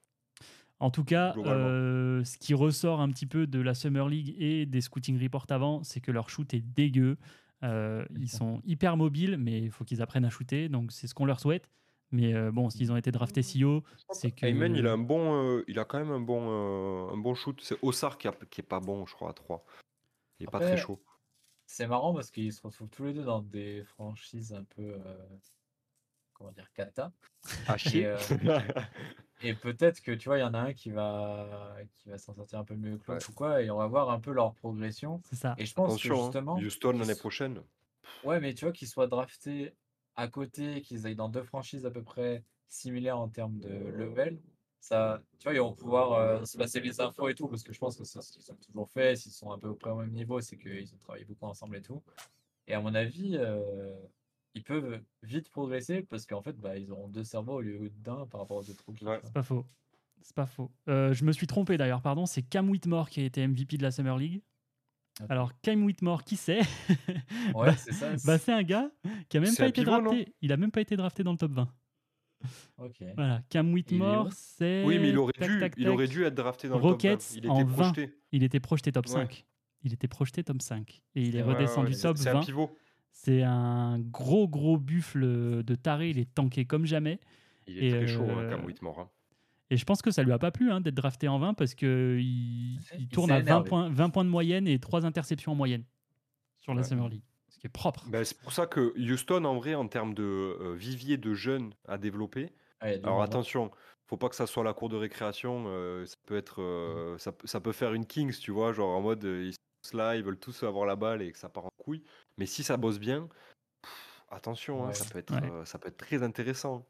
En tout cas, euh, ce qui ressort un petit peu de la Summer League et des scouting reports avant, c'est que leur shoot est dégueu. Euh, ils sont hyper mobiles, mais il faut qu'ils apprennent à shooter. Donc c'est ce qu'on leur souhaite. Mais euh, bon, s'ils ont été draftés si haut, c'est que. Ayman, il a un bon, euh, il a quand même un bon, euh, un bon shoot. C'est Ossar qui, a- qui est pas bon, je crois, à 3. Il est pas Après, très chaud. C'est marrant parce qu'ils se retrouvent tous les deux dans des franchises un peu. Comment dire, kata. À chier. euh, Et peut-être que tu vois, il y en a un qui va, qui va s'en sortir un peu mieux que l'autre ou quoi, et on va voir un peu leur progression. C'est ça. Et je pense Attention, que hein, justement. Houston qu'ils l'année prochaine. Ouais, mais tu vois, qu'ils soient draftés à côté, qu'ils aillent dans deux franchises à peu près similaires en termes de level, ça, tu vois, ils vont pouvoir euh, se passer les infos et tout, parce que je pense que c'est ce qu'ils ont toujours fait. S'ils sont un peu près au même niveau, c'est qu'ils ont travaillé beaucoup ensemble et tout. Et à mon avis, euh, ils peuvent vite progresser parce qu'en fait, bah, ils auront deux cerveaux au lieu d'un par rapport aux. Ouais. tu vois. C'est pas faux. C'est pas faux. Euh, je me suis trompé d'ailleurs, pardon. C'est Cam Whitmore qui a été MVP de la Summer League. Ok. Alors, Cam Whitmore, qui c'est Ouais, Bah- c'est ça. bah, C'est un gars qui a même pas été pivot, drafté. Il a même pas été drafté dans le top 20. Ok. Voilà. Cam Whitmore, c'est. Oui, mais il aurait, tac, dû, tac, il aurait dû être drafté dans Rockets le top 20. Il en était 20. projeté. Il était projeté top Ouais. 5. Il était projeté top 5. Et il est Ouais, redescendu ouais, c'est- top C'est un 20. pivot. C'est un gros, gros buffle de taré. Il est tanké comme jamais. Il est Et, très chaud, hein, euh, Cam Whitmore. hein. Et je pense que ça lui a pas plu hein, d'être drafté en 20 parce qu'il il Il tourne à 20 énervé. points, 20 points de moyenne et 3 interceptions en moyenne sur la Ouais. Summer League. Ce qui est propre. Ben, c'est pour ça que Houston, en vrai, en termes de euh, vivier de jeunes à développer, Ah, il y a du Alors hein. attention, faut pas que ça soit la cour de récréation. euh, ça peut être, Mmh. euh, ça, peut- ça peut faire une Kings, tu vois, genre en mode euh, ils tous là, ils veulent tous avoir la balle et que ça part en couille. Mais si ça bosse bien, pff, attention, hein, Ouais. ça peut être, Ouais. euh, ça peut être très intéressant.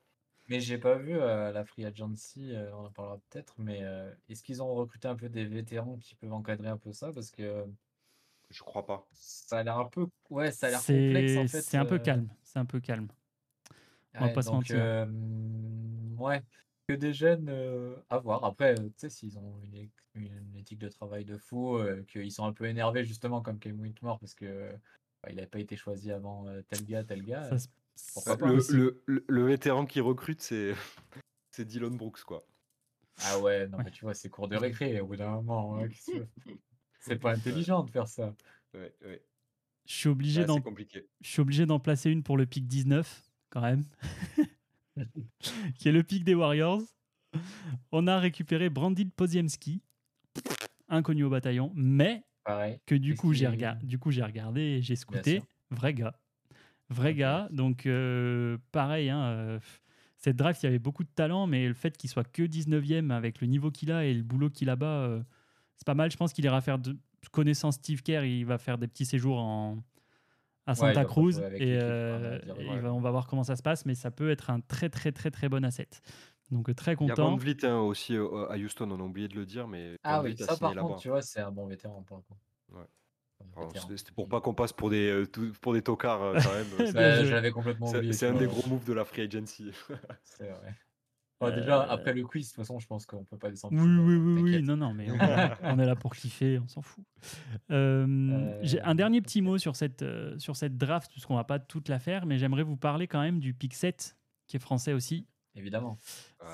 Mais j'ai pas vu euh, la Free Agency, euh, on en parlera peut-être, mais euh, est-ce qu'ils ont recruté un peu des vétérans qui peuvent encadrer un peu ça? Parce que Je crois pas. ça a l'air un peu, ouais, ça a l'air complexe en C'est fait. c'est un peu calme. C'est un peu calme. On va pas se mentir. ouais, que des jeunes euh, à voir. Après, tu sais, s'ils ont une, une éthique de travail de fou, euh, qu'ils sont un peu énervés justement comme Kevin Whitmore parce que euh, bah, il n'avait pas été choisi avant euh, tel gars, tel gars. Ça se- pourquoi c'est pas? le, le, le- le vétéran qui recrute, c'est c'est Dylan Brooks, quoi. Ah ouais, non, Ouais. mais tu vois, c'est cours de récré au bout d'un moment. hein, qu'est-ce que tu veux? C'est pas intelligent de faire ça. Ouais, ouais. Je suis obligé Ouais, d'en c'est compliqué. je suis obligé d'en placer une pour le pic 19, quand même, qui est le pic des Warriors. On a récupéré Brandil Poziemski, inconnu au bataillon, mais Pareil. que du coup j'ai qu'il- rega- du coup j'ai regardé et j'ai scouté. Vrai gars. Vrai gars. Donc euh, pareil, hein, euh, cette draft, il y avait beaucoup de talent, mais le fait qu'il soit que 19e avec le niveau qu'il a et le boulot qu'il a bas, euh, c'est pas mal. Je pense qu'il ira faire, de, connaissant Steve Kerr, il va faire des petits séjours en, à Santa Cruz et, euh, va dire, et ouais. il va- on va voir comment ça se passe, mais ça peut être un très très très très bon asset. Donc euh, très Il y a content. Van Vliet hein, aussi euh, à Houston, on a oublié de le dire, mais Ah Van oui, Vliet ça par contre, tu vois, c'est un bon vétéran pour le coup. Ouais. C'était pour pas qu'on passe pour des, pour des tocards quand même. Bah, je l'avais complètement oublié. c'est un des gros moves de la free agency. C'est vrai. Bon, déjà, Euh, après le quiz, de toute façon, je pense qu'on peut pas descendre. Oui, oui, oui, oui, non, non, mais on, on est là pour kiffer, on s'en fout. Euh, J'ai un dernier petit mot sur cette, euh, sur cette draft, puisqu'on va pas toute la faire, mais j'aimerais vous parler quand même du pick 7, qui est français aussi. Évidemment.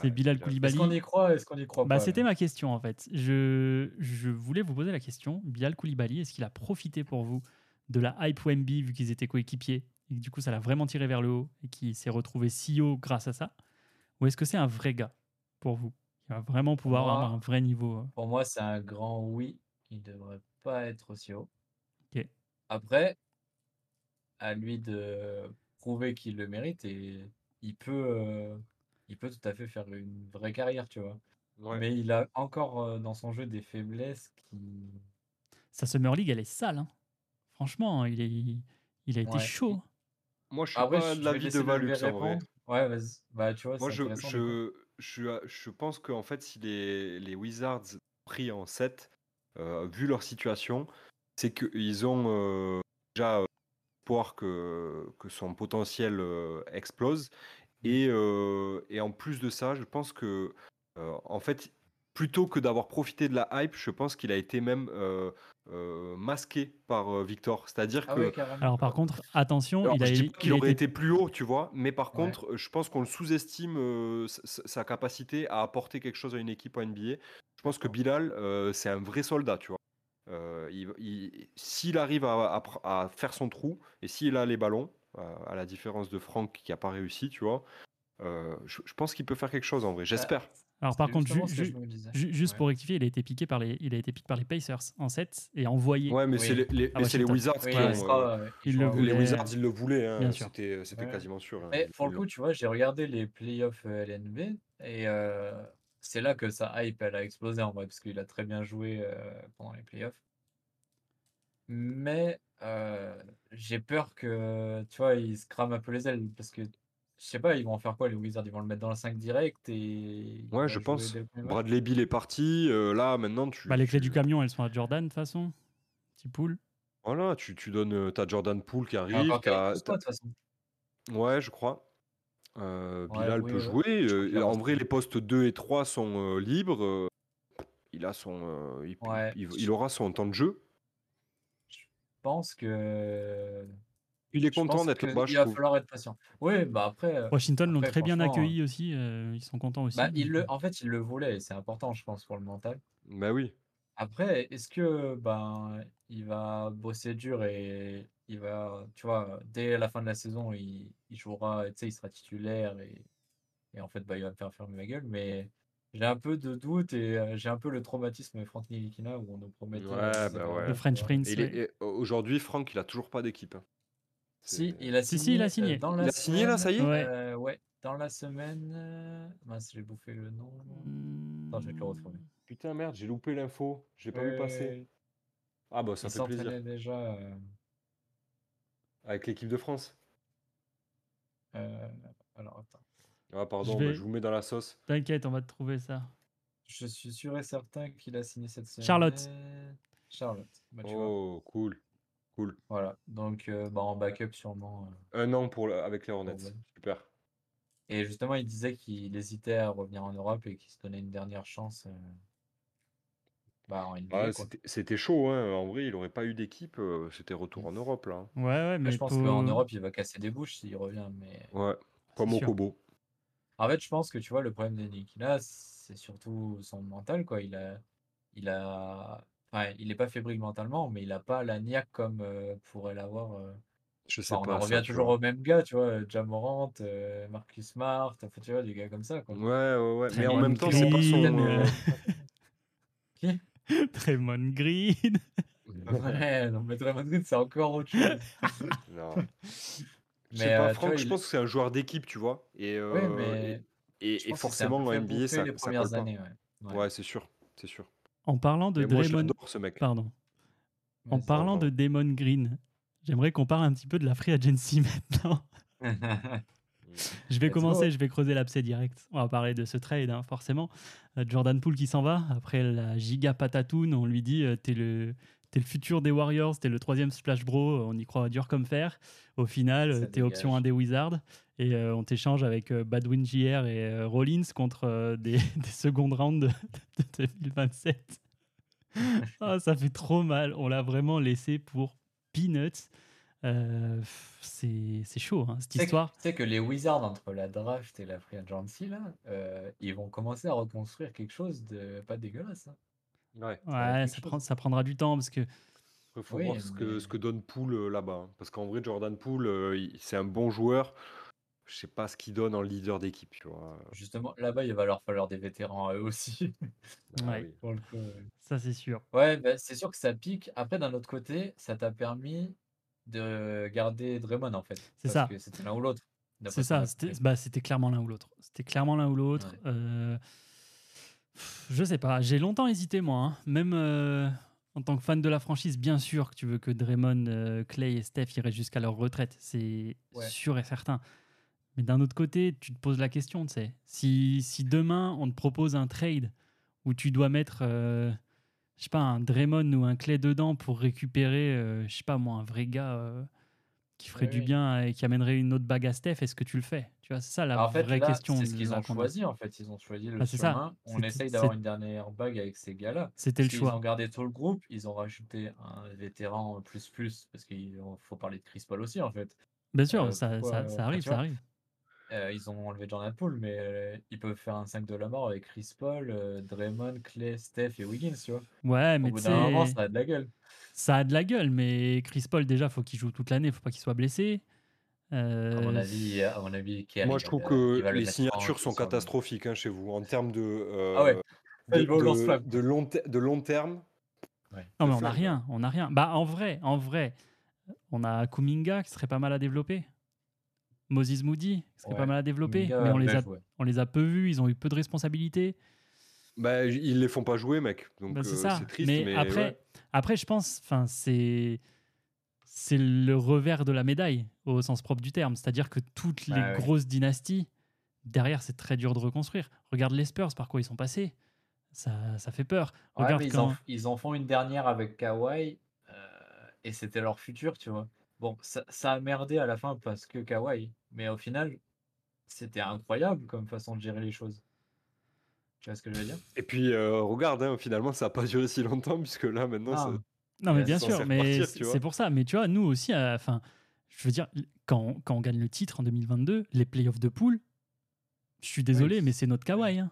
C'est Bilal Est-ce Koulibaly. qu'on y croit Est-ce qu'on y croit Bah, pas C'était ma question en fait. Je, je voulais vous poser la question. Bilal Koulibaly, est-ce qu'il a profité pour vous de la hype Wemby vu qu'ils étaient coéquipiers et que du coup ça l'a vraiment tiré vers le haut et qu'il s'est retrouvé si haut grâce à ça? Ou est-ce que c'est un vrai gars pour vous Il va vraiment pouvoir Moi- avoir un vrai niveau euh, Pour moi, c'est un grand oui. Il devrait pas être aussi haut. Ok. Après, à lui de prouver qu'il le mérite et il peut, euh, il peut tout à fait faire une vraie carrière, tu vois. Ouais. Mais il a encore euh, dans son jeu des faiblesses qui. Sa Summer League, elle est sale. hein. Franchement, il, est, il a été Ouais. chaud. Moi, je suis Après, pas je de l'avis de Valux Ouais, vas-y. Bah, tu vois, Moi, je, je, je, je pense qu'en fait, si les, les Wizards pris en 7, euh, vu leur situation, c'est qu'ils ont euh, déjà euh, espoir que, que son potentiel euh, explose. Et, euh, et en plus de ça, je pense que, en fait, plutôt que d'avoir profité de la hype, je pense qu'il a été même euh, euh, masqué par euh, Victor. C'est-à-dire Ah que. Alors par contre, attention, Alors, il a, dis pas qu'il aurait été été plus haut, tu vois, mais par Ouais. contre, je pense qu'on le sous-estime euh, sa, capacité à apporter quelque chose à une équipe en NBA. Je pense que Bilal, euh, c'est un vrai soldat, tu vois. Euh, il- il- S'il arrive à, à pr- à faire son trou et s'il a les ballons, euh, à la différence de Franck qui n'a pas réussi, tu vois, euh, je, je pense qu'il peut faire quelque chose en vrai. J'espère. Alors par contre, ju- ju- ju- juste Ouais. pour rectifier, il a été piqué par les, il a été piqué par les Pacers en 7 et envoyé. Ouais, mais Oui. c'est les, les- Ah bah, les. Wizards Oui, qui ont. euh, le jouera- les. Wizards, ils le voulaient. hein. C'était Ouais. quasiment sûr. hein, Mais pour le coup, tu vois, j'ai regardé les playoffs euh, LNB et euh, c'est là que sa hype elle a explosé en vrai parce qu'il a très bien joué euh, pendant les playoffs. Mais euh, j'ai peur que tu vois, il se crame un peu les ailes parce que je sais pas, ils vont en faire quoi les Wizards? Ils vont le mettre dans la 5 direct et Ouais, je pense. le? Bradley Bill est parti. euh, là, maintenant, tu. Bah, les clés tu- du camion, elles sont à Jordan de toute façon. Petit pool. Voilà, tu, tu donnes. euh, T'as Jordan Poole qui Il y a arrive. Kyle t'as- Kuzma, de toute façon. t'as- Ouais, je crois. Euh, Ouais, Bilal oui, peut ouais. jouer. Euh, en vrai, les postes 2 et 3 sont euh, libres. il, a son, euh, il, Ouais. il- il aura son temps de jeu. Je pense que Il est content d'être là-bas, il va falloir être patient. Oui, bah après. euh, Washington l'ont très bien accueilli aussi. euh, ils sont contents aussi. Bah, il donc, le, en fait, il le voulait c'est important, je pense, pour le mental. Bah oui. Après, est-ce que ben il va bosser dur et il va, tu vois, dès la fin de la saison, il, il jouera, tu sais, il sera titulaire et, et en fait, bah, il va me faire fermer ma gueule. Mais j'ai un peu de doute et euh, j'ai un peu le traumatisme Franck Nilikina où on nous. Ouais, euh, bah ouais. Le French. Prince. Ouais. aujourd'hui, Franck, il a toujours pas d'équipe. hein. Si, il a Si, signé. si, il a euh, signé. dans Il a signé, là, ça y est Ouais. euh, ouais, dans la semaine. euh, Mince, j'ai bouffé le nom. Attends, je vais te le retrouver. Putain, merde, j'ai loupé l'info. J'ai pas vu passer. Ah bah ça il fait plaisir. déjà. euh, Avec l'équipe de France. euh, alors, attends. Ah pardon, vais- bah, je vous mets dans la sauce. T'inquiète, on va te trouver ça. Je suis sûr et certain qu'il a signé cette semaine. Charlotte. Charlotte. Bah, tu vois. Oh, cool. Cool. Voilà. Donc, euh, bah, en backup, sûrement. euh. Un an pour le- avec les Hornets. ouais. Super. Et justement, il disait qu'il hésitait à revenir en Europe et qu'il se donnait une dernière chance. euh, Bah, en NBA, Ah, quoi. c'était- C'était chaud, hein. En vrai, il aurait pas eu d'équipe. euh, C'était retour en Europe, là. hein. Ouais, ouais, Après, mais je pense qu'en Europe, il va casser des bouches s'il revient. Mais Ouais. Comme au sûr. Kobo. en fait, je pense que tu vois, le problème de Nikila, c'est surtout son mental, quoi. Il a, il a, enfin, il est pas fébrile mentalement, mais il a pas la niaque comme euh, pourrait l'avoir. euh, Je sais enfin, on pas. en ça, revient tu toujours vois. au même gars, tu vois, Jamorant, euh, Marcus Smart, enfin, tu vois, des gars comme ça, quoi. Ouais, ouais, ouais. Mais en Draymond même temps, c'est pas son. Green, euh, Qui? Draymond Green. Ouais, non, mais Draymond Green, c'est encore autre chose. Non. Je Mais pas, euh, tu Franck, vois, je il- pense que c'est un joueur d'équipe, tu vois. Et, Ouais, euh, mais et, je et pense qu'il s'est un forcément, peu en fait NBA, bouffer ça, les ça premières pas. années, ouais. Ouais, c'est sûr. C'est sûr. En parlant de moi, je Draymond. l'adore, ce mec. Pardon. En parlant de Damon Green, j'aimerais qu'on parle un petit peu de la free agency maintenant. Je vais commencer, je vais creuser l'abcès direct. On va parler de ce trade, hein, forcément. Euh, Jordan Poole qui s'en va. Après la giga patatoun, on lui dit euh, T'es le, t'es le futur des Warriors, t'es le troisième splash bro, on y croit dur comme fer. Au final, t'es option 1 dégage. des Wizards. Et euh, on t'échange avec euh, Badwin JR et euh, Rollins contre des, des secondes rounds de, de 2027. Ah, ça fait trop mal. On l'a vraiment laissé pour peanuts. C'est chaud, hein, cette histoire. Tu sais que les Wizards, entre la draft et la free agency, là, ils vont commencer à reconstruire quelque chose de pas dégueulasse. hein. Ouais. ça, chose. prend, ça prendra du temps parce que Il faut Oui, voir ce que, ce que donne Poole euh, là-bas. hein. Parce qu'en vrai, Jordan Poole, euh, il- c'est un bon joueur. Je sais pas ce qu'il donne en leader d'équipe, tu vois. Justement, là-bas, il va leur falloir des vétérans à eux aussi. Ah Ouais. oui. pour le coup, ouais. ça, c'est sûr. Ouais, bah, c'est sûr que ça pique. Après, d'un autre côté, ça t'a permis de garder Draymond, en fait. C'est ça. c'était l'un ou l'autre. C'est ça, c'était bah, c'était clairement l'un ou l'autre. C'était clairement l'un ou l'autre. Ouais. Euh, je sais pas, j'ai longtemps hésité moi. hein. Même euh, en tant que fan de la franchise, bien sûr que tu veux que Draymond, euh, Clay et Steph ils restent jusqu'à leur retraite. C'est Ouais. sûr et certain. Mais d'un autre côté, tu te poses la question, tu sais. Si, si demain on te propose un trade où tu dois mettre, euh, je sais pas, un Draymond ou un Clay dedans pour récupérer, je sais pas moi, un vrai gars qui ferait du bien et qui amènerait une autre bague à Steph, est-ce que tu le fais? Tu vois, c'est ça la en fait, vraie là, question. c'est ce qu'ils ont choisi, en fait. Ils ont choisi le Ah, chemin. On essaye d'avoir une dernière bague avec ces gars-là. C'était le choix. ont gardé tout le groupe, ils ont rajouté un vétéran plus plus, parce qu'il en- faut parler de Chris Paul aussi en fait. Bien sûr, Euh, ça, pourquoi, ça, euh, ça enfin, arrive, ça arrive. Euh, ils ont enlevé Jordan Poole, mais euh, ils peuvent faire un 5 de la mort avec Chris Paul, euh, Draymond, Clay, Steph et Wiggins, tu vois. Ouais, Au mais bout d'un moment, ça a de la gueule. ça a de la gueule, mais Chris Paul, déjà, faut qu'il joue toute l'année, faut pas qu'il soit blessé. À mon avis, à mon avis, Moi, je trouve que les signatures sont catastrophiques hein, chez vous en termes de, Ah ouais. de, long, de long terme. Ouais. Non, mais on n'a rien, on n'a rien. Bah, en vrai, en vrai, on a Kuminga qui serait pas mal à développer. Moses Moody qui serait Ouais, pas mal à développer, mais on les, a, joué. on les a peu vus, ils ont eu peu de responsabilités. Bah, ils les font pas jouer, mec. Donc Bah, c'est euh, ça. c'est triste, mais, mais, après, ouais. après, je pense, enfin, c'est c'est le revers de la médaille au sens propre du terme. C'est-à-dire que toutes les Bah ouais. grosses dynasties, derrière, c'est très dur de reconstruire. Regarde les Spurs, par quoi ils sont passés. Ça, ça fait peur. Ouais, Regarde mais ils, quand. en, ils en font une dernière avec Kawhi euh, et c'était leur futur, tu vois. Bon, ça, ça a merdé à la fin parce que Kawhi, mais au final, c'était incroyable comme façon de gérer les choses. Tu vois ce que je veux dire? Et puis, euh, regarde, hein, finalement, ça n'a pas duré si longtemps, puisque là, maintenant, Ah. ça- Non, mais bien sûr, mais c'est pour ça. Mais tu vois, nous aussi, à- enfin, je veux dire, quand, on- quand on gagne le titre en 2022, les playoffs de poule, je suis désolé, Oui. mais c'est notre Kawhi. hein.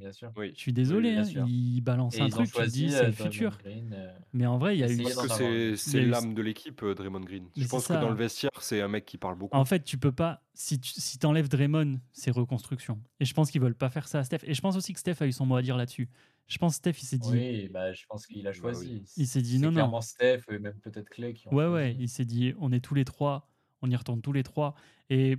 Bien sûr. oui. Je suis désolé, bien hein, sûr. il balance Et un ils ont truc, tu dis, euh, c'est le Draymond futur. Green, euh, Mais en vrai, il y a eu. Parce que c'est l'âme de l'équipe, euh, Draymond Green. Mais Je pense que dans le vestiaire, c'est un mec qui parle beaucoup. En fait, tu peux pas. Si tu si enlèves Draymond, c'est reconstruction. Et je pense qu'ils veulent pas faire ça à Steph. Et je pense aussi que Steph a eu son mot à dire là-dessus. Je pense que Steph, il s'est dit. Oui, bah, je pense qu'il a Bah oui. choisi. Il s'est dit, non, non. clairement Steph et même peut-être Clay qui ont Ouais, choisi. ouais, il s'est dit, on est tous les trois on y retourne tous les trois. Et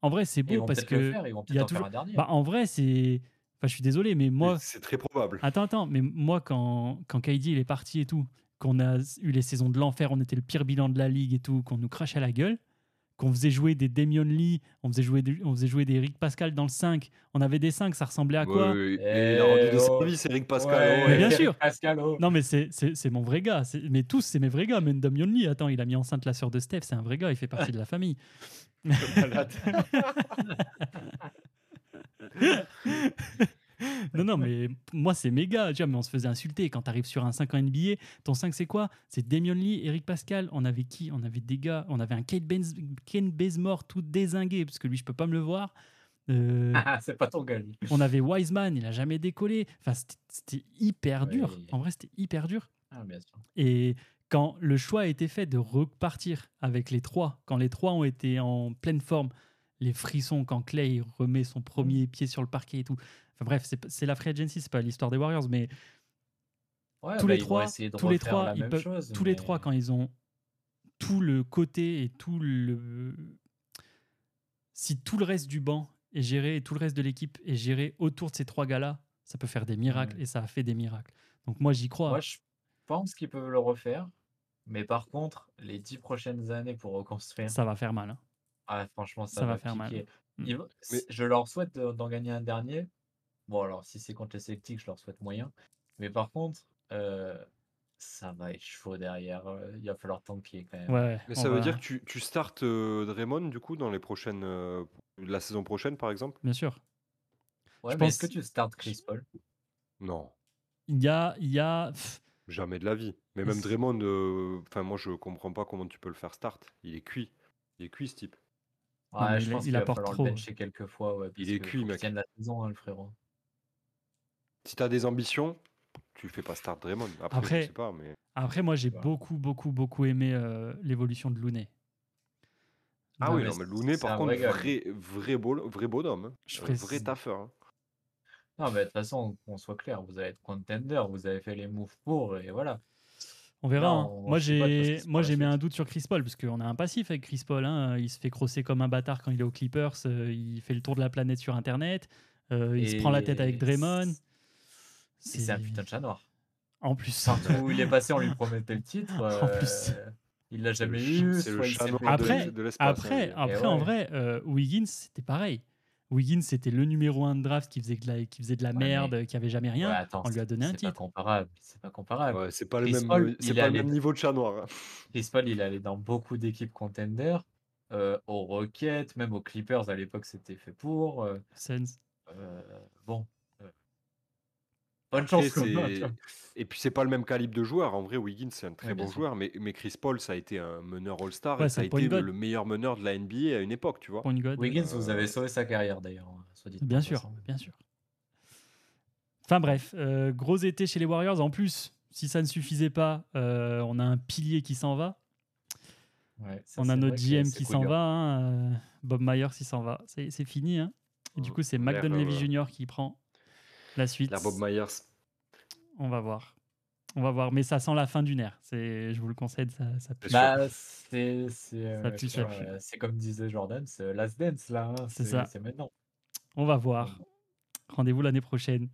en vrai, c'est beau parce que il y a toujours. un dernier. Bah, en vrai, c'est. Enfin, je suis désolé, mais moi, C'est très probable. Attends, attends, mais moi, quand, quand KD il est parti et tout, qu'on a eu les saisons de l'enfer, on était le pire bilan de la ligue et tout, qu'on nous crachait la gueule, qu'on faisait jouer des Damian Lee, on faisait jouer des, on faisait jouer des Rick Pascal dans le 5, on avait des 5, ça ressemblait à quoi? Ouais, ouais, Eh et il a rendu des oh. services, Eric Pascal. Ouais, oh, Mais bien sûr. Pascal, oh. Non, mais c'est mon vrai gars. Mais tous, c'est mes vrais gars. Même Damian Lee, attends, il a mis enceinte la sœur de Steph, c'est un vrai gars, il fait partie de la famille. Non, non, mais moi, c'est méga. Tu vois, mais on se faisait insulter. Quand tu arrives sur un 5 en NBA, ton 5, c'est quoi? C'est Damian Lee, Eric Pascal. On avait qui? On avait des gars. On avait un Kate Benz, Ken Bazemore tout dézingué, parce que lui, je peux pas me le voir. Euh, Ah, c'est pas ton gars, on avait Wiseman, il a jamais décollé. Enfin, c'était- c'était hyper dur. Oui. En vrai, c'était hyper dur. Ah, bien sûr. Et quand le choix a été fait de repartir avec les trois, quand les trois ont été en pleine forme, les frissons quand Clay remet son premier pied sur le parquet et tout. Enfin bref, c'est la free agency, c'est pas l'histoire des Warriors, mais Ouais, tous bah, les trois, tous les trois, la ils même peuvent- chose, tous les trois quand ils ont tout le côté et tout le, si tout le reste du banc est géré et tout le reste de l'équipe est géré autour de ces trois gars-là, ça peut faire des miracles Ouais. et ça a fait des miracles. Donc moi j'y crois. Moi, je pense qu'ils peuvent le refaire. Mais par contre, les dix prochaines années pour reconstruire, Ça va faire mal. hein. Ah, franchement, ça, ça va, va faire mal. piquer. Mm. Ils vont- Mais- Je leur souhaite de- d'en gagner un dernier. Bon, alors, si c'est contre les Celtics, je leur souhaite moyen. Mais par contre, euh, ça va être chaud derrière. euh, Il va falloir tanker quand même. Ouais, ouais, Mais on ça veut dire que tu, tu startes euh, Draymond du coup dans les prochaines euh, la saison prochaine par exemple? Bien sûr. Ouais, Je mais pense- est-ce que tu startes Chris Paul? Non, Il y a, il y a, jamais de la vie. Mais même Draymond, euh, enfin moi je comprends pas comment tu peux le faire start. Il est cuit, il est cuit ce type. Non, je il- pense il qu'il va apporte falloir trop. le bencher quelques fois. Ouais, Il est que cuit, mec. tienne la saison, hein, le frérot. Si t'as des ambitions, tu fais pas start Draymond. Après, Après- je sais pas, mais Après, moi, j'ai Ouais. beaucoup, beaucoup, beaucoup aimé euh, l'évolution de Looney. ah oui mais non mais c'est- Looney par contre vrai vrai vrai beau- vrai bonhomme, hein. Je Un ferais- vrai taffeur. hein. Non, mais de toute façon, qu'on soit clair, vous allez être contender, vous avez fait les moves pour, et voilà. On verra. Hein. on- Moi, de j'ai, moi, j'ai mis un doute sur Chris Paul parce qu'on a un passif avec Chris Paul. hein. Il se fait crosser comme un bâtard quand il est aux Clippers. euh, il fait le tour de la planète sur Internet. euh, il se prend la tête avec Draymond. C'est un putain de chat noir. En plus. Partout où il est passé, on lui promettait le titre. En plus. euh, il l'a jamais eu. de Après- de l'espace. hein, Après, après Et en vrai, euh, Wiggins, c'était pareil. Wiggins, c'était le numéro un de draft qui faisait de la, qui faisait de la Ouais, mais- merde, qui avait jamais rien. Ouais, attends, on lui a c'est- donné un C'est pas titre. comparable. C'est pas comparable. Ouais, c'est pas le Chris même Paul, c'est pas le allait- même niveau de chat noir. hein. Chris Paul, il allait dans beaucoup d'équipes contender, euh, aux Rockets, même aux Clippers à l'époque, c'était fait pour. euh, Sens. euh, bon. Euh, bonne Après, chance. Et puis c'est pas le même calibre de joueur. En vrai, Wiggins c'est un très Ouais, bon sûr. joueur, mais, mais Chris Paul ça a été un meneur All-Star Ouais, et c'est ça a été le, meilleur meneur de la NBA à une époque, tu vois. Point God. Wiggins, vous avez Euh, sauvé sa carrière d'ailleurs. hein, soit dit en Bien sûr, bien sûr. Enfin bref, euh, gros été chez les Warriors. En plus, si ça ne suffisait pas, euh, on a un pilier qui s'en va. Ouais, ça, on a notre GM qui s'en dur. va. hein, euh, Bob Myers, il s'en va. C'est fini. hein. Et du Mm. coup, c'est McDonald euh, Jr. qui prend la suite. La Bob Myers. On va voir. On va voir. Mais ça sent la fin d'une ère. C'est- Je vous le concède, ça, ça pue. C'est Bah, c'est euh, c'est comme disait Jordan, c'est Last Dance là. hein, C'est ça. C'est maintenant. On va voir. Rendez-vous l'année prochaine.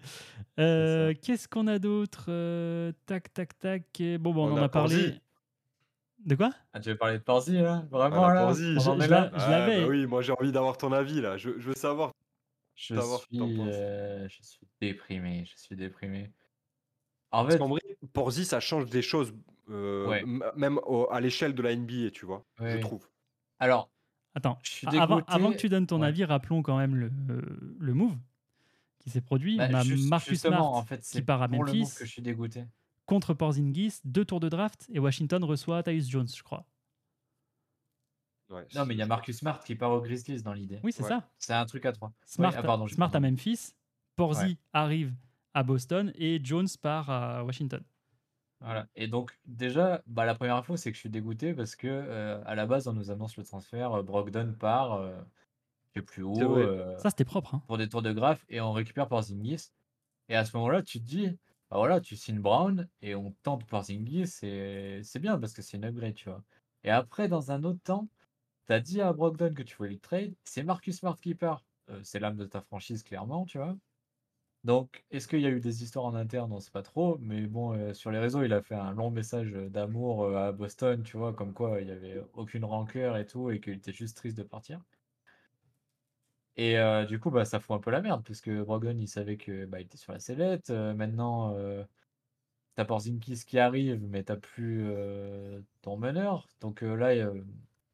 Euh, ça. Qu'est-ce qu'on a d'autre Euh, Tac, tac, tac. Bon, bon, on, On en a a parlé. Porzi. De quoi? Ah, tu veux parler de Porzi là? Vraiment Ah, là? Porzi. Je- je là la- je Ah, l'avais. bah oui, moi j'ai envie d'avoir ton avis là. Je, je veux savoir. Je suis, euh, je suis déprimé. Je suis déprimé. En Parce fait, qu'en vrai, Porzi, ça change des choses, euh, Ouais. même au- à l'échelle de la NBA, tu vois, Ouais, je trouve. alors, Attends, Je suis a- avant, dégoûté. avant que tu donnes ton Ouais. avis, rappelons quand même le, le move qui s'est produit. bah, on a juste- Marcus Smart en fait, c'est part à le Memphis. move que je suis dégoûté. contre Porzingis, deux tours de draft et Washington reçoit Tyus Jones, je crois. Ouais, Non, mais il y a Marcus Smart qui part aux Grizzlies dans l'idée. Oui, c'est Ouais. ça. C'est un truc à trois. Smart, ah, pardon, à entendu. Memphis, Porzi Ouais. arrive à Boston et Jones part à Washington. Voilà. Et donc, déjà, bah, la première info, c'est que je suis dégoûté parce que euh, à la base, on nous annonce le transfert. euh, Brogdon part, euh, fait plus C'est haut euh, Ça, c'était propre. hein. pour des tours de graphe et on récupère Porzingis. Et à ce moment-là, tu te dis, bah voilà, tu signes Brown et on tente Porzingis et c'est bien parce que c'est une upgrade, tu vois. Et après, dans un autre temps, t'as dit à Brogdon que tu voulais le trade, c'est Marcus Smart qui part. Euh, c'est l'âme de ta franchise, clairement, tu vois. Donc, est-ce qu'il y a eu des histoires en interne? On sait pas trop, mais bon, euh, sur les réseaux, il a fait un long message d'amour euh, à Boston, tu vois, comme quoi il y avait aucune rancœur et tout, et qu'il était juste triste de partir. Et du coup, bah, ça fout un peu la merde, parce que Brogdon, il savait que bah, était sur la sellette. Maintenant, t'as Porzingis qui arrive, mais t'as plus ton meneur. Donc là,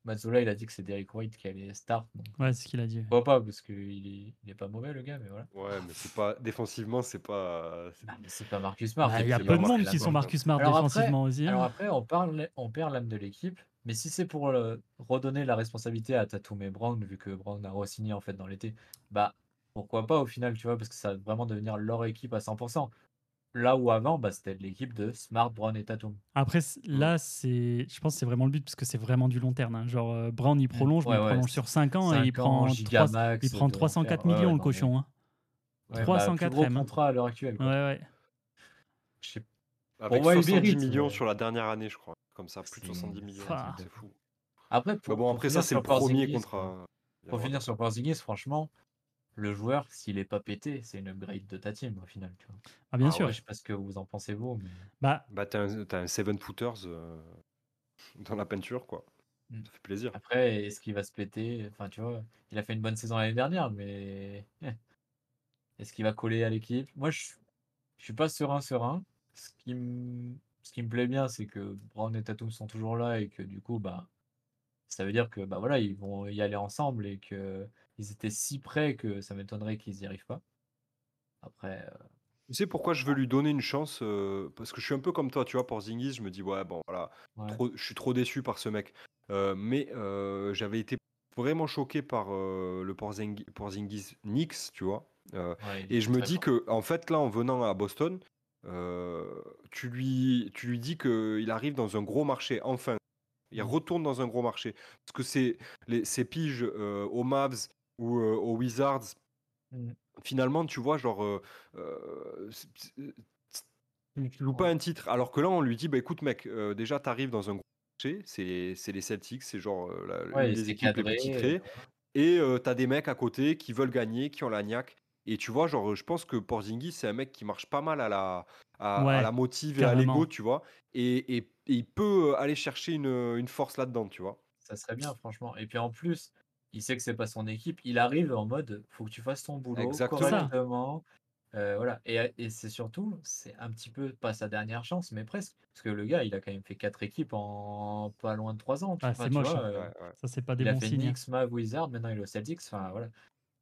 Mazzola, il a dit que c'est Derrick White qui allait start. Donc, Ouais, c'est ce qu'il a dit. pourquoi pas, parce qu'il est, il est pas mauvais, le gars, mais voilà. Ouais, mais c'est pas défensivement, c'est pas. c'est- Ah, mais c'est pas Marcus Smart. Bah, Il y a peu de monde qui sont Marcus Smart après- défensivement aussi. hein. Alors après, on, parle, on perd l'âme de l'équipe, mais si c'est pour euh, redonner la responsabilité à Tatum et Brown, vu que Brown a re-signé en fait dans l'été, bah pourquoi pas au final, tu vois, parce que ça va vraiment devenir leur équipe à 100%. Là où avant, bah, c'était l'équipe de Smart, Brown et Tatum. Après, Mm. là, c'est, je pense que c'est vraiment le but parce que c'est vraiment du long terme. hein. Genre, euh, Brown, il prolonge, mais Ouais, il ouais, prolonge sur 5 ans et il Cinq prend, ans, 3, Gigamax il prend de 304 l'enfer. Ouais, millions, ouais, le cochon. mais- hein. ouais, bah, 304 plus gros M, hein. contrat à l'heure actuelle. quoi. Ouais, ouais. Je sais- Avec moi, il 70 mérite, millions mais- sur la dernière année, je crois. Comme ça, plus de C'est- 70 millions. Ah. C'est fou. Après, pour, bon, après, finir ça, c'est le premier contrat. Pour finir sur Porzingis, franchement, le joueur, s'il est pas pété, c'est une upgrade de ta team au final. Tu vois. Ah, bien sûr. ouais, je sais pas ce que vous en pensez vous, mais Bah, Bah, t'as un, un seven footers euh, dans la peinture, quoi. Mm. Ça fait plaisir. après, est-ce qu'il va se péter? Enfin, tu vois, il a fait une bonne saison l'année dernière, mais est-ce qu'il va coller à l'équipe? Moi, je, je suis pas serein, serein. Ce qui me, ce qui me plaît bien, c'est que Brown et Tatum sont toujours là et que du coup, bah, ça veut dire que bah voilà, ils vont y aller ensemble et que ils étaient si près que ça m'étonnerait qu'ils y arrivent pas. Après, euh, Tu sais pourquoi je veux lui donner une chance euh, Parce que je suis un peu comme toi, tu vois, pour Zingis, je me dis, ouais, bon, voilà, ouais. trop- je suis trop déçu par ce mec. Euh, mais j'avais été vraiment choqué par le Porzingis, Porzingis Knicks, tu vois. Ouais, et je me dis fort. que, en fait, là, en venant à Boston, tu, lui, tu lui dis qu'il arrive dans un gros marché, enfin. Il Mm. retourne dans un gros marché. Parce que c'est les, ces piges euh, aux Mavs ou euh, aux Wizards, Mm. finalement, tu vois, genre, euh, euh, tu joues pas un titre. Alors que là, on lui dit, bah écoute, mec, déjà, tu arrives dans un gros marché, c'est les Celtics, c'est genre la- Ouais, c'est équipes les plus titrées. Et tu as des mecs à côté qui veulent gagner, qui ont la niaque. Et tu vois, genre, je pense que Porzingis, c'est un mec qui marche pas mal à la, à, la motive et à l'ego, tu vois. Et, et- et il peut aller chercher une, une force là-dedans, tu vois. Ça serait bien, franchement. Et puis en plus, il sait que c'est pas son équipe. Il arrive en mode, faut que tu fasses ton boulot Exactement. correctement. Euh, voilà. Et, et c'est surtout, c'est un petit peu pas sa dernière chance, mais presque. Parce que le gars, il a quand même fait quatre équipes en pas loin de trois ans. tu- Ah, c'est moche, vois, hein. euh, Ouais, ouais. Ça, c'est pas des il a bons fait signes. hein. Knicks, Mav, Wizard, maintenant il est au Celtics. Enfin, voilà.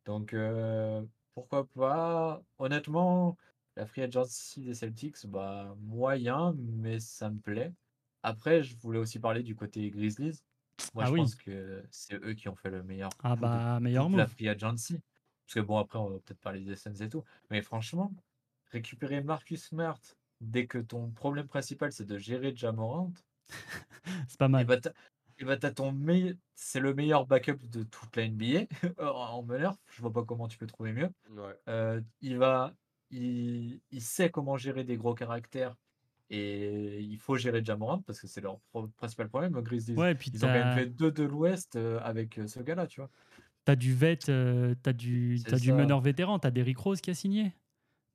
Donc, euh, pourquoi pas? Honnêtement, la free agency des Celtics, bah, moyen, mais ça me plaît. Après, je voulais aussi parler du côté Grizzlies. Moi, Ah je oui. pense que c'est eux qui ont fait le meilleur Ah coup de bah, la free agency. Parce que bon, après, on va peut-être parler des Suns et tout. Mais franchement, récupérer Marcus Smart dès que ton problème principal, c'est de gérer Jamorant, C'est pas et mal. bah, et bah, t'as ton c'est le meilleur backup de toute la NBA en meneur. Je vois pas comment tu peux trouver mieux. Ouais. Euh, il va, il, il sait comment gérer des gros caractères et il faut gérer Jamorant parce que c'est leur pro- principal problème, Grizzlies. Ouais, puis Ils ont quand même t'as fait deux de l'Ouest euh, avec euh, ce gars-là, tu vois. as du vet, euh, t'as du, t'as du meneur vétéran, t'as Derrick Rose qui a signé.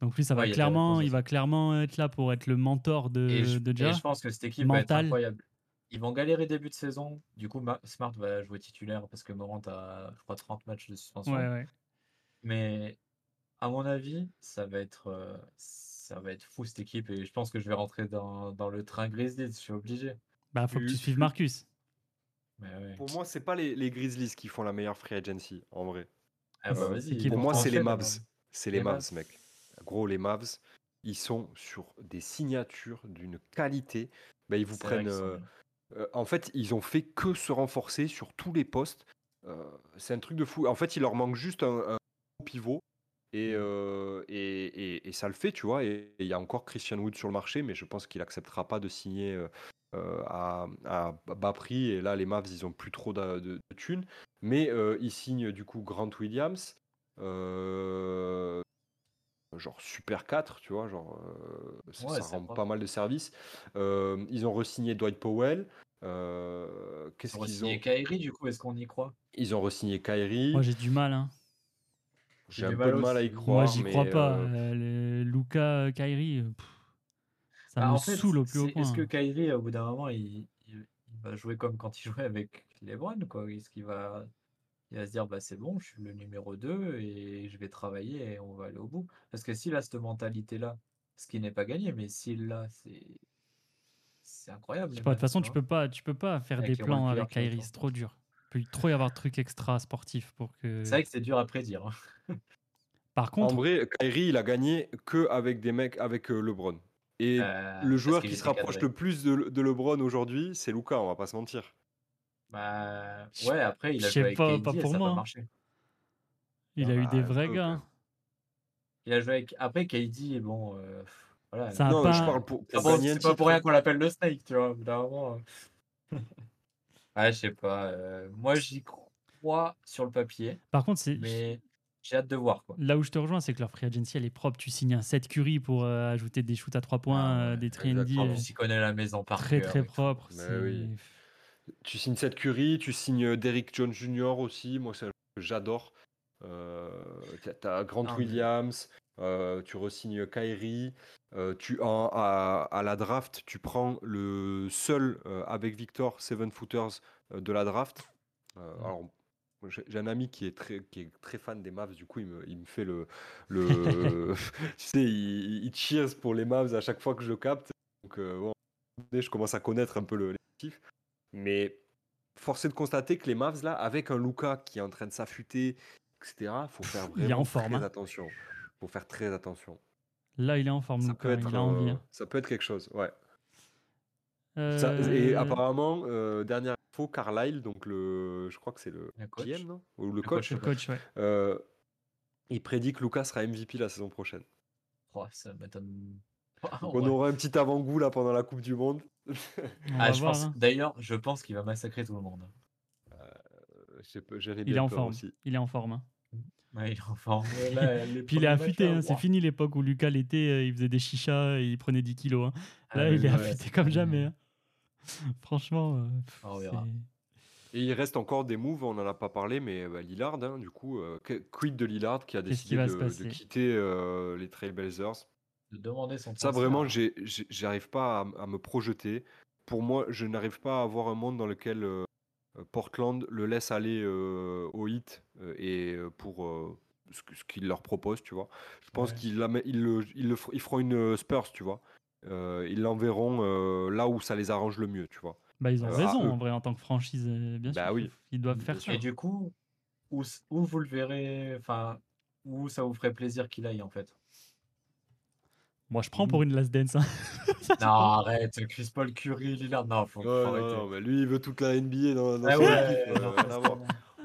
Donc lui, ça va Ouais, clairement, il va clairement être là pour être le mentor de, Et je, de et Ja. je pense que cette équipe va être Mental. incroyable. Ils vont galérer début de saison. Du coup, Ma- Smart va jouer titulaire parce que Morant a, je crois, 30 matchs de suspension. Ouais, ouais. Mais à mon avis, ça va être, euh, ça va être fou cette équipe. Et je pense que je vais rentrer dans, dans le train Grizzlies. Je suis obligé. Bah, faut que tu suives Marcus. Mais ouais. Pour moi, c'est pas les, les Grizzlies qui font la meilleure free agency, en vrai. Ah bah euh. Pour moi, c'est les Mavs. C'est les Les Mavs, Mavs. mec. Gros, les Mavs, ils sont sur des signatures d'une qualité. Bah, ils vous prennent. euh. Euh, en fait, ils ont fait que se renforcer sur tous les postes. Euh, c'est un truc de fou. En fait, il leur manque juste un, un pivot. Et, euh, et, et- et ça le fait, tu vois. Et il y a encore Christian Wood sur le marché, mais je pense qu'il acceptera pas de signer à, à bas prix. Et là, les Mavs, ils ont plus trop de, de, de thunes. Mais ils signent du coup Grant Williams. Genre Super 4, tu vois, genre euh, ça, Ouais, ça c'est rend propre. pas mal de services. Euh, ils ont re-signé Dwight Powell, euh, qu'est-ce Ils ont qu'ils ont Kyrie, du coup, est-ce qu'on y croit? Ils ont re-signé Kyrie. Moi, j'ai du mal. Hein. J'ai un du peu de mal à y croire. Moi, j'y crois pas. euh, Euh, le Luca, Kyrie, pff, ça Bah, me en fait, saoule au plus haut point. est-ce que Kyrie, au bout d'un moment, il, il- il va jouer comme quand il jouait avec LeBron, quoi? Est-ce qu'il va, il va se dire, bah, c'est bon, je suis le numéro 2 et je vais travailler et on va aller au bout. Parce que s'il a cette mentalité-là, ce qui n'est pas gagné, mais s'il l'a, c'est c'est incroyable. Pas, de toute façon, tu peux pas, tu peux pas faire Avec des plans avec Kyrie, c'est trop dur. Il peut trop y avoir de trucs extra sportifs pour que. C'est vrai que c'est dur à prédire. hein. Par En contre, vrai, Kyrie, il a gagné que avec des mecs avec euh, LeBron. Et Euh, le joueur qui se rapproche cadré. le plus de, de LeBron aujourd'hui, c'est Luca, on va pas se mentir. Bah, ouais, après, il a joué avec pas, KD pas et pour ça a moi, pas hein. marché. il a eu Bah, des un vrais peu, gars. hein. Il a joué avec. Après, KD, et bon, euh, voilà. Ça Non, je parle pour, C'est pour pas, c'est pour rien qu'on l'appelle le Snake, tu vois. moment, euh. Ouais, je sais pas. euh, moi, j'y crois sur le papier, Par contre, c'est mais j'ai hâte de voir, quoi. là où je te rejoins, c'est que leur free agency elle est propre. Tu signes un 7 Curry pour euh, ajouter des shoots à 3 points, Ah euh, des 3 exactement. D En plus, il connaît la maison par très cœur très et propre. Mais c'est- oui. Tu signes Seth Curry, tu signes Derrick Jones Jr. aussi. Moi, c'est que j'adore. Euh, t'as- Grant Ah, Williams, euh, tu resignes Kyrie. euh, tu, en- à, à la draft, tu prends le seul euh, avec Victor, Seven Footers euh, de la draft. Euh, Mm. alors, j'ai un ami qui est très, qui est très fan des Mavs, du coup, il me, il me fait le. le tu sais, il, il cheers pour les Mavs à chaque fois que je le capte. Donc, euh, bon, je commence à connaître un peu le l'effectif. Mais force est de constater que les Mavs, là, avec un Luca qui est en train de s'affûter, etc., il faut faire Il est vraiment en forme, très hein. attention. faut faire très attention. Là, il est en forme, Ça peut, être, il a envie. hein. ça peut être quelque chose, ouais. Ça- et Euh, apparemment, euh, dernière info, Carlisle, donc le, je crois que c'est le, Le coach. GM, non? Ou le Le coach, coach, le coach, ouais. euh, il prédit que Lucas sera MVP la saison prochaine. Oh, ça m'étonne. On aura un petit avant-goût là pendant la Coupe du Monde. Ah, va je voir. pense. hein. D'ailleurs, je pense qu'il va massacrer tout le monde. Euh, Il est bien en peur forme. aussi. Il est en forme. hein. Ouais, il est en forme. Ouais, là, les Puis il est premiers matchs, affûté. là, hein. C'est ouah. fini l'époque où Lucas l'était, euh, il faisait des chichas et il prenait 10 kilos. hein. Ah, Là, mais il est ouais, affûté c'est comme jamais. hein. Franchement, euh, On verra. c'est- Et il reste encore des moves, on n'en a pas parlé, mais bah, Lillard, hein, du coup, euh, que- quid de Lillard qui a Qu'est-ce décidé qui va se de, de passer? quitter euh, les Trailblazers? De demander son Ça, vraiment, j'arrive pas à, à me projeter. Pour moi, je n'arrive pas à avoir un monde dans lequel euh, euh, Portland le laisse aller euh, au hit euh, et pour euh, ce, ce qu'il leur propose, tu vois. Je pense Ouais. qu'ils la met- ils le- ils le f- ils feront une Spurs, tu vois. Euh, ils l'enverront euh, là où ça les arrange le mieux, tu vois. Bah, ils ont Euh, raison en vrai en tant que franchise, bien Bah sûr. oui. Ils doivent faire ça. Et du coup, où, où vous le verrez, enfin, où ça vous ferait plaisir qu'il aille en fait? Moi, je prends pour une last dance. hein. Non, arrête, Chris Paul, Curry, Lillard, non, faut, faut Ouais, non, arrêter. non, mais lui, il veut toute la NBA dans, dans Ah son ouais, équipe, euh, non,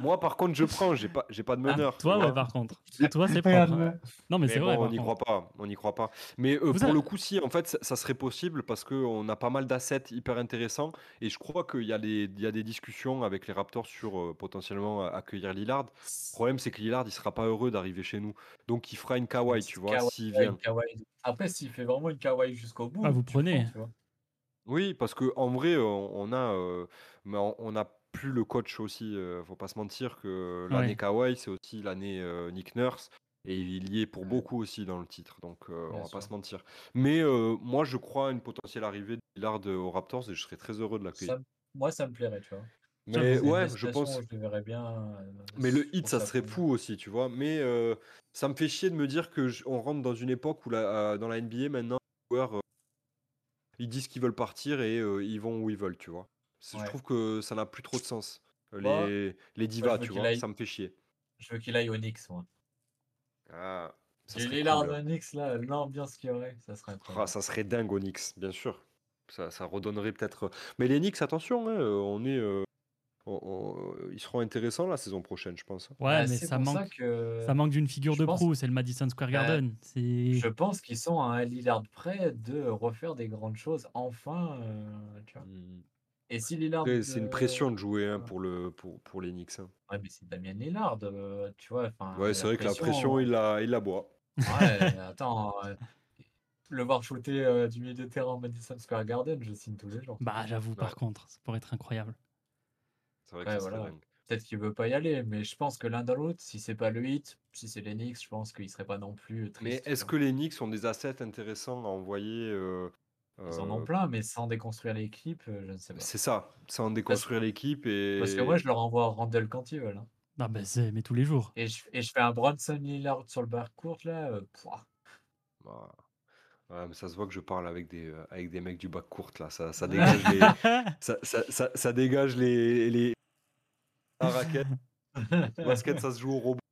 Moi, par contre, je prends, j'ai pas, j'ai pas de meneur. tu Toi, ouais, par contre. Toi, c'est ouais. Non, mais, Mais c'est bon, vrai. on n'y croit pas, on n'y croit pas. Mais euh, pour avez- le coup, si, en fait, ça, ça serait possible parce qu'on a pas mal d'assets hyper intéressants et je crois qu'il y, a des- il y a des discussions avec les Raptors sur euh, potentiellement accueillir Lillard. Le problème, c'est que Lillard, il sera pas heureux d'arriver chez nous. Donc, il fera une Kawhi, tu vois, s'il vient. Après, s'il fait vraiment une Kawhi jusqu'au bout, Ah, vous tu prenez. prends, tu vois. Oui, parce que en vrai, on, on a, euh, mais on, on a plus le coach aussi. euh, faut pas se mentir que l'année Ouais. Kawhi, c'est aussi l'année euh, Nick Nurse. Et il y est pour beaucoup aussi dans le titre, donc euh, on va pas se mentir. Mais euh, moi, je crois à une potentielle arrivée de Lillard euh, aux Raptors et je serais très heureux de l'accueillir. Moi, ça me plairait, tu vois. Mais ouais, je pense. Je verrais bien. Mais le hit, ça serait fou aussi, tu vois. Mais euh, ça me fait chier de me dire que on rentre dans une époque où la, dans la NBA maintenant, les joueurs, euh, ils disent qu'ils veulent partir et euh, ils vont où ils veulent, tu vois. Je trouve que ça n'a plus trop de sens. Les, les divas, tu vois, aille- ça me fait chier. Je veux qu'il aille au Knicks, moi. Ah, cool, au hein. Knicks, là, l'ambiance qu'il y aurait, ça serait Ah, ça serait dingue au Knicks, bien sûr. Ça, ça redonnerait peut-être. Mais les Knicks, attention, hein, on est, euh, on- on- ils seront intéressants la saison prochaine, je pense. Ouais, Bah, mais ça manque, que ça manque d'une figure je de pense- proue. C'est le Madison Square Bah, Garden. Je pense qu'ils sont à un Lillard près de refaire des grandes choses, enfin. euh, tu vois. Mm. Et si Lillard. C'est une euh, pression de jouer hein, ouais. pour, le, pour, pour les Knicks. hein. Ouais, mais c'est Damien Lillard, euh, tu vois. enfin, Ouais, c'est vrai que la pression, il la, il la boit. Ouais, attends. euh, le voir shooter euh, du milieu de terrain au Madison Square Garden, je signe tous les jours. Bah, j'avoue, par contre, ça pourrait être incroyable. C'est vrai que Ouais, ça serait voilà. dingue. Peut-être qu'il veut pas y aller, mais je pense que l'un dans l'autre, si c'est pas le hit, si c'est les Knicks, je pense qu'il serait pas non plus Mais triste. est-ce que les Knicks ont des assets intéressants à envoyer euh, Ils en ont euh, plein, mais sans déconstruire l'équipe, euh, je ne sais pas. C'est ça, sans déconstruire l'équipe et. Parce que moi, je leur envoie Randall quand ils veulent. hein. Non, mais, c'est- mais tous les jours. Et je, et je fais un Bronson Lillard sur le bar court, là. euh, pouah. Bah, Ouais, mais ça se voit que je parle avec des, euh, avec des mecs du bac courte là. Ça, ça dégage les, ça, ça, ça, ça dégage les, les... la raquette. Le basket, ça se joue au robot.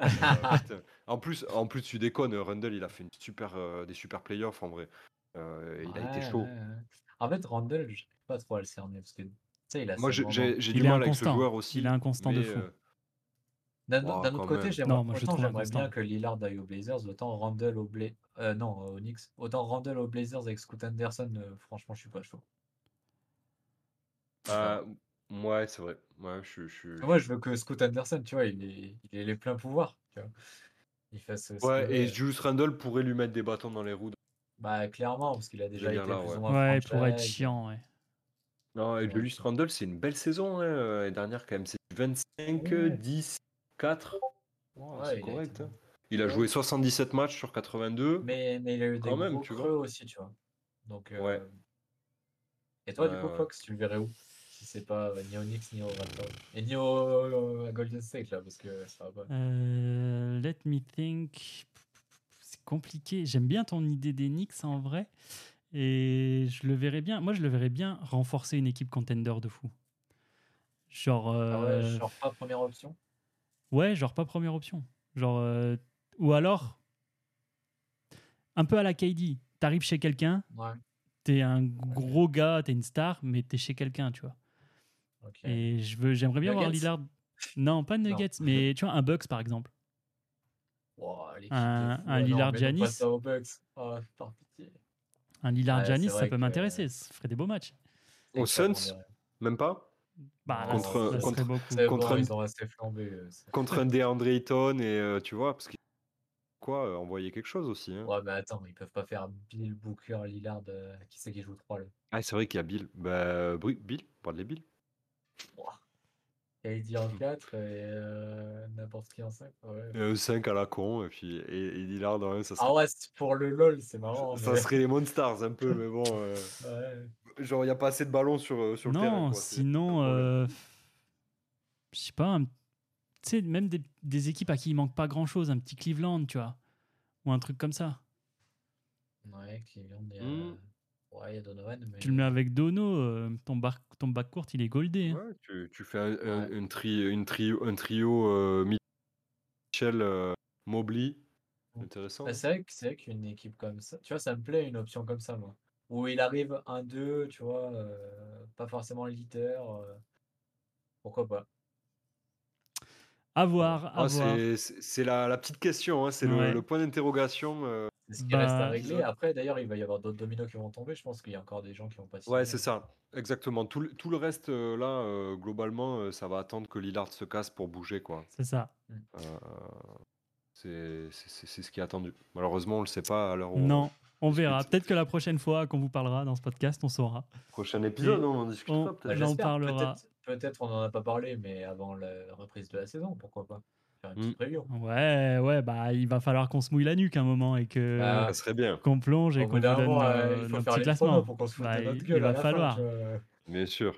Euh, en, plus, en plus, tu déconnes, Rundle, il a fait une super, euh, des super playoffs en vrai. Euh, il a été chaud. ouais, ouais. En fait, Randall, je n'arrive pas trop à le cerner. Parce que, tu sais, il a Moi, j'ai- du mal avec ce joueur aussi. Il est inconstant de mais, fou. euh, D'un Oh, autre côté, j'aimerais bien que Lillard aille aux Blazers, autant Randall aux Bla... euh, non, aux Knicks. Autant Randall aux Blazers avec Scoot Anderson, euh, franchement, je suis pas chaud. ah, ouais, c'est vrai. Ouais, je, je, Moi, je veux que Scoot Anderson, tu vois, il ait, il ait les pleins pouvoirs. Tu vois. Il fasse Ouais, et Julius Randle pourrait lui mettre des bâtons dans les roues. Bah, clairement, parce qu'il a déjà été là, plus ouais. ou moins Ouais, pour être chiant, ouais. Non, et. Julius Randle, c'est une belle saison. Hein. euh, L'année dernière, quand même, c'est 25, Ouais. 10, 4. Ouais, c'est il a correct. été hein. Il a Ouais. joué 77 matchs sur 82. Mais, mais il a eu des Quand même, gros tu vois. creux aussi, tu vois. Donc, euh, Ouais. Et toi, du coup, ouais. Fox, tu le verrais où? Si c'est pas euh, ni au Knicks, ni au Raptors. Et ni au euh, à Golden State, là, parce que ça va pas. Euh, let me think. Compliqué. J'aime bien ton idée des Knicks en vrai. Et je le verrais bien. Moi, je le verrais bien renforcer une équipe contender de fou. Genre. Ah ouais, euh, genre pas première option? Ouais, genre pas première option. Genre, euh, ou alors, un peu à la KD. T'arrives chez quelqu'un, Ouais, t'es un gros gars, t'es une star, mais t'es chez quelqu'un, tu vois. Et je veux, j'aimerais bien voir Lillard. Non, pas Non. Nuggets, mais tu vois, un Bucks par exemple. Wow, un- fou. un Ah Lillard Bucks. Oh. Un Lillard Ouais, Giannis, c'est ça peut que- m'intéresser, ça ferait des beaux matchs. Aux Suns. Même pas? Bah, là, Contre- ça serait contre- beaucoup. C'est Contre bon, un- flambés. Contre DeAndre Ayton et euh, tu vois, parce que quoi, euh, envoyer quelque chose aussi. hein. Ouais, mais attends, ils peuvent pas faire Bill Booker, Lillard. euh, Qui c'est qui joue 3 là? Ah, c'est vrai qu'il y a Bill. Bah, Bill, Bradley Bill. KD en 4 et euh, n'importe qui en 5. Ouais. Et un 5 à la con, et puis et, et Lillard dans un, ça serait, Ah ouais, c'est pour le LOL, c'est marrant. ça mais- serait les Monstars un peu, mais bon. euh, Ouais. genre, il n'y a pas assez de ballons sur, euh, sur le terrain. Non, sinon, euh, je sais pas, un- tu sais, même des, des équipes à qui il manque pas grand chose, un petit Cleveland, tu vois, ou un truc comme ça. Ouais, Cleveland, il y a... Hmm. Ouais, il y a Donovan, mais... Tu le mets avec Dono, euh, ton, bar, ton backcourt, il est goldé. hein. Ouais, tu, tu fais un, un- Ouais. une tri, une trio, un trio euh, Mitchell, euh, Mobley. Intéressant. Bah, c'est vrai que c'est vrai qu'une équipe comme ça, tu vois, ça me plaît une option comme ça, moi. Où il arrive 1-2, tu vois, euh, pas forcément leader. euh, Pourquoi pas À voir, à Ah, voir. c'est la, la petite question, hein, c'est le- le, point d'interrogation. euh. C'est ce qui reste à Bah, régler. Après, d'ailleurs, il va y avoir d'autres dominos qui vont tomber. Je pense qu'il y a encore des gens qui vont pas signer. Ouais, c'est ça, exactement. Tout, le- tout le reste, euh, là, euh, globalement, euh, ça va attendre que Lillard se casse pour bouger, quoi. C'est ça. Euh, c'est c'est- c'est- c'est ce qui est attendu. Malheureusement, on le sait pas à l'heure où Non, on verra. Peut-être que la prochaine fois qu'on vous parlera dans ce podcast, on saura. Prochain épisode, Et on en discutera on- peut-être. J'en j'espère. parlera. Peut-être, peut-être on en a pas parlé, mais avant la reprise de la saison, pourquoi pas Mm. Ouais, ouais, bah il va falloir qu'on se mouille la nuque un moment et que Bah, Ça serait bien, qu'on plonge et qu'on vous donne nos, euh, il faut nos faire petits les classements. promos pour qu'on se foute Bah, de notre il- gueule il à va la fin, falloir. tu vois. bien sûr.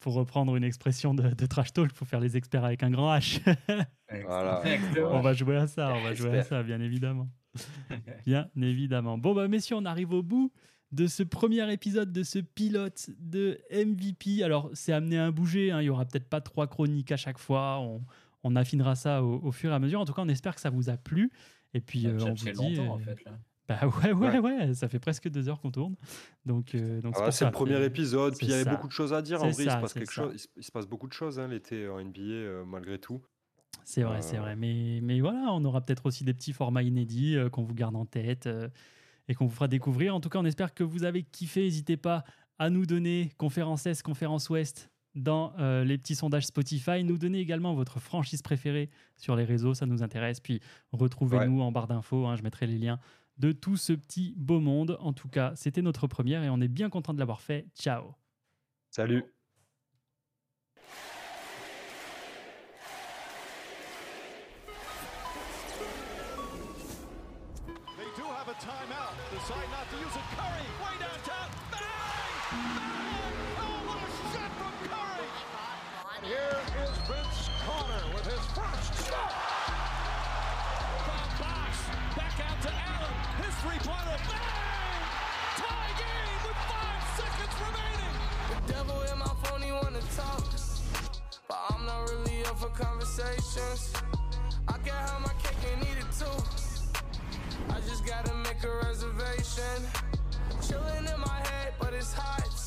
Pour reprendre une expression de, de trash talk, il faut faire les experts avec un grand H. Voilà. Exactement. on va jouer à ça, on va jouer à ça, bien évidemment. Bien évidemment. Bon, bah, messieurs, on arrive au bout de ce premier épisode de ce pilote de MVP. Alors, c'est amené à bouger. hein. Il y aura peut-être pas trois chroniques à chaque fois. On, on affinera ça au, au fur et à mesure. En tout cas, on espère que ça vous a plu. Et puis, euh, on fait vous dit. longtemps, en euh, fait, là. Bah ouais, ouais, ouais, ça fait presque deux heures qu'on tourne. Donc, euh, donc Ah, pour c'est le premier épisode, puis il y avait ça. beaucoup de choses à dire. En C'est vrai, il, se passe c'est quelque ça. chose, il, se, il se passe beaucoup de choses hein, l'été en NBA, euh, malgré tout. C'est vrai, c'est vrai. Mais, mais voilà, on aura peut-être aussi des petits formats inédits euh, qu'on vous garde en tête euh, et qu'on vous fera découvrir. En tout cas, on espère que vous avez kiffé. N'hésitez pas à nous donner conférence Est, conférence Ouest dans euh, les petits sondages Spotify. Nous donner également votre franchise préférée sur les réseaux, ça nous intéresse. Puis retrouvez-nous en barre d'infos, hein, je mettrai les liens de tout ce petit beau monde. En tout cas, c'était notre première et on est bien content de l'avoir fait. Ciao Salut conversations. I can have my cake and eat it too. I just gotta make a reservation. Chillin' in my head, but it's hot.